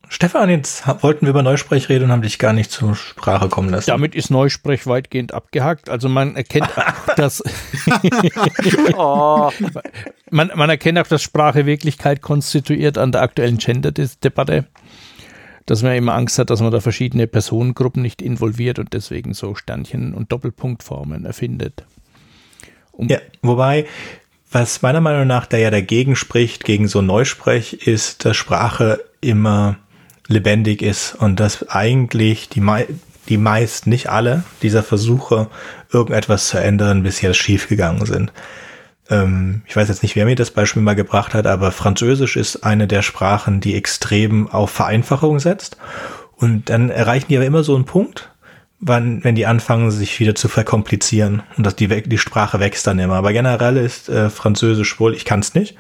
Speaker 1: Stefan, jetzt wollten wir über Neusprech reden und haben dich gar nicht zur Sprache kommen lassen.
Speaker 5: Damit ist Neusprech weitgehend abgehakt. Also man erkennt auch, dass [LAUGHS] [LAUGHS] oh. man, man erkennt auch, dass Sprache Wirklichkeit konstituiert an der aktuellen Gender-Debatte dass man immer Angst hat, dass man da verschiedene Personengruppen nicht involviert und deswegen so Sternchen- und Doppelpunktformen erfindet.
Speaker 1: Um ja, wobei, was meiner Meinung nach da ja dagegen spricht, gegen so Neusprech, ist, dass Sprache immer lebendig ist und dass eigentlich die, mei die meist, nicht alle dieser Versuche, irgendetwas zu ändern, bisher schiefgegangen sind ähm, ich weiß jetzt nicht, wer mir das Beispiel mal gebracht hat, aber Französisch ist eine der Sprachen, die extrem auf Vereinfachung setzt. Und dann erreichen die aber immer so einen Punkt, wann, wenn die anfangen, sich wieder zu verkomplizieren. Und dass die, die Sprache wächst dann immer. Aber generell ist äh, Französisch wohl, ich kann es nicht,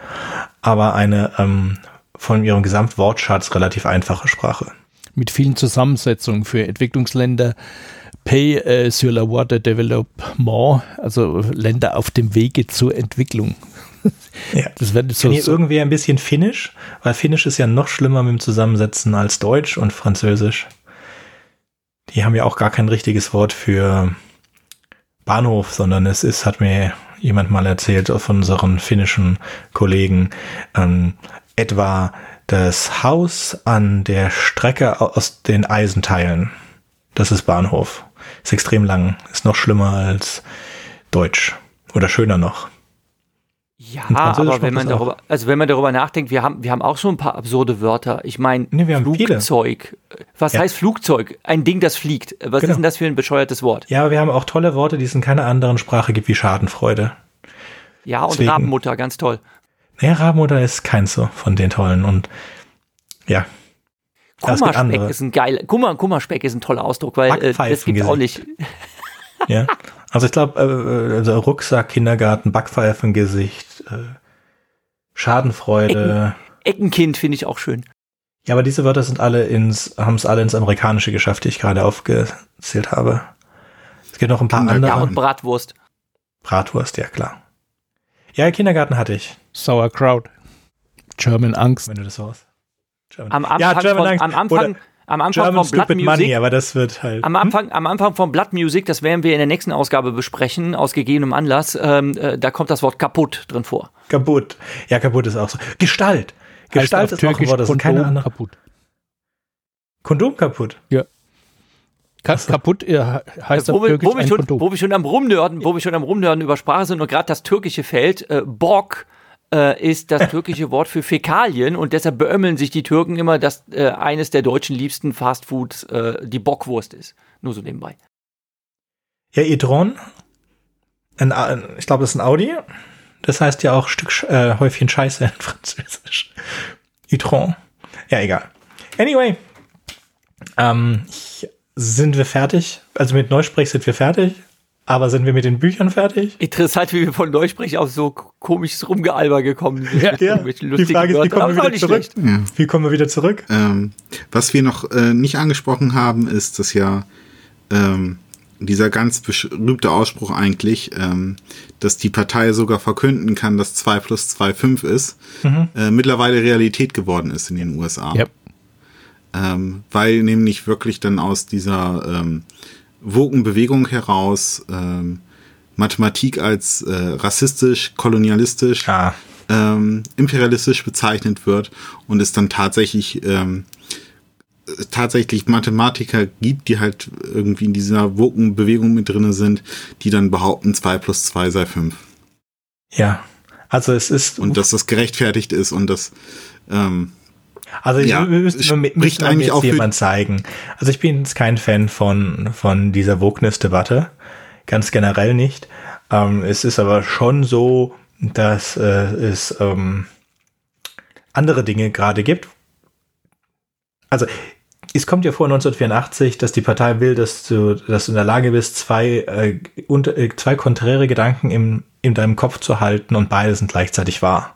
Speaker 1: aber eine ähm, von ihrem Gesamtwortschatz relativ einfache Sprache.
Speaker 5: Mit vielen Zusammensetzungen für Entwicklungsländer Pay äh, sur la voie de développement, also Länder auf dem Wege zur Entwicklung.
Speaker 1: Ja. [LAUGHS] Das wäre so, so irgendwie ein bisschen Finnisch, weil Finnisch ist ja noch schlimmer mit dem Zusammensetzen als Deutsch und Französisch. Die haben ja auch gar kein richtiges Wort für Bahnhof, sondern es ist, hat mir jemand mal erzählt von unseren finnischen Kollegen, ähm, etwa das Haus an der Strecke aus den Eisenteilen. Das ist Bahnhof. Ist extrem lang. Ist noch schlimmer als Deutsch. Oder schöner noch.
Speaker 4: Ja, aber wenn man darüber, also wenn man darüber nachdenkt, wir haben, wir haben auch so ein paar absurde Wörter. Ich meine, nee, Flugzeug. Viele. Was ja. heißt Flugzeug? Ein Ding, das fliegt. Was genau. ist denn das für ein bescheuertes Wort?
Speaker 1: Ja, aber wir haben auch tolle Worte, die es in keiner anderen Sprache gibt, wie Schadenfreude.
Speaker 4: Ja, und Deswegen, Rabenmutter, ganz toll.
Speaker 1: Naja, Rabenmutter ist keins so von den tollen und ja,
Speaker 4: Kummerspeck ist ein geiler, Kummer, Kummerspeck ist ein toller Ausdruck, weil äh, das gibt auch nicht.
Speaker 1: ja, also ich glaube, äh, also Rucksack, Kindergarten, Backpfeifengesicht, äh, Schadenfreude.
Speaker 4: Ecken, Eckenkind finde ich auch schön.
Speaker 1: Ja, aber diese Wörter sind alle ins, haben es alle ins Amerikanische geschafft, die ich gerade aufgezählt habe. Es gibt noch ein paar andere.
Speaker 4: Ja, und Bratwurst.
Speaker 1: Bratwurst, ja klar. Ja, Kindergarten hatte ich.
Speaker 5: Sauerkraut. German Angst.
Speaker 1: Wenn du das so hast. German.
Speaker 4: Am Anfang,
Speaker 1: ja, German
Speaker 4: von,
Speaker 1: Angst.
Speaker 4: am Anfang, am Anfang
Speaker 1: German
Speaker 4: von Blood
Speaker 1: Stupid
Speaker 4: Music.
Speaker 1: Money, aber das wird halt.
Speaker 4: Am Anfang, am Anfang von Blood Music, das werden wir in der nächsten Ausgabe besprechen, aus gegebenem Anlass, ähm, äh, da kommt das Wort kaputt drin vor.
Speaker 1: Kaputt. Ja, kaputt ist auch so. Gestalt. Gestalt ist, auch ein Wort, das ist keine
Speaker 5: Kondom
Speaker 1: andere.
Speaker 5: kaputt.
Speaker 1: Kondom kaputt.
Speaker 5: Ka kaputt äh, heißt
Speaker 4: wo,
Speaker 5: auf
Speaker 4: wir,
Speaker 5: Türkisch
Speaker 4: wo, wir
Speaker 5: ein
Speaker 4: schon,
Speaker 5: Kondom.
Speaker 4: wo wir schon am Rumnörden, wo wir schon am Rumnörden über Sprache sind und gerade das türkische Feld, äh, Borg, äh, ist das türkische Wort für Fäkalien und deshalb beömmeln sich die Türken immer, dass äh, eines der deutschen liebsten Fastfoods äh, die Bockwurst ist. Nur so nebenbei.
Speaker 1: Ja. Ein, ein, ich glaube, das ist ein Audi. Das heißt ja auch Stück, äh, Häufchen Scheiße in Französisch. e-tron. Ja, egal. Anyway. Ähm, sind wir fertig? Also mit Neusprech sind wir fertig. Aber sind wir mit den Büchern fertig?
Speaker 4: Interessant, wie wir von Neusprech auf so komisches Rumgealber gekommen sind.
Speaker 1: Ja, [LAUGHS]
Speaker 4: Mit
Speaker 1: die Frage ist, wie kommen wir wieder zurück?
Speaker 3: Ja.
Speaker 1: Wie kommen wir wieder zurück?
Speaker 3: Ähm, was wir noch äh, nicht angesprochen haben, ist, dass ja ähm, dieser ganz berühmte Ausspruch eigentlich, ähm, dass die Partei sogar verkünden kann, dass 2 plus 2 5 ist, äh, mittlerweile Realität geworden ist in den USA.
Speaker 5: Ja.
Speaker 3: Ähm, weil nämlich wirklich dann aus dieser ähm, Wogenbewegung heraus ähm, Mathematik als äh, rassistisch, kolonialistisch,
Speaker 1: Ah,
Speaker 3: ähm, imperialistisch bezeichnet wird und es dann tatsächlich ähm, äh, tatsächlich Mathematiker gibt, die halt irgendwie in dieser Wokenbewegung mit drinne sind, die dann behaupten, 2 plus 2 sei 5.
Speaker 1: ja. Also es ist.
Speaker 3: Und dass das gerechtfertigt ist und das ähm,
Speaker 1: Also ich
Speaker 3: Ja,
Speaker 1: müsste
Speaker 3: spricht
Speaker 1: müsste mir
Speaker 3: eigentlich
Speaker 1: jetzt jemand zeigen. Also ich bin jetzt kein Fan von, von dieser Wokeness-Debatte. Ganz generell nicht. Ähm, es ist aber schon so, dass äh, es ähm, andere Dinge gerade gibt. Also es kommt ja vor 1984, dass die Partei will, dass du, dass du in der Lage bist, zwei, äh, unter, äh, zwei konträre Gedanken im, in deinem Kopf zu halten und beide sind gleichzeitig wahr.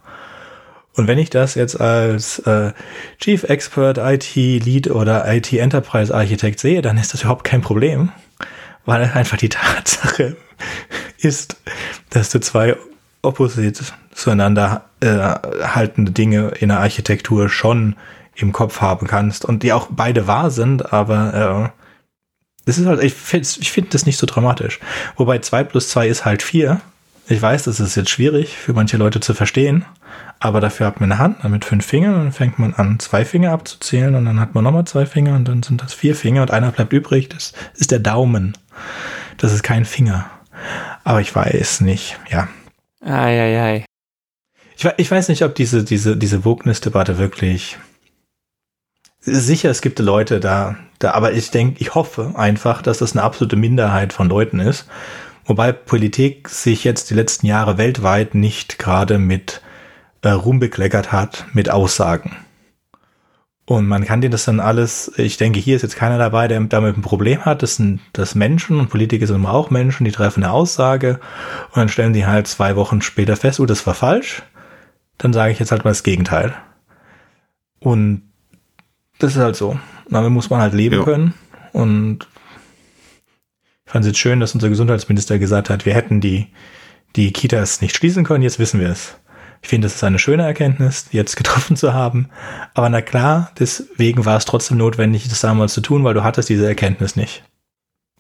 Speaker 1: Und wenn ich das jetzt als äh, Chief Expert IT Lead oder IT Enterprise Architekt sehe, dann ist das überhaupt kein Problem, weil einfach die Tatsache [LAUGHS] ist, dass du zwei opposite zueinander äh, haltende Dinge in der Architektur schon im Kopf haben kannst und die auch beide wahr sind, aber äh, es ist halt, ich finde ich find das nicht so dramatisch. Wobei 2 plus 2 ist halt 4. Ich weiß, das ist jetzt schwierig für manche Leute zu verstehen, aber dafür hat man eine Hand mit fünf Fingern und dann fängt man an, zwei Finger abzuzählen und dann hat man nochmal zwei Finger und dann sind das vier Finger und einer bleibt übrig. Das ist der Daumen. Das ist kein Finger. Aber ich weiß nicht, ja.
Speaker 4: Eieiei.
Speaker 1: Ich, we- ich weiß nicht, ob diese, diese, diese Wokeness-Debatte wirklich. Sicher, es gibt Leute da, da, aber ich denke, ich hoffe einfach, dass das eine absolute Minderheit von Leuten ist. Wobei Politik sich jetzt die letzten Jahre weltweit nicht gerade mit äh, Ruhm bekleckert hat, mit Aussagen. Und man kann dir das dann alles, ich denke, hier ist jetzt keiner dabei, der damit ein Problem hat. Das sind das Menschen und Politiker sind immer auch Menschen, die treffen eine Aussage und dann stellen die halt zwei Wochen später fest, oh, das war falsch. Dann sage ich jetzt halt mal das Gegenteil. Und das ist halt so. Damit muss man halt leben
Speaker 3: Ja.
Speaker 1: können. Und fand es schön, dass unser Gesundheitsminister gesagt hat, wir hätten die, die Kitas nicht schließen können, jetzt wissen wir es. Ich finde, das ist eine schöne Erkenntnis, jetzt getroffen zu haben. Aber na klar, deswegen war es trotzdem notwendig, das damals zu tun, weil du hattest diese Erkenntnis nicht.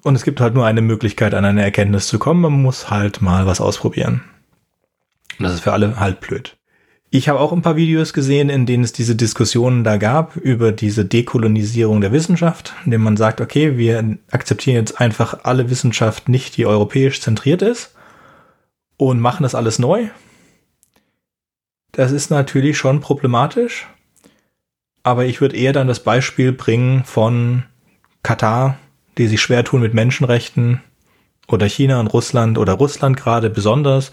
Speaker 1: Und es gibt halt nur eine Möglichkeit, an eine Erkenntnis zu kommen. Man muss halt mal was ausprobieren. Und das ist für alle halt blöd. Ich habe auch ein paar Videos gesehen, in denen es diese Diskussionen da gab über diese Dekolonisierung der Wissenschaft, indem man sagt, okay, wir akzeptieren jetzt einfach alle Wissenschaft nicht, die europäisch zentriert ist und machen das alles neu. Das ist natürlich schon problematisch, aber ich würde eher dann das Beispiel bringen von Katar, die sich schwer tun mit Menschenrechten, oder China und Russland oder Russland gerade besonders,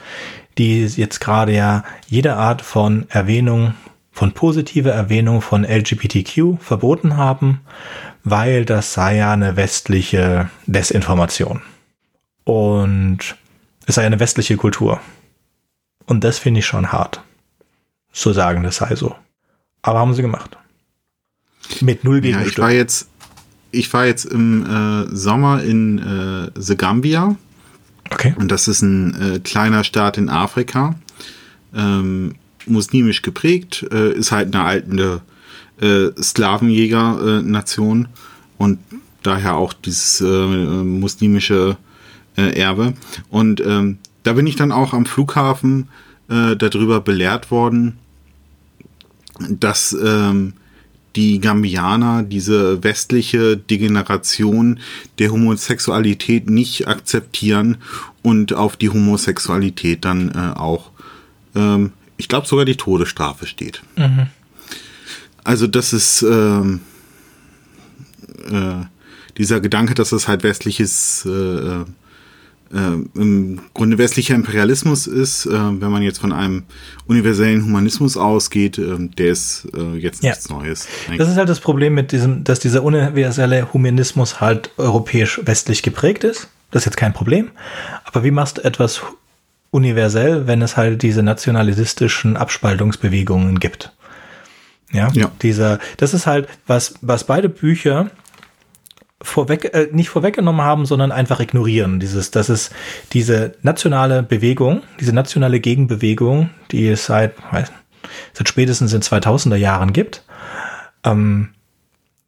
Speaker 1: die jetzt gerade ja jede Art von Erwähnung, von positiver Erwähnung von LGBTQ verboten haben, weil das sei ja eine westliche Desinformation. Und es sei eine westliche Kultur. Und das finde ich schon hart. Zu sagen, das sei so. Aber haben sie gemacht. Mit null
Speaker 3: Ja, ich war jetzt, ich war jetzt im äh, Sommer in äh, The Gambia.
Speaker 1: Okay.
Speaker 3: Und das ist ein äh, kleiner Staat in Afrika. Ähm, muslimisch geprägt, äh, ist halt eine alte äh, Sklavenjäger-Nation und daher auch dieses äh, muslimische äh, Erbe. Und ähm, da bin ich dann auch am Flughafen äh, darüber belehrt worden, dass ähm, die Gambianer diese westliche Degeneration der Homosexualität nicht akzeptieren und auf die Homosexualität dann äh, auch, ähm, ich glaube sogar die Todesstrafe steht. Also das ist ähm, äh, dieser Gedanke, dass es halt westliches äh, äh, im Grunde westlicher Imperialismus ist, äh, wenn man jetzt von einem universellen Humanismus ausgeht, äh, der ist äh, jetzt
Speaker 1: Ja.
Speaker 3: nichts Neues.
Speaker 1: Das ist halt das Problem mit diesem, dass dieser universelle Humanismus halt europäisch-westlich geprägt ist. Das ist jetzt kein Problem. Aber wie machst du etwas universell, wenn es halt diese nationalistischen Abspaltungsbewegungen gibt? Ja,
Speaker 3: Ja.
Speaker 1: dieser, das ist halt, was, was beide Bücher vorweg, äh, nicht vorweggenommen haben, sondern einfach ignorieren. Dieses, das ist diese nationale Bewegung, diese nationale Gegenbewegung, die es seit, weiß, seit spätestens in 2000er Jahren gibt. Ähm,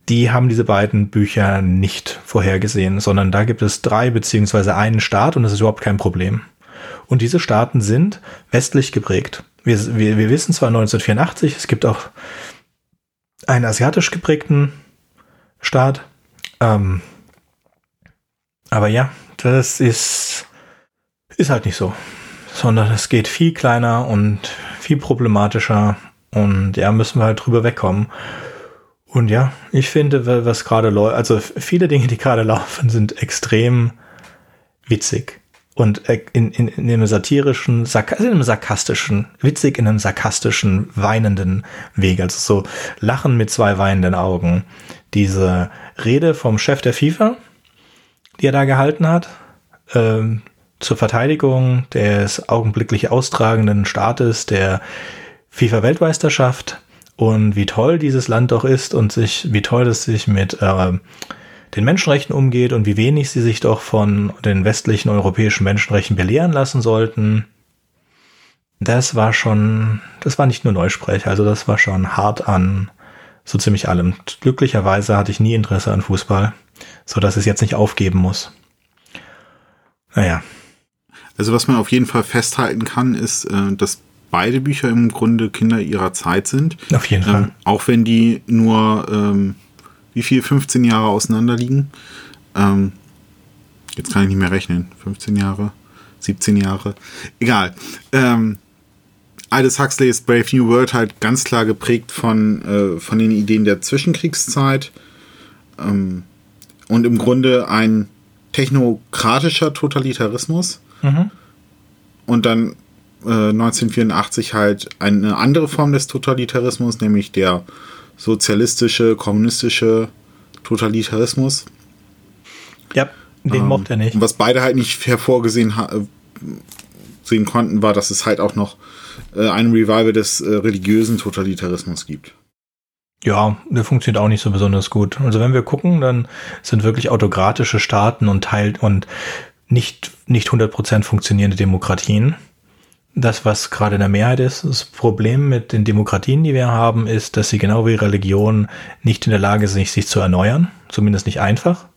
Speaker 1: die haben diese beiden Bücher nicht vorhergesehen, sondern da gibt es drei beziehungsweise einen Staat und das ist überhaupt kein Problem. Und diese Staaten sind westlich geprägt. Wir, wir, wir wissen zwar 1984, es gibt auch einen asiatisch geprägten Staat, ähm, aber ja, das ist, ist halt nicht so, sondern es geht viel kleiner und viel problematischer und ja, müssen wir halt drüber wegkommen. Und ja, ich finde, wa- was gerade läuft, also viele Dinge, die gerade [LAUGHS] laufen, sind extrem witzig. Und äh, in, in, in einem satirischen, also in einem sarkastischen, witzig in einem sarkastischen, weinenden Weg. Also so Lachen mit zwei weinenden Augen. Diese Rede vom Chef der FIFA, die er da gehalten hat, ähm, zur Verteidigung des augenblicklich austragenden Staates der FIFA-Weltmeisterschaft und wie toll dieses Land doch ist und sich, wie toll es sich mit äh, den Menschenrechten umgeht und wie wenig sie sich doch von den westlichen europäischen Menschenrechten belehren lassen sollten. Das war schon, das war nicht nur Neusprech, also das war schon hart an so ziemlich allem. Glücklicherweise hatte ich nie Interesse an Fußball, so dass ich es jetzt nicht aufgeben muss. Naja,
Speaker 3: Also was man auf jeden Fall festhalten kann, ist, äh, dass beide Bücher im Grunde Kinder ihrer Zeit sind.
Speaker 1: auf jeden Fall.
Speaker 3: Ähm, auch wenn die nur, ähm, wie viel, 15 Jahre auseinander liegen. Ähm, jetzt kann ich nicht mehr rechnen. 15 Jahre, 17 Jahre. Egal. Ähm, Aldous Huxley's Brave New World halt ganz klar geprägt von, äh, von den Ideen der Zwischenkriegszeit. Ähm, und im Grunde ein technokratischer Totalitarismus. Und dann äh, 1984 halt eine andere Form des Totalitarismus, nämlich der sozialistische, kommunistische Totalitarismus.
Speaker 1: Ja, den mochte er nicht.
Speaker 3: Was beide halt nicht hervorgesehen sehen konnten, war, dass es halt auch noch äh, ein Revival des äh, religiösen Totalitarismus gibt.
Speaker 1: Ja, der funktioniert auch nicht so besonders gut. Also wenn wir gucken, dann sind wirklich autokratische Staaten und teilt und nicht, nicht 100% funktionierende Demokratien. Das, was gerade in der Mehrheit ist, das Problem mit den Demokratien, die wir haben, ist, dass sie genau wie Religion nicht in der Lage sind, sich zu erneuern. Zumindest nicht einfach.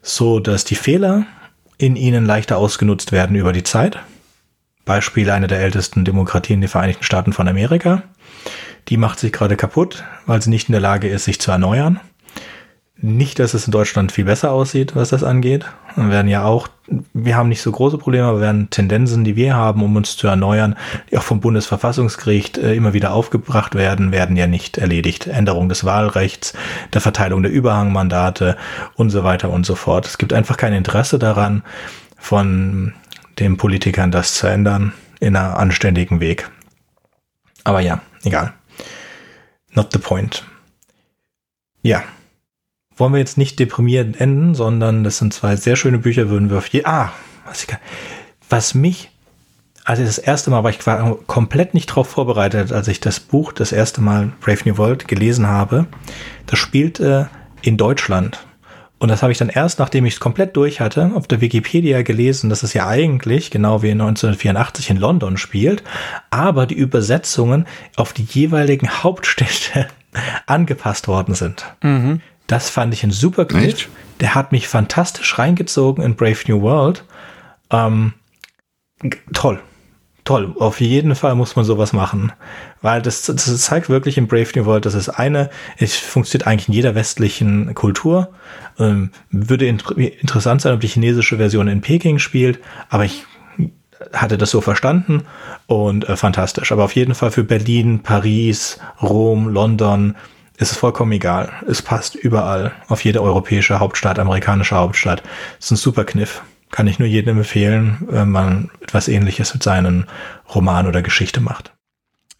Speaker 1: So, dass die Fehler in ihnen leichter ausgenutzt werden über die Zeit. Beispiel eine der ältesten Demokratien, die Vereinigten Staaten von Amerika. Die macht sich gerade kaputt, weil sie nicht in der Lage ist, sich zu erneuern. Nicht, dass es in Deutschland viel besser aussieht, was das angeht. Wir werden ja auch, wir haben nicht so große Probleme, aber werden Tendenzen, die wir haben, um uns zu erneuern, die auch vom Bundesverfassungsgericht äh, immer wieder aufgebracht werden, werden ja nicht erledigt. Änderung des Wahlrechts, der Verteilung der Überhangmandate und so weiter und so fort. Es gibt einfach kein Interesse daran, von den Politikern das zu ändern in einer anständigen Weg. Aber ja, egal. Not the point. Ja. Wollen wir jetzt nicht deprimierend enden, sondern das sind zwei sehr schöne Bücher, würden wir auf je. Ah, was, ich, was mich also das erste Mal war ich komplett nicht darauf vorbereitet, als ich das Buch das erste Mal Brave New World gelesen habe. Das spielte in Deutschland. Und das habe ich dann erst, nachdem ich es komplett durch hatte, auf der Wikipedia gelesen, dass es ja eigentlich, genau wie 1984 in London spielt, aber die Übersetzungen auf die jeweiligen Hauptstädte [LAUGHS] angepasst worden sind. Mhm. Das fand ich ein super Kniff. Der hat mich fantastisch reingezogen in Brave New World. Ähm, toll toll. Auf jeden Fall muss man sowas machen. Weil das, das zeigt wirklich in Brave New World, das ist eine, es funktioniert eigentlich in jeder westlichen Kultur. Ähm, würde int interessant sein, ob die chinesische Version in Peking spielt, aber ich hatte das so verstanden und äh, fantastisch. Aber auf jeden Fall für Berlin, Paris, Rom, London ist es vollkommen egal. Es passt überall auf jede europäische Hauptstadt, amerikanische Hauptstadt. Das ist ein super Kniff kann ich nur jedem empfehlen, wenn man etwas ähnliches mit seinen Roman oder Geschichte macht.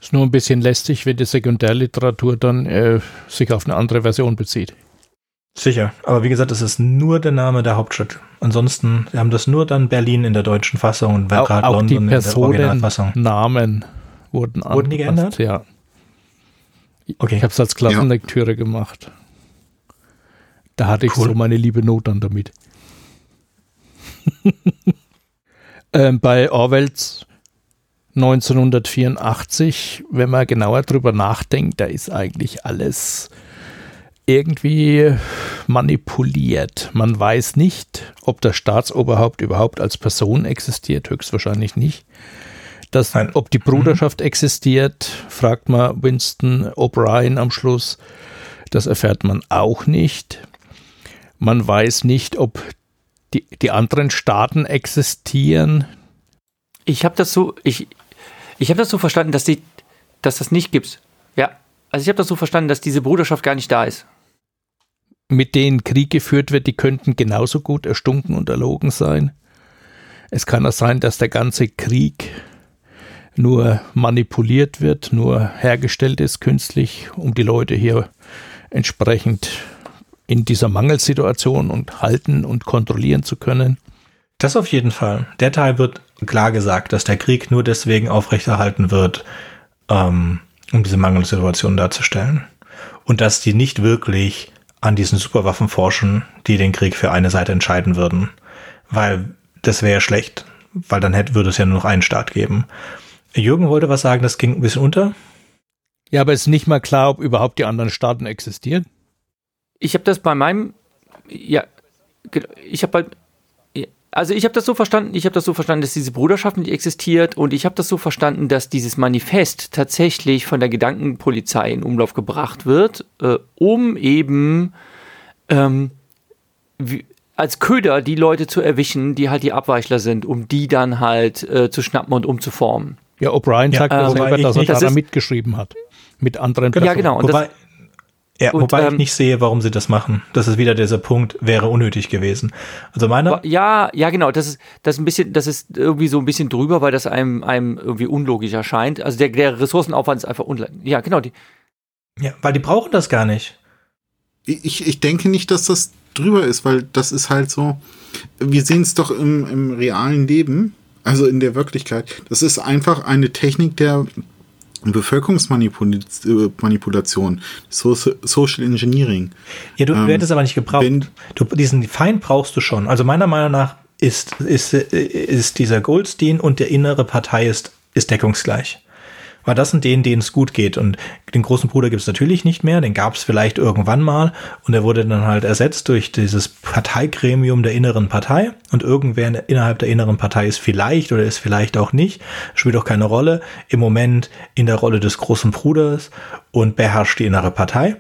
Speaker 5: Ist nur ein bisschen lästig, wenn die Sekundärliteratur dann äh, sich auf eine andere Version bezieht.
Speaker 1: Sicher, aber wie gesagt, es ist nur der Name der Hauptstadt. Ansonsten, wir haben das nur dann Berlin in der deutschen Fassung und
Speaker 5: auch, auch
Speaker 1: London
Speaker 5: die in der Originalfassung. Namen wurden
Speaker 1: Wurden die geändert?
Speaker 5: Ja. Okay. Ich habe es als Klassenlektüre ja. gemacht. Da hatte ich cool. so meine liebe Not dann damit. [LAUGHS] ähm, bei Orwells 1984, wenn man genauer drüber nachdenkt, da ist eigentlich alles irgendwie manipuliert. Man weiß nicht, ob das Staatsoberhaupt überhaupt als Person existiert, höchstwahrscheinlich nicht. Das, ob die Bruderschaft mhm. existiert, fragt man Winston O'Brien am Schluss. Das erfährt man auch nicht. Man weiß nicht, ob die, die anderen Staaten existieren.
Speaker 4: Ich habe das so, ich, ich habe das so verstanden, dass die, dass das nicht gibt. Ja, also ich habe das so verstanden, dass diese Bruderschaft gar nicht da ist.
Speaker 5: Mit denen Krieg geführt wird, die könnten genauso gut erstunken und erlogen sein. Es kann auch sein, dass der ganze Krieg nur manipuliert wird, nur hergestellt ist künstlich, um die Leute hier entsprechend in dieser Mangelsituation und halten und kontrollieren zu können?
Speaker 1: Das auf jeden Fall. Der Teil wird klar gesagt, dass der Krieg nur deswegen aufrechterhalten wird, ähm, um diese Mangelsituation darzustellen. Und dass die nicht wirklich an diesen Superwaffen forschen, die den Krieg für eine Seite entscheiden würden. Weil das wäre ja schlecht, weil dann hätte, würde es ja nur noch einen Staat geben. Jürgen wollte was sagen, das ging ein bisschen unter.
Speaker 5: Ja, aber es ist nicht mal klar, ob überhaupt die anderen Staaten existieren.
Speaker 4: Ich habe das bei meinem, ja, ich habe halt, also ich habe das so verstanden, ich habe das so verstanden, dass diese Bruderschaft nicht existiert und ich habe das so verstanden, dass dieses Manifest tatsächlich von der Gedankenpolizei in Umlauf gebracht wird, äh, um eben ähm, wie, als Köder die Leute zu erwischen, die halt die Abweichler sind, um die dann halt äh, zu schnappen und umzuformen.
Speaker 5: Ja, O'Brien sagt ja, äh, dass er daran mitgeschrieben hat. Mit anderen
Speaker 4: Personen. Ja, genau.
Speaker 1: Und Wobei, ja, und, wobei ähm, ich nicht sehe, warum sie das machen. Das ist wieder dieser Punkt, wäre unnötig gewesen. Also meine.
Speaker 4: Ja, ja, genau. Das ist, das ist ein bisschen, das ist irgendwie so ein bisschen drüber, weil das einem, einem irgendwie unlogisch erscheint. Also der, der Ressourcenaufwand ist einfach unlogisch. Ja, genau. Die.
Speaker 1: Ja, weil die brauchen das gar nicht.
Speaker 3: Ich, ich denke nicht, dass das drüber ist, weil das ist halt so. Wir sehen es doch im, im realen Leben, also in der Wirklichkeit. Das ist einfach eine Technik der Bevölkerungsmanipulation, Social Engineering.
Speaker 1: Ja, du, ähm, du hättest aber nicht gebraucht. Du, diesen Feind brauchst du schon. Also meiner Meinung nach ist, ist, ist dieser Goldstein und der innere Partei ist, ist deckungsgleich. Weil das sind denen, denen es gut geht. Und den großen Bruder gibt es natürlich nicht mehr, den gab es vielleicht irgendwann mal und der wurde dann halt ersetzt durch dieses Parteigremium der inneren Partei. Und irgendwer innerhalb der inneren Partei ist vielleicht oder ist vielleicht auch nicht, spielt auch keine Rolle, im Moment in der Rolle des großen Bruders und beherrscht die innere Partei.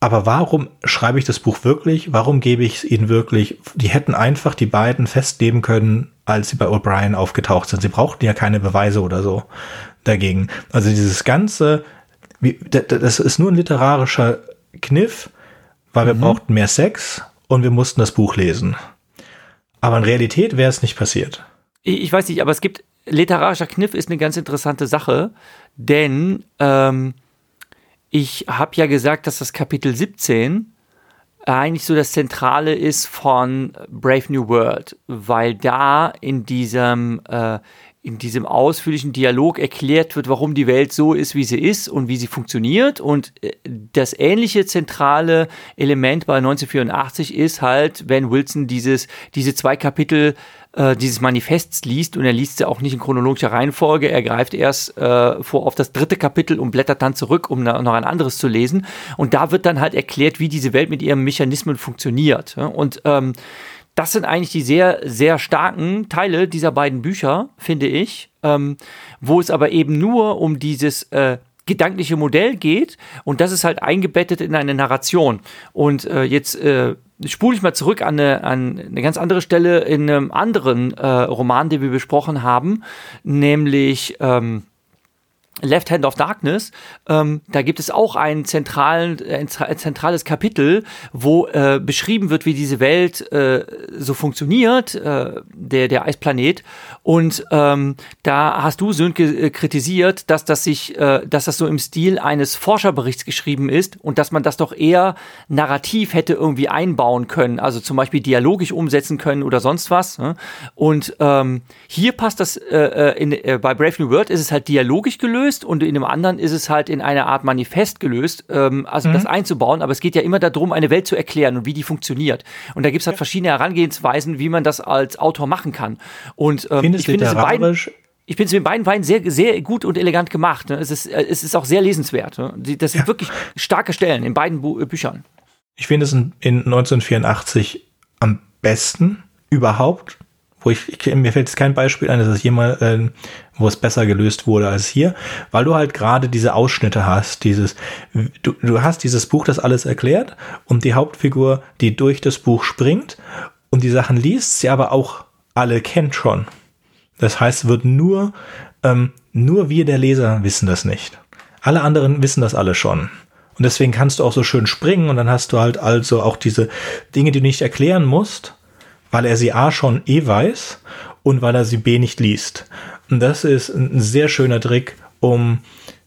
Speaker 1: Aber warum schreibe ich das Buch wirklich? Warum gebe ich es ihnen wirklich? Die hätten einfach die beiden festleben können, als sie bei O'Brien aufgetaucht sind. Sie brauchten ja keine Beweise oder so dagegen. Also dieses ganze, das ist nur ein literarischer Kniff, weil wir mhm. brauchten mehr Sex und wir mussten das Buch lesen. Aber in Realität wäre es nicht passiert.
Speaker 4: Ich weiß nicht, aber es gibt, literarischer Kniff ist eine ganz interessante Sache, denn ähm, ich habe ja gesagt, dass das Kapitel 17 eigentlich so das Zentrale ist von Brave New World, weil da in diesem, äh, in diesem ausführlichen Dialog erklärt wird, warum die Welt so ist, wie sie ist und wie sie funktioniert. Und äh, das ähnliche zentrale Element bei 1984 ist halt, wenn Wilson dieses, diese zwei Kapitel äh, dieses Manifests liest und er liest sie auch nicht in chronologischer Reihenfolge. Er greift erst äh, vor auf das dritte Kapitel und blättert dann zurück, um noch ein anderes zu lesen. Und da wird dann halt erklärt, wie diese Welt mit ihren Mechanismen funktioniert. Und ähm, das sind eigentlich die sehr, sehr starken Teile dieser beiden Bücher, finde ich, ähm, wo es aber eben nur um dieses äh, gedankliche Modell geht und das ist halt eingebettet in eine Narration. Und äh, jetzt äh, spule ich mal zurück an eine, an eine ganz andere Stelle in einem anderen äh, Roman, den wir besprochen haben, nämlich ähm, Left Hand of Darkness, ähm, da gibt es auch ein, zentralen, ein zentrales Kapitel, wo äh, beschrieben wird, wie diese Welt äh, so funktioniert, äh, der, der Eisplanet. Und ähm, da hast du, Sönke, äh, kritisiert, dass das sich, äh, dass das so im Stil eines Forscherberichts geschrieben ist und dass man das doch eher narrativ hätte irgendwie einbauen können, also zum Beispiel dialogisch umsetzen können oder sonst was. Ne? Und ähm, hier passt das, äh, äh in, äh, bei Brave New World ist es halt dialogisch gelöst gelöst und in dem anderen ist es halt in einer Art Manifest gelöst, ähm, also mhm. das einzubauen. Aber es geht ja immer darum, eine Welt zu erklären und wie die funktioniert. Und da gibt es halt verschiedene Herangehensweisen, wie man das als Autor machen kann. Und ähm, ich finde es beiden ich finde es mit beiden Weinen sehr, sehr gut und elegant gemacht. Ne? Es, ist, äh, es ist auch sehr lesenswert. Ne? Das sind ja. wirklich starke Stellen in beiden Bu Büchern.
Speaker 1: Ich finde es in, in 1984 am besten überhaupt wo ich, ich, mir fällt jetzt kein Beispiel ein, dass es jemals, äh, wo es besser gelöst wurde als hier, weil du halt gerade diese Ausschnitte hast, dieses, du, du hast dieses Buch, das alles erklärt und die Hauptfigur, die durch das Buch springt und die Sachen liest, sie aber auch alle kennt schon. Das heißt, wird nur, ähm, nur wir, der Leser, wissen das nicht. Alle anderen wissen das alle schon. Und deswegen kannst du auch so schön springen und dann hast du halt also auch diese Dinge, die du nicht erklären musst, weil er sie A schon eh weiß und weil er sie B nicht liest. Und das ist ein sehr schöner Trick, um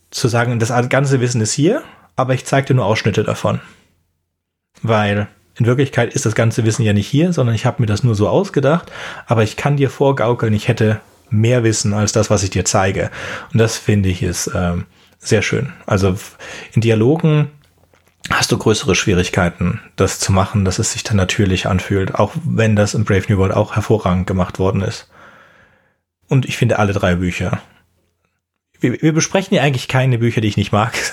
Speaker 1: zu sagen, das ganze Wissen ist hier, aber ich zeige dir nur Ausschnitte davon. Weil in Wirklichkeit ist das ganze Wissen ja nicht hier, sondern ich habe mir das nur so ausgedacht, aber ich kann dir vorgaukeln, ich hätte mehr Wissen als das, was ich dir zeige. Und das finde ich ist ähm, sehr schön. Also in Dialogen hast du größere Schwierigkeiten, das zu machen, dass es sich dann natürlich anfühlt, auch wenn das in Brave New World auch hervorragend gemacht worden ist. Und ich finde alle drei Bücher. Wir, wir besprechen ja eigentlich keine Bücher, die ich nicht mag. [LAUGHS]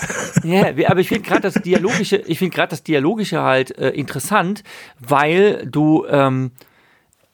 Speaker 4: Ja, aber ich finde gerade das Dialogische, ich finde gerade das Dialogische halt äh, interessant, weil du ähm,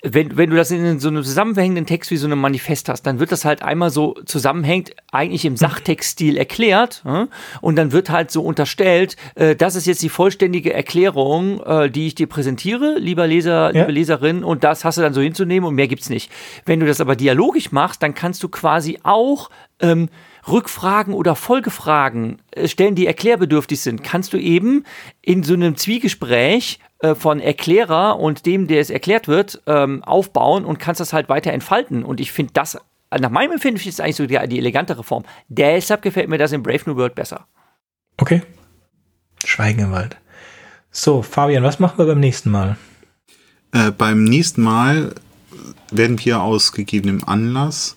Speaker 4: wenn, wenn du das in so einem zusammenhängenden Text wie so einem Manifest hast, dann wird das halt einmal so zusammenhängt, eigentlich im Sachtextstil erklärt äh? und dann wird halt so unterstellt, äh, das ist jetzt die vollständige Erklärung, äh, die ich dir präsentiere, lieber Leser, ja. liebe Leserin, und das hast du dann so hinzunehmen und mehr gibt's nicht. Wenn du das aber dialogisch machst, dann kannst du quasi auch ähm, Rückfragen oder Folgefragen äh, stellen, die erklärbedürftig sind, kannst du eben in so einem Zwiegespräch äh, von Erklärer und dem, der es erklärt wird, ähm, aufbauen und kannst das halt weiter entfalten. Und ich finde das, nach meinem Empfinden, ist eigentlich so die, die elegantere Form. Deshalb gefällt mir das in Brave New World besser.
Speaker 1: Okay. Schweigen im Wald. So, Fabian, was machen wir beim nächsten Mal?
Speaker 3: Äh, beim nächsten Mal werden wir aus gegebenem Anlass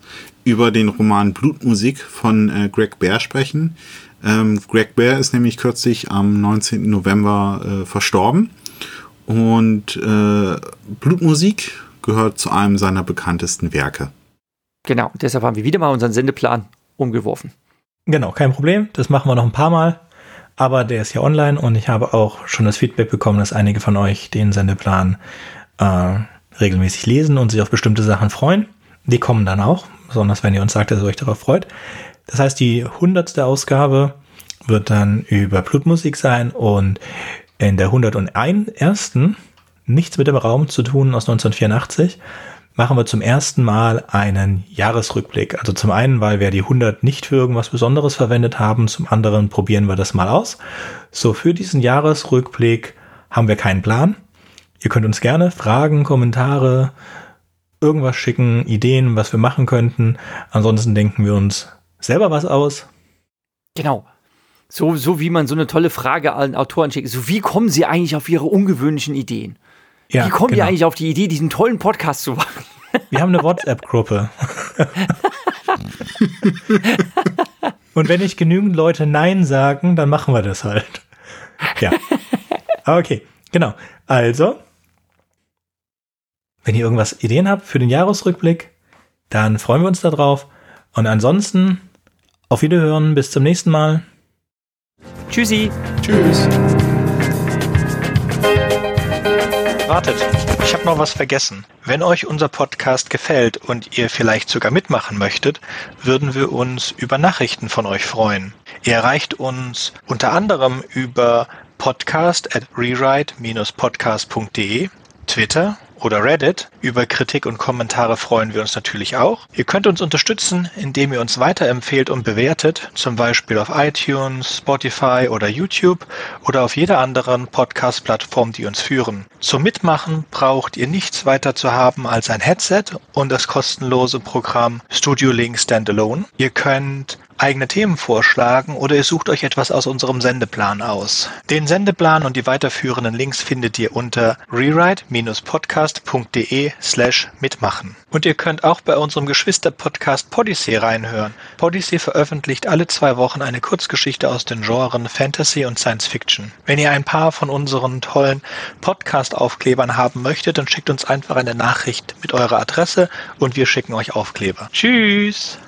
Speaker 3: über den Roman Blutmusik von äh, Greg Bear sprechen. Ähm, Greg Bear ist nämlich kürzlich am 19. November äh, verstorben. Und äh, Blutmusik gehört zu einem seiner bekanntesten Werke.
Speaker 4: Genau, deshalb haben wir wieder mal unseren Sendeplan umgeworfen.
Speaker 1: Genau, kein Problem. Das machen wir noch ein paar Mal. Aber der ist ja online und ich habe auch schon das Feedback bekommen, dass einige von euch den Sendeplan äh, regelmäßig lesen und sich auf bestimmte Sachen freuen. Die kommen dann auch besonders wenn ihr uns sagt, dass ihr euch darauf freut. Das heißt, die hundertste Ausgabe wird dann über Blutmusik sein und in der 101. nichts mit dem Raum zu tun aus 1984 machen wir zum ersten Mal einen Jahresrückblick. Also zum einen, weil wir die 100 nicht für irgendwas Besonderes verwendet haben, zum anderen probieren wir das mal aus. So, für diesen Jahresrückblick haben wir keinen Plan. Ihr könnt uns gerne Fragen, Kommentare, irgendwas schicken, Ideen, was wir machen könnten. Ansonsten denken wir uns selber was aus.
Speaker 4: Genau. So, so wie man so eine tolle Frage an Autoren schickt. So, wie kommen sie eigentlich auf ihre ungewöhnlichen Ideen? Ja, wie kommen genau. die eigentlich auf die Idee, diesen tollen Podcast zu machen?
Speaker 1: Wir haben eine WhatsApp-Gruppe. [LAUGHS] Und wenn nicht genügend Leute Nein sagen, dann machen wir das halt. Ja. Okay, genau. Also, wenn ihr irgendwas Ideen habt für den Jahresrückblick, dann freuen wir uns darauf. Und ansonsten, auf Wiederhören, bis zum nächsten Mal.
Speaker 4: Tschüssi.
Speaker 5: Tschüss.
Speaker 1: Wartet, ich habe noch was vergessen. Wenn euch unser Podcast gefällt und ihr vielleicht sogar mitmachen möchtet, würden wir uns über Nachrichten von euch freuen. Ihr erreicht uns unter anderem über podcast at rewrite-podcast.de, Twitter oder Reddit. Über Kritik und Kommentare freuen wir uns natürlich auch. Ihr könnt uns unterstützen, indem ihr uns weiterempfehlt und bewertet, zum Beispiel auf iTunes, Spotify oder YouTube oder auf jeder anderen Podcast-Plattform, die uns führen. Zum Mitmachen braucht ihr nichts weiter zu haben als ein Headset und das kostenlose Programm Studio Link Standalone. Ihr könnt eigene Themen vorschlagen oder ihr sucht euch etwas aus unserem Sendeplan aus. Den Sendeplan und die weiterführenden Links findet ihr unter rewrite-podcast.de slash mitmachen. Und ihr könnt auch bei unserem Geschwister-Podcast Podyssey reinhören. Podyssey veröffentlicht alle zwei Wochen eine Kurzgeschichte aus den Genren Fantasy und Science Fiction. Wenn ihr ein paar von unseren tollen Podcast-Aufklebern haben möchtet, dann schickt uns einfach eine Nachricht mit eurer Adresse und wir schicken euch Aufkleber. Tschüss!